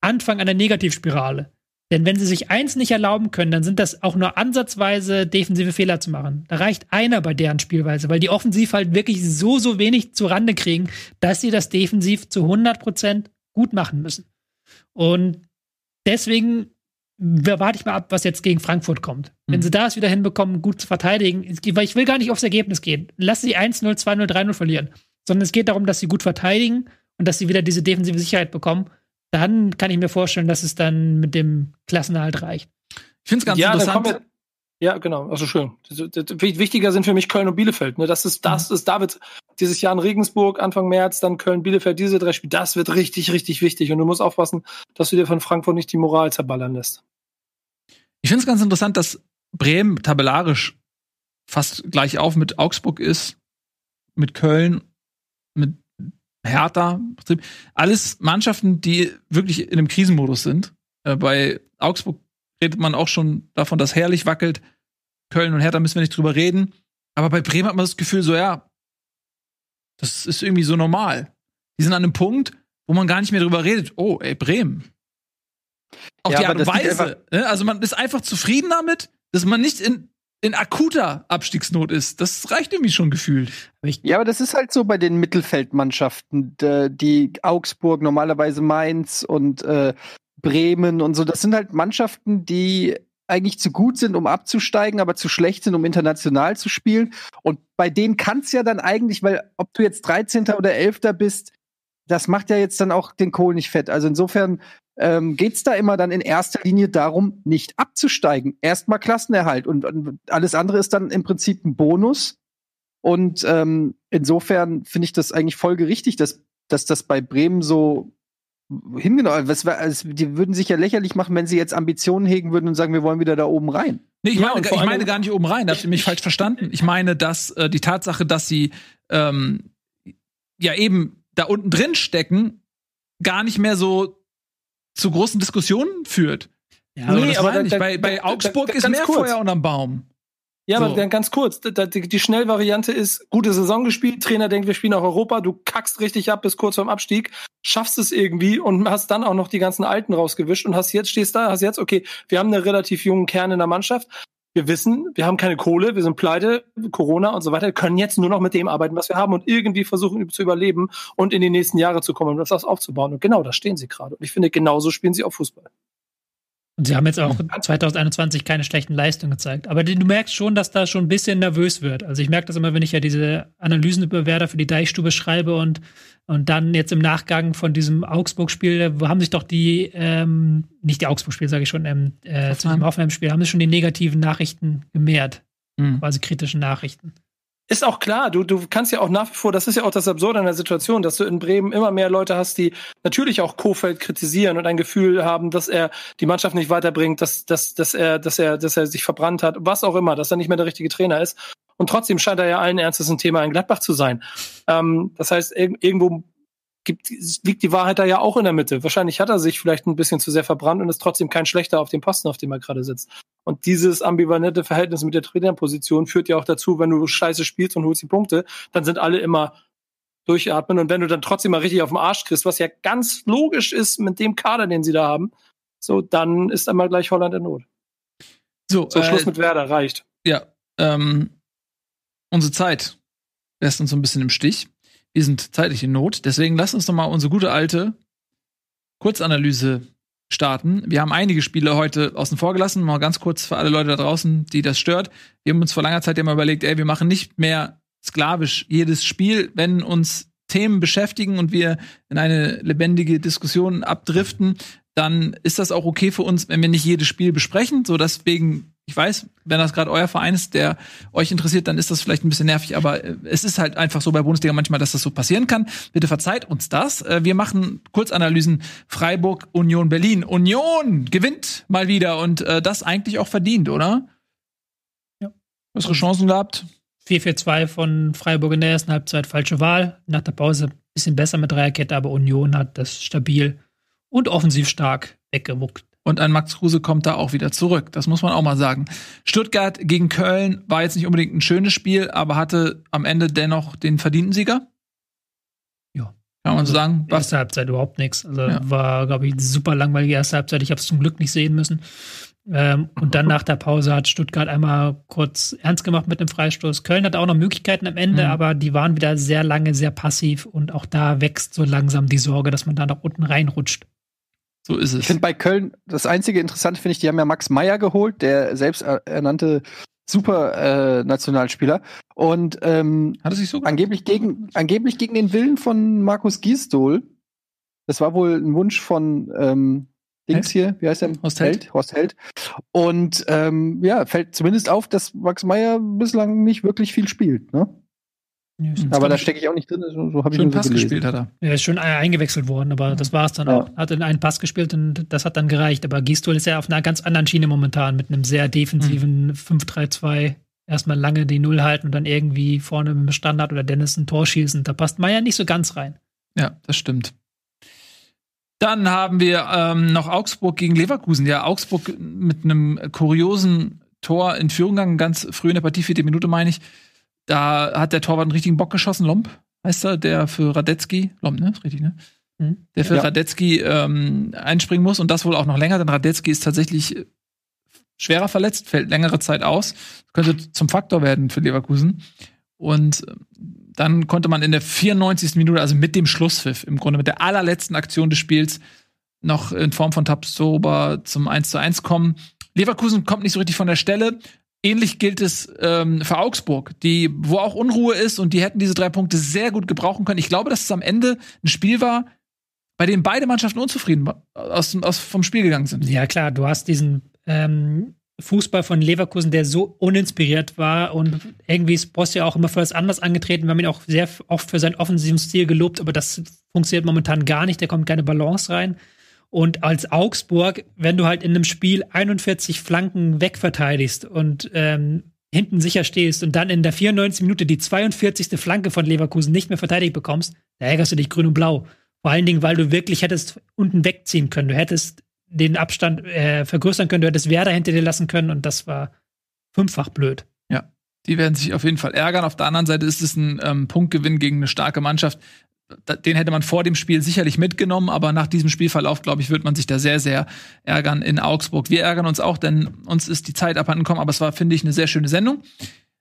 Anfang einer Negativspirale? Denn wenn sie sich eins nicht erlauben können, dann sind das auch nur ansatzweise defensive Fehler zu machen. Da reicht einer bei deren Spielweise, weil die offensiv halt wirklich so, so wenig zu Rande kriegen, dass sie das defensiv zu 100% gut machen müssen. Und deswegen warte ich mal ab, was jetzt gegen Frankfurt kommt. Mhm. Wenn sie das wieder hinbekommen, gut zu verteidigen, weil ich will gar nicht aufs Ergebnis gehen. Lass sie 1-0, 2-0, 3-0 verlieren. Sondern es geht darum, dass sie gut verteidigen und dass sie wieder diese defensive Sicherheit bekommen dann kann ich mir vorstellen, dass es dann mit dem Klassenerhalt reicht. Ich finde es ganz ja, interessant. Ja, genau. Also schön. Wichtiger sind für mich Köln und Bielefeld. Ne? Das ist, das mhm. ist, da wird dieses Jahr in Regensburg Anfang März, dann Köln, Bielefeld, diese drei Spiele. Das wird richtig, richtig wichtig. Und du musst aufpassen, dass du dir von Frankfurt nicht die Moral zerballern lässt. Ich finde es ganz interessant, dass Bremen tabellarisch fast gleich auf mit Augsburg ist, mit Köln, mit Hertha, alles Mannschaften, die wirklich in einem Krisenmodus sind. Äh, bei Augsburg redet man auch schon davon, dass herrlich wackelt. Köln und Hertha müssen wir nicht drüber reden. Aber bei Bremen hat man das Gefühl, so ja, das ist irgendwie so normal. Die sind an einem Punkt, wo man gar nicht mehr drüber redet. Oh, ey, Bremen. Auch ja, die Art und Weise. Ne? Also man ist einfach zufrieden damit, dass man nicht in in akuter Abstiegsnot ist. Das reicht irgendwie schon gefühlt. Ja, aber das ist halt so bei den Mittelfeldmannschaften, die Augsburg, normalerweise Mainz und äh, Bremen und so. Das sind halt Mannschaften, die eigentlich zu gut sind, um abzusteigen, aber zu schlecht sind, um international zu spielen. Und bei denen kann es ja dann eigentlich, weil ob du jetzt 13. oder 11. bist, das macht ja jetzt dann auch den Kohl nicht fett. Also insofern ähm, geht es da immer dann in erster Linie darum, nicht abzusteigen. Erstmal Klassenerhalt und, und alles andere ist dann im Prinzip ein Bonus. Und ähm, insofern finde ich das eigentlich folgerichtig, dass, dass das bei Bremen so hingenommen was, also Die würden sich ja lächerlich machen, wenn sie jetzt Ambitionen hegen würden und sagen, wir wollen wieder da oben rein. Nee, ich, ja, meine, ich meine gar nicht oben rein, da habt ihr mich falsch verstanden. Ich meine, dass äh, die Tatsache, dass sie ähm, ja eben da unten drin stecken, gar nicht mehr so zu großen Diskussionen führt. Ja, also, nee, aber da, bei, bei Augsburg da, da, ist mehr kurz. Feuer unterm Baum. Ja, so. aber dann ganz kurz, die, die Schnellvariante ist, gute Saison gespielt, Trainer denkt, wir spielen auch Europa, du kackst richtig ab bis kurz vorm Abstieg, schaffst es irgendwie und hast dann auch noch die ganzen Alten rausgewischt und hast jetzt, stehst da, hast jetzt, okay, wir haben einen relativ jungen Kern in der Mannschaft, wir wissen, wir haben keine Kohle, wir sind pleite, Corona und so weiter, können jetzt nur noch mit dem arbeiten, was wir haben und irgendwie versuchen zu überleben und in die nächsten Jahre zu kommen und das aufzubauen. Und genau, da stehen sie gerade. Und ich finde, genauso spielen sie auch Fußball. Und sie haben jetzt auch 2021 keine schlechten Leistungen gezeigt. Aber du merkst schon, dass da schon ein bisschen nervös wird. Also ich merke das immer, wenn ich ja diese Analysen über Werder für die Deichstube schreibe und, und dann jetzt im Nachgang von diesem Augsburg-Spiel, wo haben sich doch die, ähm, nicht die Augsburg-Spiel, sage ich schon, ähm, äh, zu dem Hoffenheim-Spiel, haben sich schon die negativen Nachrichten gemehrt. Mhm. Quasi kritischen Nachrichten. Ist auch klar, du, du kannst ja auch nach wie vor, das ist ja auch das Absurde an der Situation, dass du in Bremen immer mehr Leute hast, die natürlich auch Kofeld kritisieren und ein Gefühl haben, dass er die Mannschaft nicht weiterbringt, dass, dass, dass, er, dass, er, dass er sich verbrannt hat, was auch immer, dass er nicht mehr der richtige Trainer ist. Und trotzdem scheint er ja allen Ernstes ein Thema in Gladbach zu sein. Ähm, das heißt, irgendwo gibt, liegt die Wahrheit da ja auch in der Mitte. Wahrscheinlich hat er sich vielleicht ein bisschen zu sehr verbrannt und ist trotzdem kein schlechter auf dem Posten, auf dem er gerade sitzt. Und dieses ambivalente Verhältnis mit der Trainerposition führt ja auch dazu, wenn du scheiße spielst und holst die Punkte, dann sind alle immer durchatmen. Und wenn du dann trotzdem mal richtig auf den Arsch kriegst, was ja ganz logisch ist mit dem Kader, den sie da haben, so, dann ist einmal gleich Holland in Not. So, so Schluss äh, mit Werder, reicht. Ja, ähm, unsere Zeit lässt uns so ein bisschen im Stich. Wir sind zeitlich in Not, deswegen lass uns doch mal unsere gute alte Kurzanalyse starten. Wir haben einige Spiele heute außen vor gelassen. Mal ganz kurz für alle Leute da draußen, die das stört. Wir haben uns vor langer Zeit ja mal überlegt, ey, wir machen nicht mehr sklavisch jedes Spiel, wenn uns Themen beschäftigen und wir in eine lebendige Diskussion abdriften, dann ist das auch okay für uns, wenn wir nicht jedes Spiel besprechen. So deswegen ich weiß, wenn das gerade euer Verein ist, der euch interessiert, dann ist das vielleicht ein bisschen nervig, aber äh, es ist halt einfach so bei Bundesliga manchmal, dass das so passieren kann. Bitte verzeiht uns das. Äh, wir machen Kurzanalysen Freiburg, Union Berlin. Union gewinnt mal wieder und äh, das eigentlich auch verdient, oder? Ja. Bessere Chancen gehabt. 4-4-2 von Freiburg in der ersten Halbzeit, falsche Wahl. Nach der Pause bisschen besser mit Dreierkette, aber Union hat das stabil und offensiv stark weggewuckt. Und ein Max Kruse kommt da auch wieder zurück. Das muss man auch mal sagen. Stuttgart gegen Köln war jetzt nicht unbedingt ein schönes Spiel, aber hatte am Ende dennoch den verdienten Sieger. Ja. Kann man so sagen. Was? Erste Halbzeit überhaupt nichts. Also Ja. war, glaube ich, eine super langweilige erste Halbzeit. Ich habe es zum Glück nicht sehen müssen. Ähm, und dann nach der Pause hat Stuttgart einmal kurz ernst gemacht mit dem Freistoß. Köln hatte auch noch Möglichkeiten am Ende, Mhm. aber die waren wieder sehr lange sehr passiv und auch da wächst so langsam die Sorge, dass man da nach unten reinrutscht. So ist Ich es. finde bei Köln, das einzige Interessante finde ich, die haben ja Max Meyer geholt, der selbst er- ernannte super äh, Nationalspieler. Und ähm, Hat sich so angeblich gegen, angeblich gegen den Willen von Markus Gisdol. Das war wohl ein Wunsch von ähm, Dings hier, wie heißt der? Horst Held. Horst Held. Und ähm, ja, fällt zumindest auf, dass Max Meyer bislang nicht wirklich viel spielt. Ne? Ist Mhm. Aber da stecke ich auch nicht drin, so, so habe ich Schön so Pass gelesen. gespielt hat er. Er ist schon eingewechselt worden, aber das war es dann Ja. auch. Hat in einen Pass gespielt und das hat dann gereicht. Aber Gistol ist ja auf einer ganz anderen Schiene momentan mit einem sehr defensiven 5-3-2. Erstmal lange die Null halten und dann irgendwie vorne mit dem Standard oder Dennis ein Tor schießen. Da passt Meier nicht so ganz rein. Ja, das stimmt. Dann haben wir ähm, noch Augsburg gegen Leverkusen. Ja, Augsburg mit einem kuriosen Tor in Führung gegangen, ganz früh in der Partie, vierte Minute meine ich. Da hat der Torwart einen richtigen Bock geschossen, Lomp, heißt er, der für Radetzky, Lomp, ne? Ist richtig, ne? Mhm. Der für Ja. Radetzky ähm, einspringen muss und das wohl auch noch länger, denn Radetzky ist tatsächlich äh, schwerer verletzt, fällt längere Zeit aus, könnte zum Faktor werden für Leverkusen. Und äh, dann konnte man in der 94. Minute, also mit dem Schlusspfiff, im Grunde mit der allerletzten Aktion des Spiels, noch in Form von Tabsoba zum 1 zu 1 kommen. Leverkusen kommt nicht so richtig von der Stelle. Ähnlich gilt es ähm, für Augsburg, die, wo auch Unruhe ist und die hätten diese drei Punkte sehr gut gebrauchen können. Ich glaube, dass es am Ende ein Spiel war, bei dem beide Mannschaften unzufrieden aus, aus, vom Spiel gegangen sind. Ja, klar, du hast diesen ähm, Fußball von Leverkusen, der so uninspiriert war und irgendwie ist Boss ja auch immer für was anderes angetreten. Wir haben ihn auch sehr oft für seinen offensiven Stil gelobt, aber das funktioniert momentan gar nicht. Da kommt keine Balance rein. Und als Augsburg, wenn du halt in einem Spiel 41 Flanken wegverteidigst und ähm, hinten sicher stehst und dann in der 94. Minute die 42. Flanke von Leverkusen nicht mehr verteidigt bekommst, da ärgerst du dich grün und blau. Vor allen Dingen, weil du wirklich hättest unten wegziehen können. Du hättest den Abstand äh, vergrößern können, du hättest Werder hinter dir lassen können und das war fünffach blöd. Die werden sich auf jeden Fall ärgern. Auf der anderen Seite ist es ein ähm, Punktgewinn gegen eine starke Mannschaft. Den hätte man vor dem Spiel sicherlich mitgenommen, aber nach diesem Spielverlauf, glaube ich, wird man sich da sehr, sehr ärgern in Augsburg. Wir ärgern uns auch, denn uns ist die Zeit abhanden gekommen, aber es war, finde ich, eine sehr schöne Sendung.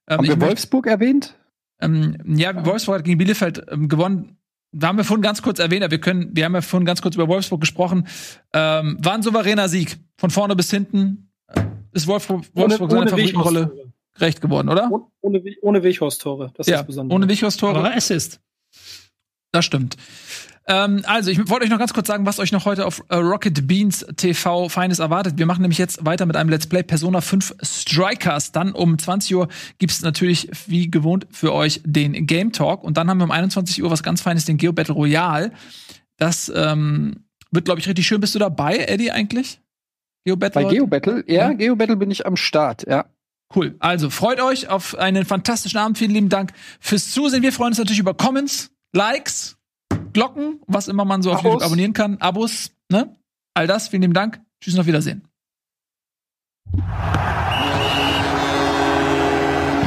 Ähm, Haben ich wir möchte- Wolfsburg erwähnt? Ähm, ja, Wolfsburg hat gegen Bielefeld ähm, gewonnen. Da haben wir vorhin ganz kurz erwähnt, aber wir können, wir haben ja vorhin ganz kurz über Wolfsburg gesprochen. Ähm, war ein souveräner Sieg. Von vorne bis hinten äh, ist Wolfsburg, Wolfsburg seiner Favoritenrolle Weghorst-Tore. gerecht geworden, oder? Ohne, ohne, ohne Weghorst-Tore. Das ist ja, das Besondere. ohne Wichhorst-Tore. Aber Assist. Das stimmt. Ähm, also, ich wollte euch noch ganz kurz sagen, was euch noch heute auf äh, Rocket Beans TV Feines erwartet. Wir machen nämlich jetzt weiter mit einem Let's Play Persona 5 Strikers. Dann um 20 Uhr gibt's natürlich wie gewohnt für euch den Game Talk. Und dann haben wir um 21 Uhr was ganz Feines, den Geo Battle Royale. Das ähm, wird, glaube ich, richtig schön. Bist du dabei, Eddie, eigentlich? Geo Battle? Bei GeoBattle? Ja, Ja. GeoBattle bin ich am Start, ja. Cool. Also freut euch auf einen fantastischen Abend. Vielen lieben Dank fürs Zusehen. Wir freuen uns natürlich über Comments, Likes, Glocken, was immer man so auf Abos. YouTube abonnieren kann, Abos, ne? All das. Vielen lieben Dank. Tschüss und auf Wiedersehen.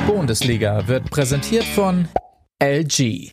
Bundesliga wird präsentiert von LG.